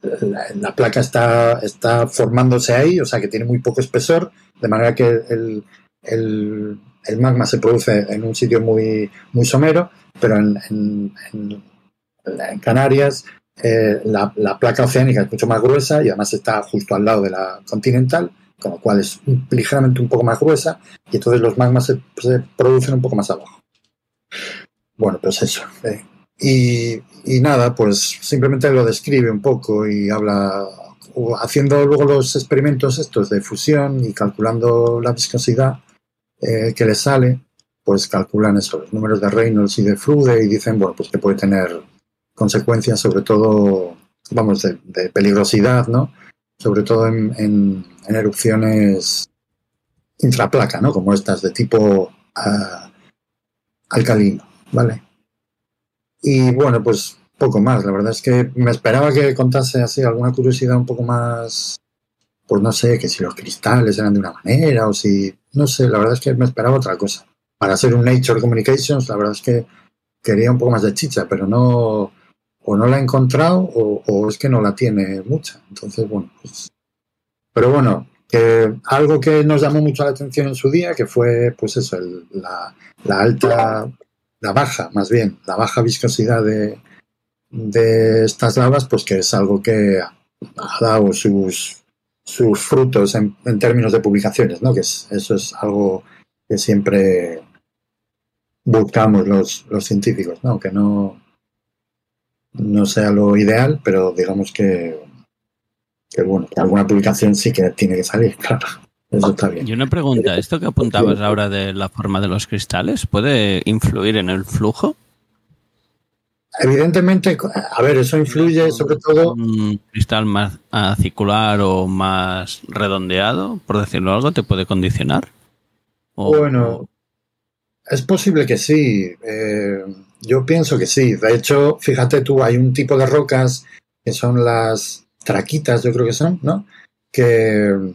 S5: la, la, placa está, está formándose ahí, o sea que tiene muy poco espesor, de manera que el, el, magma se produce en un sitio muy, muy somero, pero en, en Canarias eh, la, la, placa oceánica es mucho más gruesa y además está justo al lado de la continental, con lo cual es ligeramente un poco más gruesa y entonces los magmas se, se producen un poco más abajo. Bueno, pues eso. Eh. Y, y, nada, pues simplemente lo describe un poco y habla, haciendo luego los experimentos estos de fusión y calculando la viscosidad eh, que le sale, pues calculan eso, los números de Reynolds y de Frude y dicen, bueno, pues que puede tener consecuencias, sobre todo, vamos, de, peligrosidad, ¿no? Sobre todo en, en, erupciones intraplaca, ¿no? Como estas de tipo uh, alcalino, ¿vale? Y bueno, pues poco más. La verdad es que me esperaba que contase así alguna curiosidad un poco más, pues no sé, que si los cristales eran de una manera o si, no sé, la verdad es que me esperaba otra cosa. Para ser un Nature Communications, la verdad es que quería un poco más de chicha, pero no, o no la ha encontrado o, es que no la tiene mucha. Entonces, bueno, pues... Pero bueno, algo que nos llamó mucho la atención en su día, que fue, pues eso, la, alta, la baja, más bien, la baja viscosidad de, de estas lavas, pues que es algo que ha dado sus, sus frutos en, en términos de publicaciones, ¿no? Que es, eso es algo que siempre buscamos los, los científicos, ¿no? Que no, no sea lo ideal, pero digamos que, que bueno, que alguna publicación sí que tiene que salir, claro. Eso está bien.
S1: Y una pregunta, ¿esto que apuntabas ahora de la forma de los cristales puede influir en el flujo?
S5: Evidentemente, a ver, eso influye sobre todo...
S1: Un cristal más acicular o más redondeado, por decirlo algo, ¿te puede condicionar?
S5: ¿O... Bueno, es posible que sí. Eh, yo pienso que sí. De hecho, fíjate tú, hay un tipo de rocas que son las traquitas, yo creo que son, ¿no? Que,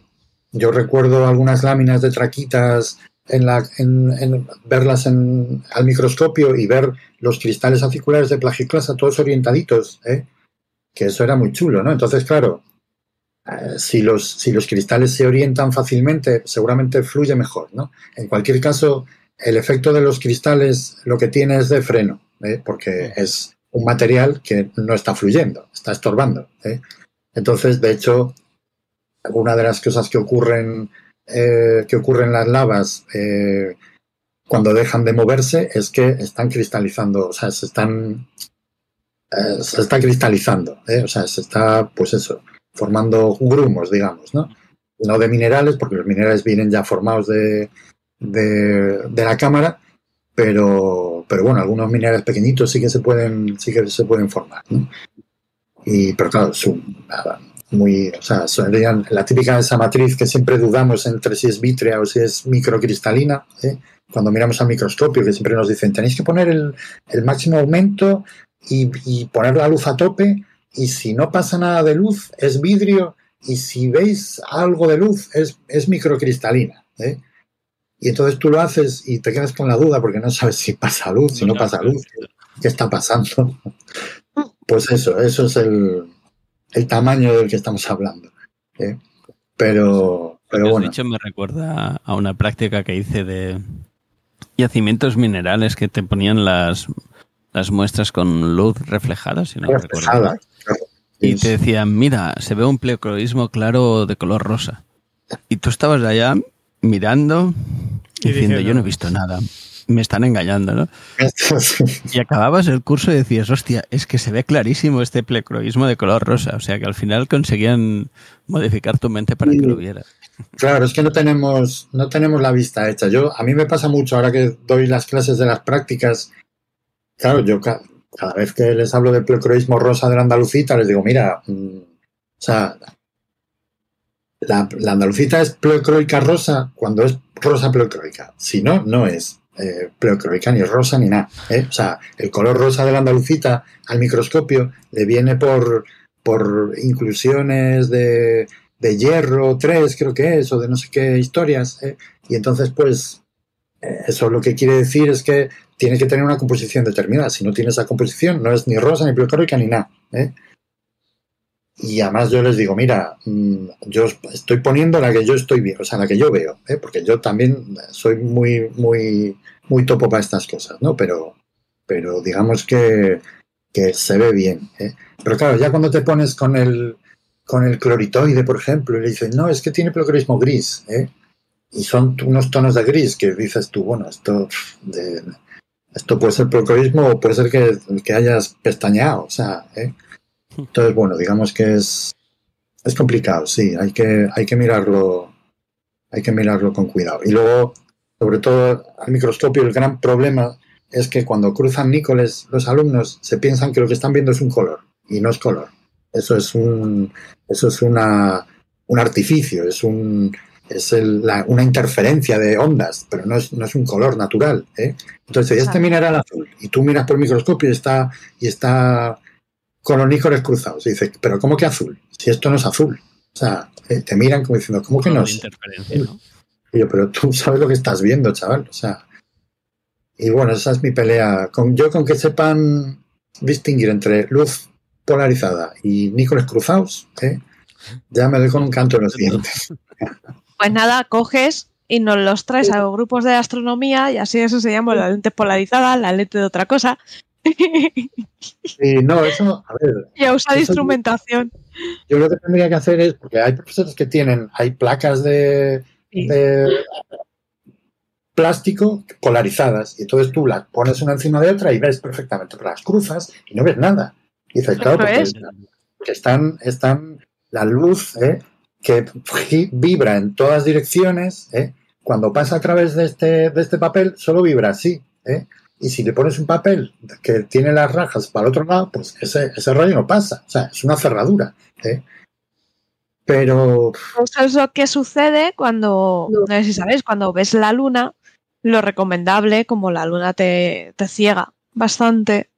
S5: yo recuerdo algunas láminas de traquitas en, la, en, verlas en, al microscopio y ver los cristales aciculares de plagiclasa todos orientaditos, ¿eh? que eso era muy chulo, ¿no? Entonces, claro, eh, si, los, si los cristales se orientan fácilmente, seguramente fluye mejor, ¿no? En cualquier caso, el efecto de los cristales lo que tiene es de freno, ¿eh? porque es un material que no está fluyendo, está estorbando. ¿eh? Entonces, de hecho, una de las cosas que ocurren, eh, que ocurren en las lavas cuando dejan de moverse es que están cristalizando, o sea, se están se está cristalizando, o sea, se está, pues eso, formando grumos, digamos, ¿no? No de minerales, porque los minerales vienen ya formados de, de, la cámara, pero, pero bueno, algunos minerales pequeñitos sí que se pueden, sí que se pueden formar. Y, pero claro, su, muy, o sea, serían la típica esa matriz que siempre dudamos entre si es vítrea o si es microcristalina, ¿eh? cuando miramos al microscopio, que siempre nos dicen, tenéis que poner el, el máximo aumento y, y, poner la luz a tope, y si no pasa nada de luz, es vidrio, y si veis algo de luz, es, es microcristalina. ¿eh? Y entonces tú lo haces y te quedas con la duda porque no sabes si pasa luz, si no, no pasa luz, qué está pasando. Pues eso, eso es el, el tamaño del que estamos hablando. ¿eh? Pero, pero bueno.
S1: dicho me recuerda a una práctica que hice de yacimientos minerales que te ponían las, las muestras con luz reflejada, si no reflejada, claro. Y te decían, mira, se ve un pleocroismo claro de color rosa. Y tú estabas allá mirando y diciendo, diciendo, yo no he visto nada me están engañando, ¿no? y acababas el curso y decías, hostia, es que se ve clarísimo este plecroísmo de color rosa. O sea que al final conseguían modificar tu mente para que lo vieras.
S5: Claro, es que no tenemos, no tenemos la vista hecha. Yo, a mí me pasa mucho ahora que doy las clases de las prácticas. Claro, yo ca cada vez que les hablo del plecroísmo rosa de la andalucita, les digo, mira, mmm, o sea, la, andalucita es pleocroica rosa cuando es rosa pleocroica. Si no, no es eh, pleocroica ni rosa ni nada. ¿eh? O sea, el color rosa de la andalucita al microscopio le viene por, por inclusiones de, de hierro 3, creo que es, o de no sé qué historias. ¿eh? Y entonces, pues, eh, eso lo que quiere decir es que tiene que tener una composición determinada. Si no tiene esa composición, no es ni rosa, ni pleocroica, ni nada. ¿eh? Y además yo les digo, mira, mm, yo estoy poniendo la que yo estoy viendo, o sea, la que yo veo, ¿eh? porque yo también soy muy, muy, muy topo para estas cosas, ¿no? Pero, pero digamos que, que se ve bien. ¿eh? Pero claro, ya cuando te pones con el, con el cloritoide, por ejemplo, y le dices, no, es que tiene pleocroismo gris, ¿eh? y son unos tonos de gris que dices tú, bueno, esto, de, esto puede ser pleocroismo o puede ser que, que hayas pestañeado, o sea, ¿eh? Entonces, bueno, digamos que es, es complicado, sí, hay que, hay que mirarlo, hay que mirarlo con cuidado. Y luego, sobre todo al microscopio, el gran problema es que cuando cruzan nícoles los alumnos se piensan que lo que están viendo es un color y no es color. Eso es un, eso es una, un artificio, es un, es el, la, una interferencia de ondas, pero no es, no es un color natural. ¿eh? Entonces, este mineral azul y tú miras por el microscopio y está, y está con los nícoles cruzados. Y dice, pero ¿cómo que azul? Si esto no es azul. O sea, eh, te miran como diciendo, ¿cómo que no es? ¿no? Y yo, pero tú sabes lo que estás viendo, chaval. O sea, y bueno, esa es mi pelea. Con, yo con que sepan distinguir entre luz polarizada y nícoles cruzados, ¿eh? ya me doy con un canto en los dientes.
S4: Pues nada, coges y nos los traes a los grupos de astronomía y así eso se llama la lente polarizada, la lente de otra cosa.
S5: Sí, no, eso, a ver.
S4: Ya usa de instrumentación.
S5: Yo lo que tendría que hacer es, porque hay profesores que tienen, hay placas de, sí. de plástico polarizadas, y entonces tú las pones una encima de otra y ves perfectamente, pero las cruzas y no ves nada. Y dices, claro, porque, porque, están, están la luz ¿eh? que vibra en todas direcciones, ¿eh? cuando pasa a través de este, de este papel, solo vibra así. ¿eh? Y si le pones un papel que tiene las rajas para el otro lado, pues ese, ese rayo no pasa. O sea, es una cerradura. ¿eh? Pero.
S4: Eso es lo que sucede cuando, no sé si sabéis, cuando ves la luna, lo recomendable, como la luna te, te ciega bastante,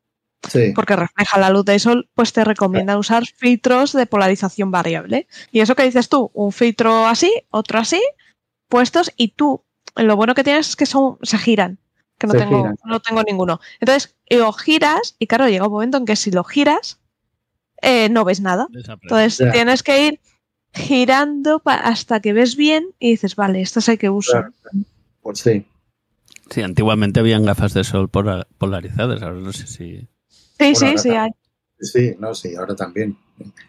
S5: Sí.
S4: porque refleja la luz del sol, pues te recomiendan usar filtros de polarización variable. Y eso que dices tú, un filtro así, otro así, puestos y tú, lo bueno que tienes es que son, se giran, que no,
S5: Se
S4: tengo,
S5: giran.
S4: no tengo ninguno. Entonces, lo giras y claro, llega un momento en que si lo giras, eh, no ves nada. Entonces tienes que ir girando hasta que ves bien y dices, vale, esto es el que uso.
S5: Claro. Pues sí.
S1: Sí, antiguamente habían gafas de sol pola- polarizadas, ahora no sé si...
S4: Sí,
S5: Bueno,
S4: sí, sí, hay.
S5: Sí, no, sí, ahora también.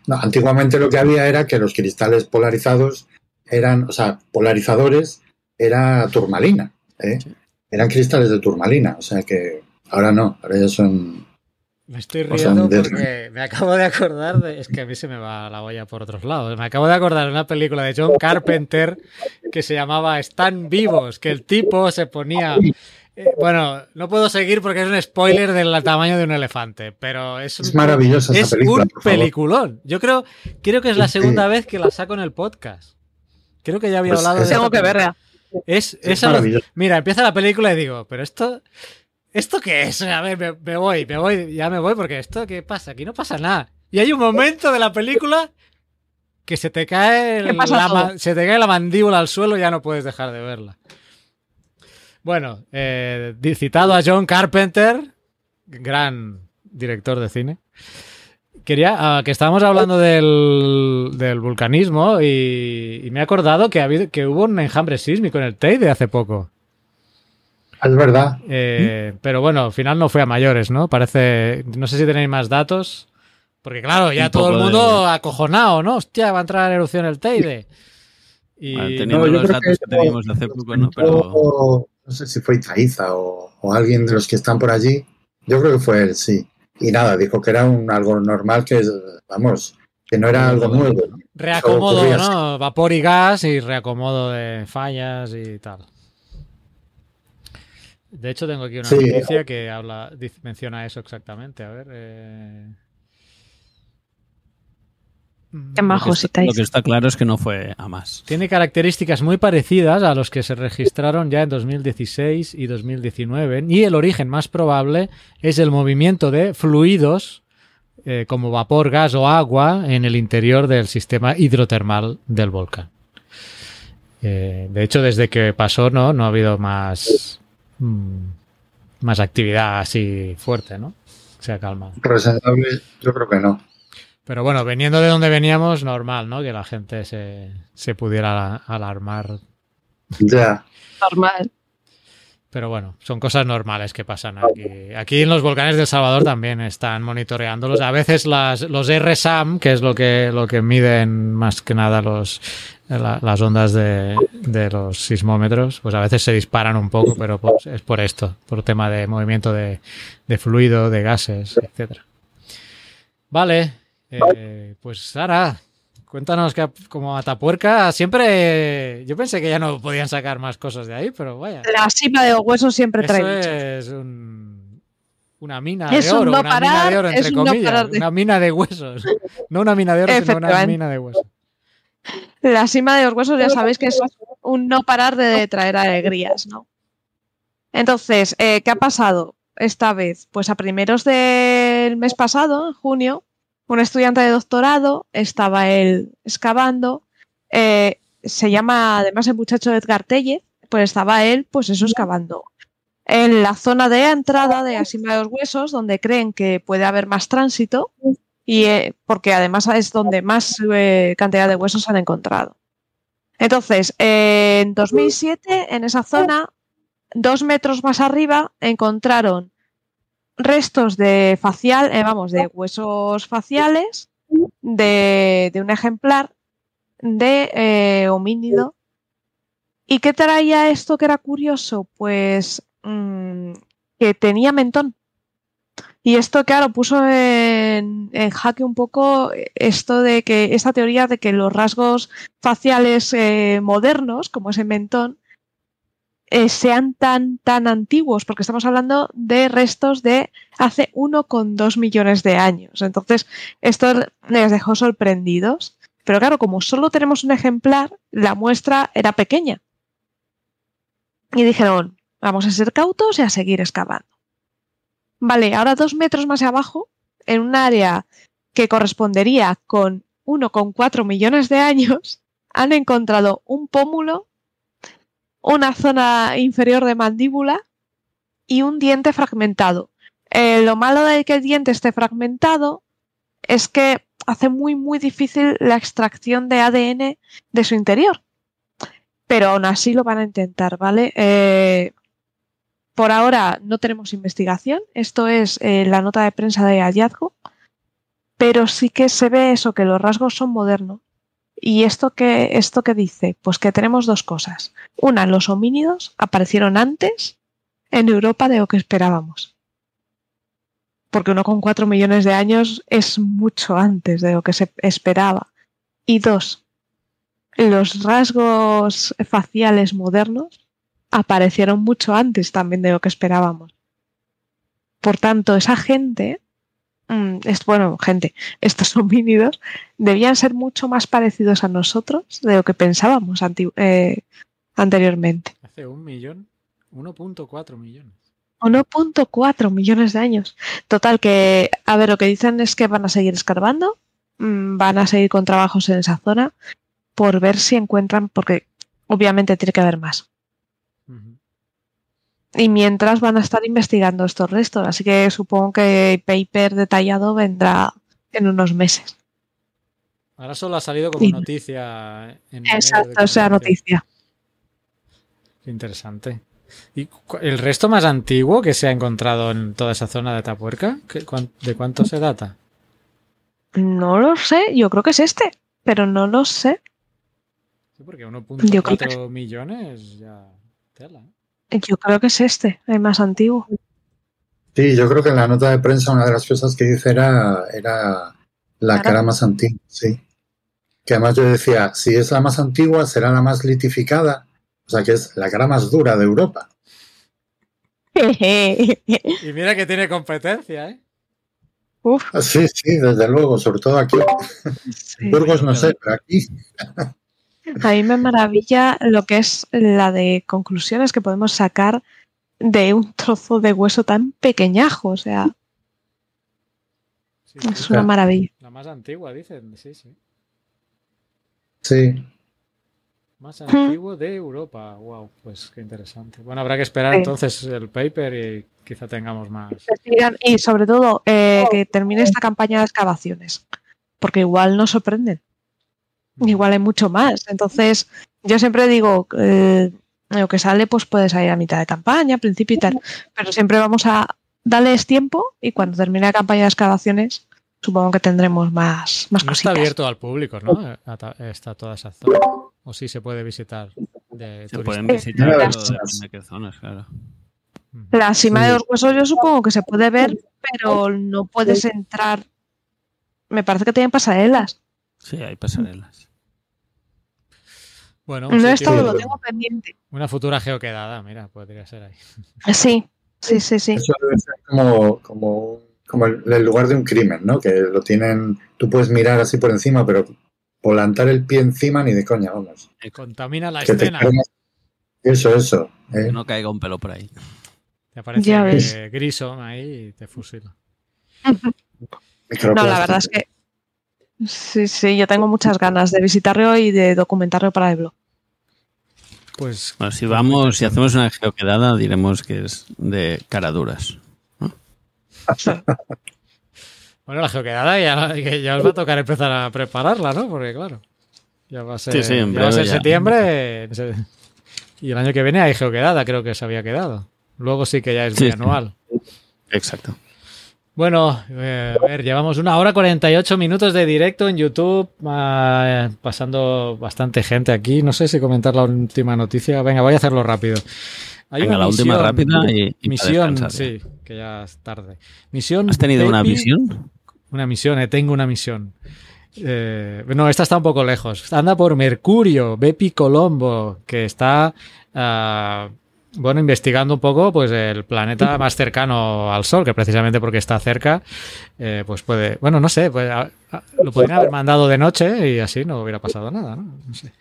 S5: No, antiguamente lo que había era que los cristales polarizados eran, o sea, polarizadores era turmalina, ¿eh? Eran cristales de turmalina, o sea que ahora no, ahora ya son...
S2: Me estoy riendo
S5: de-
S2: porque me acabo de acordar de... Es que a mí se me va la olla por otros lados. Me acabo de acordar de una película de John Carpenter que se llamaba Están vivos, que el tipo se ponía... eh, bueno, no puedo seguir porque es un spoiler del tamaño de un elefante, pero es, un-
S5: Es maravillosa esa
S2: es
S5: película,
S2: un peliculón. Yo creo, creo que es la
S5: Sí.
S2: segunda vez que la saco en el podcast. Creo que ya había
S5: Pues
S2: hablado de
S4: Tengo que verla.
S2: Es,
S5: Es
S2: es alu-
S5: maravilloso.
S2: Mira, empieza la película y digo, pero esto, ¿esto qué es? A ver, me, me voy, me voy, ya me voy porque esto, ¿qué pasa? Aquí no pasa nada. Y hay un momento de la película que se te cae, el-
S4: ¿Qué pasa
S2: la, se te cae la mandíbula al suelo y ya no puedes dejar de verla. Bueno, eh, citado a John Carpenter, gran director de cine. Quería, ah, que estábamos hablando del, del vulcanismo y, y me he acordado que, ha habido, que hubo un enjambre sísmico en el Teide hace poco.
S5: Es verdad,
S2: Eh, Pero bueno, al final no fue a mayores, ¿no? Parece. No sé si tenéis más datos. Porque claro, ya todo el mundo
S1: de-
S2: acojonado, ¿no? Hostia, va a entrar en erupción el Teide. Y
S1: Ah, teniendo
S5: No, yo
S1: los
S5: creo
S1: datos
S5: que
S1: que teníamos hace poco, ¿no? Pero...
S5: No sé si fue Itaiza o, o alguien de los que están por allí. Yo creo que fue él, sí. Y nada, dijo que era un algo normal que, vamos, que no era algo nuevo. ¿no?
S2: reacomodo, ¿no? Vapor y gas y reacomodo de fallas y tal. De hecho, tengo aquí una
S5: Sí.
S2: noticia que habla, menciona eso exactamente. A ver. eh.
S4: Qué majos
S1: Lo que, está,
S4: estáis.
S1: lo que está claro es que no fue a más.
S2: Tiene características muy parecidas a los que se registraron ya en 2016 y 2019 y el origen más probable es el movimiento de fluidos eh, como vapor, gas o agua en el interior del sistema hidrotermal del volcán. Eh, de hecho, desde que pasó no, no ha habido más, mm, más actividad así fuerte, ¿no? Se ha calmado.
S5: Reseñable, yo creo que no.
S2: Pero bueno, veniendo de donde veníamos, normal, ¿no? Que la gente se, se pudiera alarmar
S5: Ya.
S4: Normal.
S2: Pero bueno, son cosas normales que pasan aquí. Aquí en los volcanes de El Salvador también están monitoreándolos. A veces las, los RSAM, que es lo que, lo que miden más que nada los, la- las ondas de, de los sismómetros, pues a veces se disparan un poco, pero pues es por esto, por tema de movimiento de, de fluido, de gases, etcétera. Vale, eh, pues Sara, cuéntanos que como Atapuerca siempre... Yo pensé que ya no podían sacar más cosas de ahí, pero vaya.
S4: La cima de los huesos siempre
S2: Eso
S4: trae
S2: es un- una mina
S4: Es
S2: de
S4: un
S2: oro,
S4: no
S2: una mina
S4: parar,
S2: de oro, entre
S4: un no
S2: comillas.
S4: parar de-
S2: Una mina de huesos. No una mina de oro, sino una mina de huesos.
S4: La cima de los huesos ya sabéis que es un no parar de traer alegrías, ¿no? Entonces, eh, ¿qué ha pasado esta vez? Pues a primeros del mes pasado, en junio, un estudiante de doctorado estaba él excavando. eh, se llama además el muchacho Edgar Tellez, pues estaba él, pues eso, excavando. En la zona de entrada de la cima de los huesos, donde creen que puede haber más tránsito, y eh, porque además es donde más eh, cantidad de huesos han encontrado. Entonces, en 2007, en esa zona, dos metros más arriba, encontraron restos de facial, eh, vamos, de huesos faciales de, de un ejemplar de eh, homínido. ¿Y qué traía esto que era curioso? Pues mm, que tenía mentón. Y esto, claro, puso en, en jaque un poco esto de que, esta teoría de que los rasgos faciales eh, modernos, como ese mentón, eh, sean tan, tan antiguos, porque estamos hablando de restos de hace 1,2 millones de años. Entonces, esto les dejó sorprendidos. Pero claro, como solo tenemos un ejemplar, la muestra era pequeña. Y dijeron, vamos a ser cautos y a seguir excavando. Vale, ahora dos metros más abajo, en un área que correspondería con 1,4 millones de años, han encontrado un pómulo, una zona inferior de mandíbula y un diente fragmentado. Eh, lo malo de que el diente esté fragmentado es que hace muy, muy difícil la extracción de ADN de su interior. Pero aún así lo van a intentar, ¿vale? Eh, por ahora no tenemos investigación. Esto es eh, la nota de prensa de hallazgo. Pero sí que se ve eso, que los rasgos son modernos. ¿Y esto qué, esto qué dice? Pues que tenemos dos cosas. Una, los homínidos aparecieron antes en Europa de lo que esperábamos. Porque uno con cuatro millones de años es mucho antes de lo que se esperaba. Y dos, los rasgos faciales modernos aparecieron mucho antes también de lo que esperábamos. Por tanto, esa gente, es, bueno, gente, estos homínidos debían ser mucho más parecidos a nosotros de lo que pensábamos eh, anteriormente.
S2: Hace un millón, 1.4 millones.
S4: 1.4 millones de años. Total, que, a ver, lo que dicen es que van a seguir escarbando, mm, van a seguir con trabajos en esa zona por ver si encuentran, porque obviamente tiene que haber más. Y mientras van a estar investigando estos restos, así que supongo que el paper detallado vendrá en unos meses.
S2: Ahora solo ha salido como
S4: Sí.
S2: noticia en
S4: Exacto, o sea, noticia.
S2: Qué interesante. ¿Y el resto más antiguo que se ha encontrado en toda esa zona de Tapuerca? ¿Qué- cuán- ¿De cuánto se data?
S4: No lo sé, yo creo que es este, pero no lo sé.
S2: Sí, porque
S4: Yo creo que
S2: 1.4 millones ya tela. ¿Eh?
S4: Yo creo que es este, el más antiguo.
S5: Sí, yo creo que en la nota de prensa una de las cosas que dice era, era la
S4: Cara.
S5: más antigua, sí. Que además yo decía, si es la más antigua, será la más litificada, o sea que es la cara más dura de Europa.
S2: Y mira que tiene competencia, ¿eh?
S4: Uf,
S5: Ah, Sí, sí, desde luego, sobre todo aquí.
S4: sí.
S5: En Burgos no sé, pero aquí.
S4: A mí me maravilla lo que es la de conclusiones que podemos sacar de un trozo de hueso tan pequeñajo. O sea,
S2: Sí,
S4: es una maravilla.
S2: La más antigua, dicen. Sí, sí.
S5: Sí,
S2: Más antiguo de Europa. Wow, pues qué interesante. Bueno, habrá que esperar
S4: Sí.
S2: entonces el paper y quizá tengamos más.
S4: Y sobre todo, eh, que termine esta campaña de excavaciones. Porque igual nos sorprenden. Igual hay mucho más. Entonces, yo siempre digo, eh, lo que sale, pues puede salir a mitad de campaña, principio y tal. Pero siempre vamos a darles tiempo y cuando termine la campaña de excavaciones, supongo que tendremos más, más
S2: No está
S4: cositas.
S2: abierto al público, ¿no? Está toda esa zona. O sí se puede visitar de
S1: Se
S2: turistas?
S1: pueden visitar,
S5: las-
S1: depende de qué zonas, claro.
S4: La cima
S5: Sí.
S4: de los huesos yo supongo que se puede ver, pero no puedes entrar. Me parece que tienen pasarelas.
S1: Sí, hay pasarelas.
S2: Bueno,
S4: No he estado, lo tengo pendiente.
S2: una futura geoquedada, mira, podría ser ahí.
S4: Sí, sí, sí, sí.
S5: eso debe ser como, como, como el, el lugar de un crimen, ¿no? Que lo tienen, tú puedes mirar así por encima, pero volantar el pie encima ni de coña, vamos.
S2: Contamina la
S5: Que
S2: escena.
S5: Eso, eso. ¿eh?
S1: Que no caiga un pelo por ahí.
S2: Te aparece
S4: Ya ves.
S2: eh, Grison ahí y te fusila.
S4: No, la verdad es que sí, sí, yo tengo muchas ganas de visitarlo y de documentarlo para el blog.
S2: Pues
S1: Bueno, si vamos, si hacemos una geoquedada, diremos que es de caraduras.
S2: bueno, la geoquedada ya, os va a tocar empezar a prepararla, ¿no? Porque claro, ya va a ser,
S1: Sí, sí, en
S2: ya va a ser
S1: ya.
S2: septiembre se- y el año que viene hay geoquedada, creo que se había quedado. Luego sí que ya es
S1: Sí, sí.
S2: bianual.
S1: Exacto.
S2: Bueno, eh, a ver, llevamos una hora 48 minutos de directo en YouTube, ah, pasando bastante gente aquí. No sé si comentar la última noticia. Venga, voy a hacerlo rápido. Hay
S1: Venga,
S2: una
S1: la última rápida y, y
S2: Misión, sí, que ya es tarde. Misión.
S1: ¿Has tenido una misión?
S2: Una misión, eh, tengo una misión. Eh, no, esta está un poco lejos. Anda por Mercurio, Bepi Colombo, que está, ah, bueno, investigando un poco, pues el planeta más cercano al Sol, que precisamente porque está cerca, eh, pues puede, bueno, no sé, pues, a- a- lo podrían haber mandado de noche y así no hubiera pasado nada, ¿no? No sé.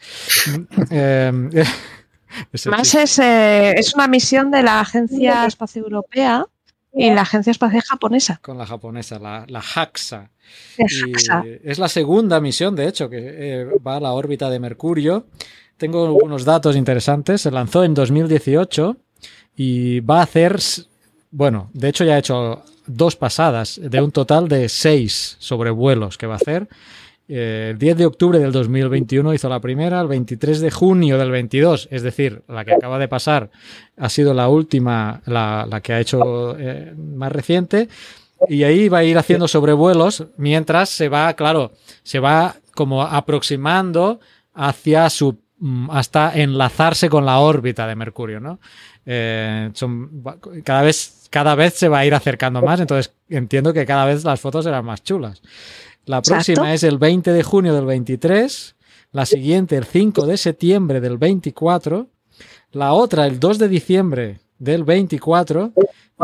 S2: Eh,
S4: Más es, eh, es una misión de la Agencia Espacio Europea y la Agencia Espacial Japonesa.
S2: Con la japonesa, la, la JAXA. Y es la segunda misión, de hecho, que eh, va a la órbita de Mercurio. Tengo algunos datos interesantes. Se lanzó en 2018 y va a hacer, bueno, de hecho ya ha hecho dos pasadas, de un total de seis sobrevuelos que va a hacer. Eh, El 10 de octubre del 2021 hizo la primera, el 23 de junio del 22, es decir, la que acaba de pasar ha sido la última, la, que ha hecho eh, más reciente, y ahí va a ir haciendo sobrevuelos mientras se va, claro, se va como aproximando hacia su hasta enlazarse con la órbita de Mercurio, ¿no? Eh, son, cada vez cada vez se va a ir acercando más, entonces entiendo que cada vez las fotos serán más chulas. La
S4: Exacto.
S2: próxima es el 20 de junio del 23, la siguiente el 5 de septiembre del 24, la otra el 2 de diciembre del 24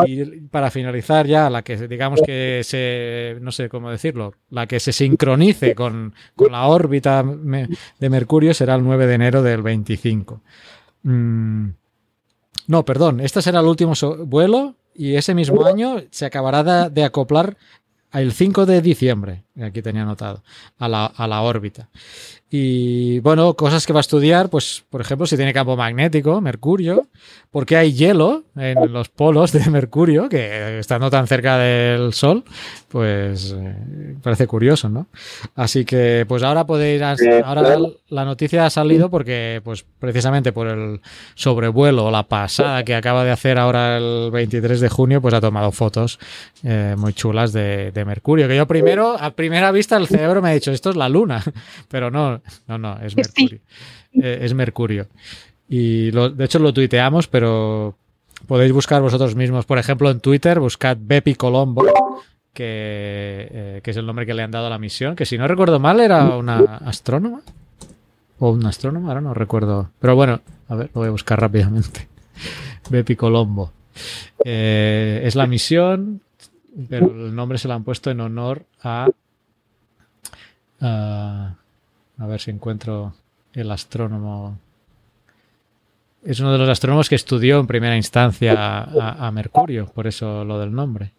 S2: y para finalizar ya la que digamos que se no sé cómo decirlo la que se sincronice con, con la órbita de Mercurio será el 9 de enero del 25 Mm, no perdón este será el último vuelo y ese mismo año se acabará de, de acoplar el 5 de diciembre aquí tenía anotado a la, a la órbita y bueno, cosas que va a estudiar, pues por ejemplo, si tiene campo magnético, Mercurio, porque hay hielo en los polos de Mercurio, que estando tan cerca del Sol, pues eh, parece curioso, ¿no? Así que pues ahora podéis, ahora la noticia ha salido porque pues precisamente por el sobrevuelo o la pasada que acaba de hacer ahora el 23 de junio, pues ha tomado fotos eh, muy chulas de, de Mercurio, que yo primero, a primera vista el cerebro me ha dicho, esto es la Luna, pero no, no, no, es
S4: Sí.
S2: Mercurio. Eh, es Mercurio. Y lo- de hecho lo tuiteamos, pero podéis buscar vosotros mismos. Por ejemplo, en Twitter, buscad Bepi Colombo, que, eh, que es el nombre que le han dado a la misión, que si no recuerdo mal era una astrónoma. O un astrónomo, ahora no recuerdo. Pero bueno, a ver, lo voy a buscar rápidamente. Bepi Colombo. Eh, es la misión, pero el nombre se lo han puesto en honor a... a a ver si encuentro el astrónomo. Es uno de los astrónomos que estudió en primera instancia a, a Mercurio, por eso lo del nombre.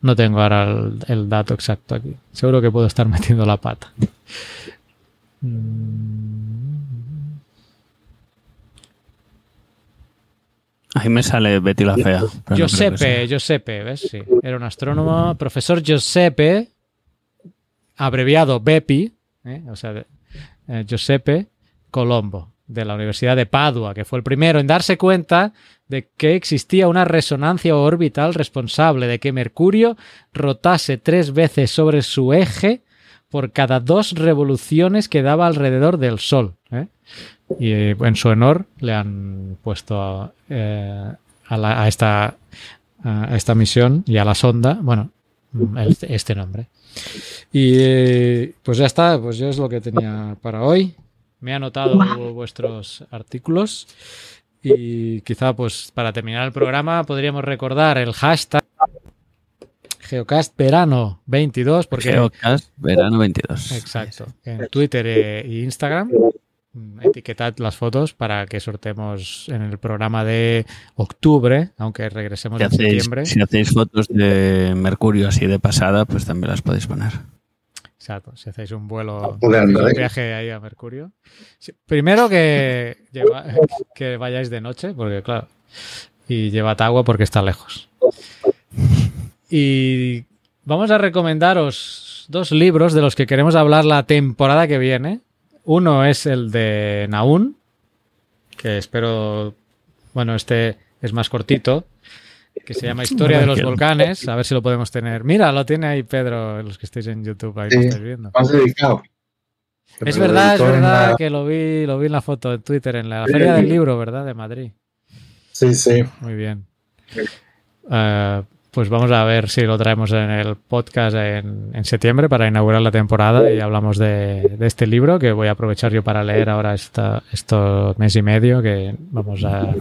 S2: No tengo ahora el, el dato exacto aquí. Seguro que puedo estar metiendo la pata. Mm,
S1: Ahí me sale Betty la Fea. no
S2: Giuseppe,
S1: sea.
S2: Giuseppe, ¿ves? Sí, era un astrónomo. Profesor Giuseppe, abreviado Bepi, ¿eh? o sea, eh, Giuseppe Colombo, de la Universidad de Padua, que fue el primero en darse cuenta de que existía una resonancia orbital responsable de que Mercurio rotase tres veces sobre su eje por cada dos revoluciones que daba alrededor del Sol. ¿eh? Y en su honor le han puesto a, esta, misión y a la sonda, bueno, este nombre. Y eh, pues ya está, pues yo es lo que tenía para hoy. Me he anotado vuestros artículos y quizá pues para terminar el programa podríamos recordar el hashtag Geocast Verano 22 porque
S1: Geocast Verano 22.
S2: Exacto. En Twitter e e Instagram. Mm, Etiquetad las fotos para que sortemos en el programa de octubre, aunque regresemos
S1: Si
S2: en
S1: hacéis,
S2: septiembre.
S1: si hacéis fotos de Mercurio así de pasada, pues también las podéis poner.
S2: Exacto. Si hacéis un vuelo,
S5: Joder,
S2: un
S5: Andrés.
S2: viaje ahí a Mercurio. Sí, Primero que, lleva- que vayáis de noche, porque claro, y llevad agua porque está lejos. Y vamos a recomendaros dos libros de los que queremos hablar la temporada que viene. Uno es el de Naun, que espero, bueno, este es más cortito, que se llama Historia de los volcanes. A ver si lo podemos tener. Mira, lo tiene ahí Pedro, los que estáis en YouTube, ahí lo estáis viendo.
S5: Más dedicado. Que
S2: Es verdad, es verdad
S5: la-
S2: que lo vi, lo vi en la foto en Twitter, en la Feria del Libro, ¿verdad? De Madrid.
S5: Sí, sí.
S2: Muy bien. Eh, pues vamos a ver si lo traemos en el podcast en, en septiembre para inaugurar la temporada y hablamos de, de este libro que voy a aprovechar yo para leer ahora esta, estos mes y medio que vamos a,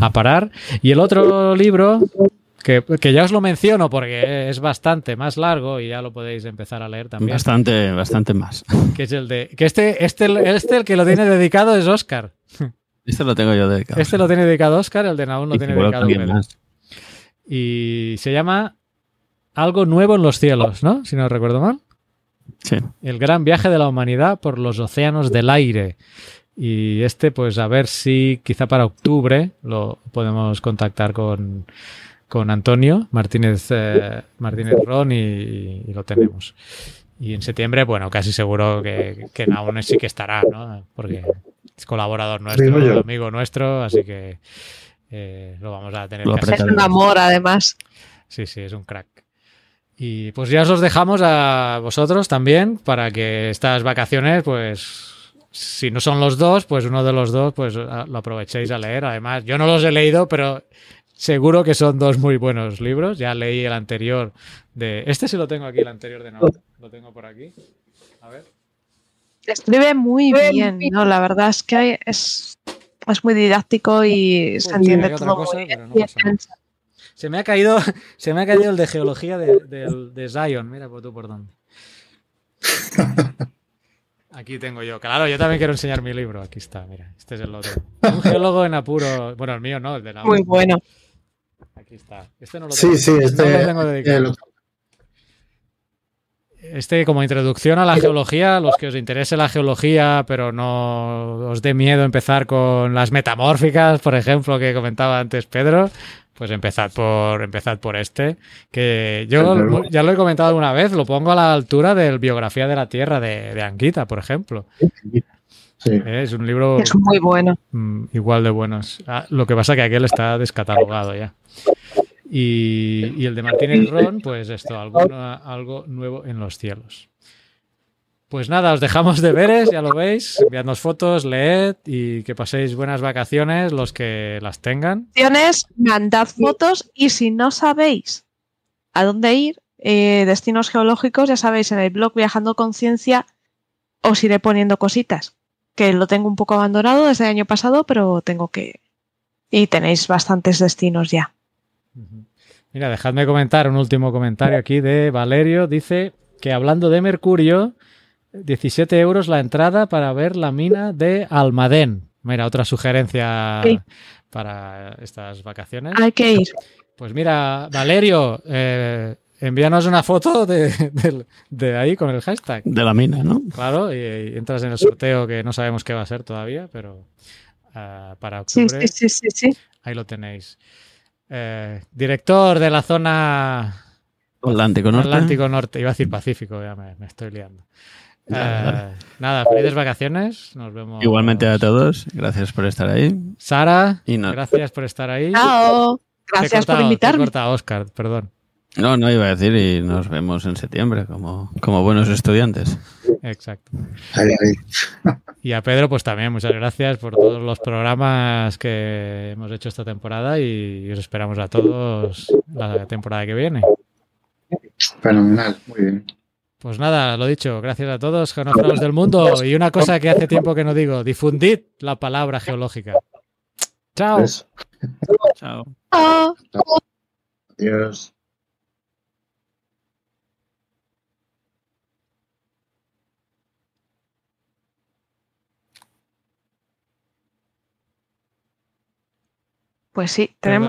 S2: a parar. Y el otro libro, que, que ya os lo menciono porque es bastante más largo y ya lo podéis empezar a leer también,
S1: Bastante, bastante más.
S2: que es el de... Que este, este, este el que lo tiene dedicado es Oscar.
S1: Este lo tengo yo dedicado.
S2: Este lo tiene dedicado Oscar, el de Naun lo
S1: Y
S2: tiene dedicado
S1: más.
S2: Y se llama Algo nuevo en los cielos, ¿no? Si no recuerdo mal.
S1: Sí.
S2: El gran viaje de la humanidad por los océanos del aire. Y este, pues a ver si quizá para octubre lo podemos contactar con, con Antonio Martínez, eh, Martínez Ron y, y lo tenemos. Y en septiembre, bueno, casi seguro que, que aún sí que estará, ¿no? Porque es colaborador nuestro, amigo nuestro, así que eh, lo vamos a tener casi
S4: Es un amor, además.
S2: Sí, sí, es un crack. Y pues ya os los dejamos a vosotros también para que estas vacaciones, pues, si no son los dos, pues uno de los dos, pues lo aprovechéis a leer. Además, yo no los he leído, pero seguro que son dos muy buenos libros. Ya leí el anterior de... Este sí lo tengo aquí, el anterior de Navarro. Lo tengo por aquí. A ver.
S4: Escribe muy bien, ¿no? La verdad es que hay- es, es muy didáctico y se entiende todo
S2: cosa,
S4: muy bien.
S2: no Se me ha caído, se me ha caído el de geología de, del- de Zion. Mira por tú por dónde. Aquí tengo yo. Claro, yo también quiero enseñar mi libro. Aquí está, mira. Este es el otro. Un geólogo en apuro. Bueno, el mío no, el de la
S4: Muy bueno.
S2: Aquí está. Este no lo
S5: Sí,
S2: tengo.
S5: sí,
S2: no
S5: este,
S2: lo tengo dedicado. Este como introducción a la geología, los que os interese la geología, pero no os dé miedo empezar con las metamórficas, por ejemplo, que comentaba antes Pedro, pues empezad por empezad por este, que yo ya lo he comentado alguna vez, lo pongo a la altura del Biografía de la Tierra de, de Anguita, por ejemplo.
S5: sí.
S2: Eh, Es un libro
S4: Es muy bueno.
S2: mm, igual de buenos. Ah, lo que pasa que aquel está descatalogado ya. Y, y el de Martínez Ron, pues esto, algo, algo nuevo en los cielos. Pues nada, os dejamos deberes, ya lo veis. Enviadnos fotos, leed y que paséis buenas vacaciones los que las tengan.
S4: Mandad fotos y si no sabéis a dónde ir, eh, destinos geológicos, ya sabéis, en el blog Viajando Conciencia os iré poniendo cositas. Que lo tengo un poco abandonado desde el año pasado, pero tengo que... Y tenéis bastantes destinos ya.
S2: Mira, dejadme comentar un último comentario aquí de Valerio. Dice que hablando de Mercurio, 17 euros la entrada para ver la mina de Almadén. Mira, otra sugerencia
S4: Sí.
S2: para estas vacaciones.
S4: Hay que ir.
S2: Pues mira, Valerio, eh, envíanos una foto de, de- de ahí con el hashtag.
S1: De la mina, ¿no?
S2: Claro, y, y entras en el sorteo que no sabemos qué va a ser todavía, pero ah, para
S4: Sí,
S2: octubre
S4: sí, sí, sí, sí.
S2: ahí lo tenéis. Eh, director de la zona
S1: Atlántico Norte.
S2: Atlántico Norte, iba a decir Pacífico, ya me, me estoy liando. Eh, nada, felices vacaciones, nos vemos.
S1: Igualmente a todos. Gracias por estar ahí.
S2: Sara,
S1: Y no-
S2: gracias por estar ahí.
S4: Chao. Gracias por
S2: cortado,
S4: invitarme.
S2: cortado, Oscar, perdón.
S1: No, no iba a decir y nos vemos en septiembre como, como buenos estudiantes.
S2: Exacto.
S5: Ahí, ahí.
S2: Y a Pedro, pues también muchas gracias por todos los programas que hemos hecho esta temporada y os esperamos a todos la temporada que viene.
S5: Fenomenal, muy bien.
S2: Pues nada, lo dicho, gracias a todos, geógrafos del mundo. Y una cosa que hace tiempo que no digo, difundid la palabra geológica. Chao.
S5: Pues,
S1: Chao.
S4: Chao.
S5: adiós.
S4: Pues sí, tenemos.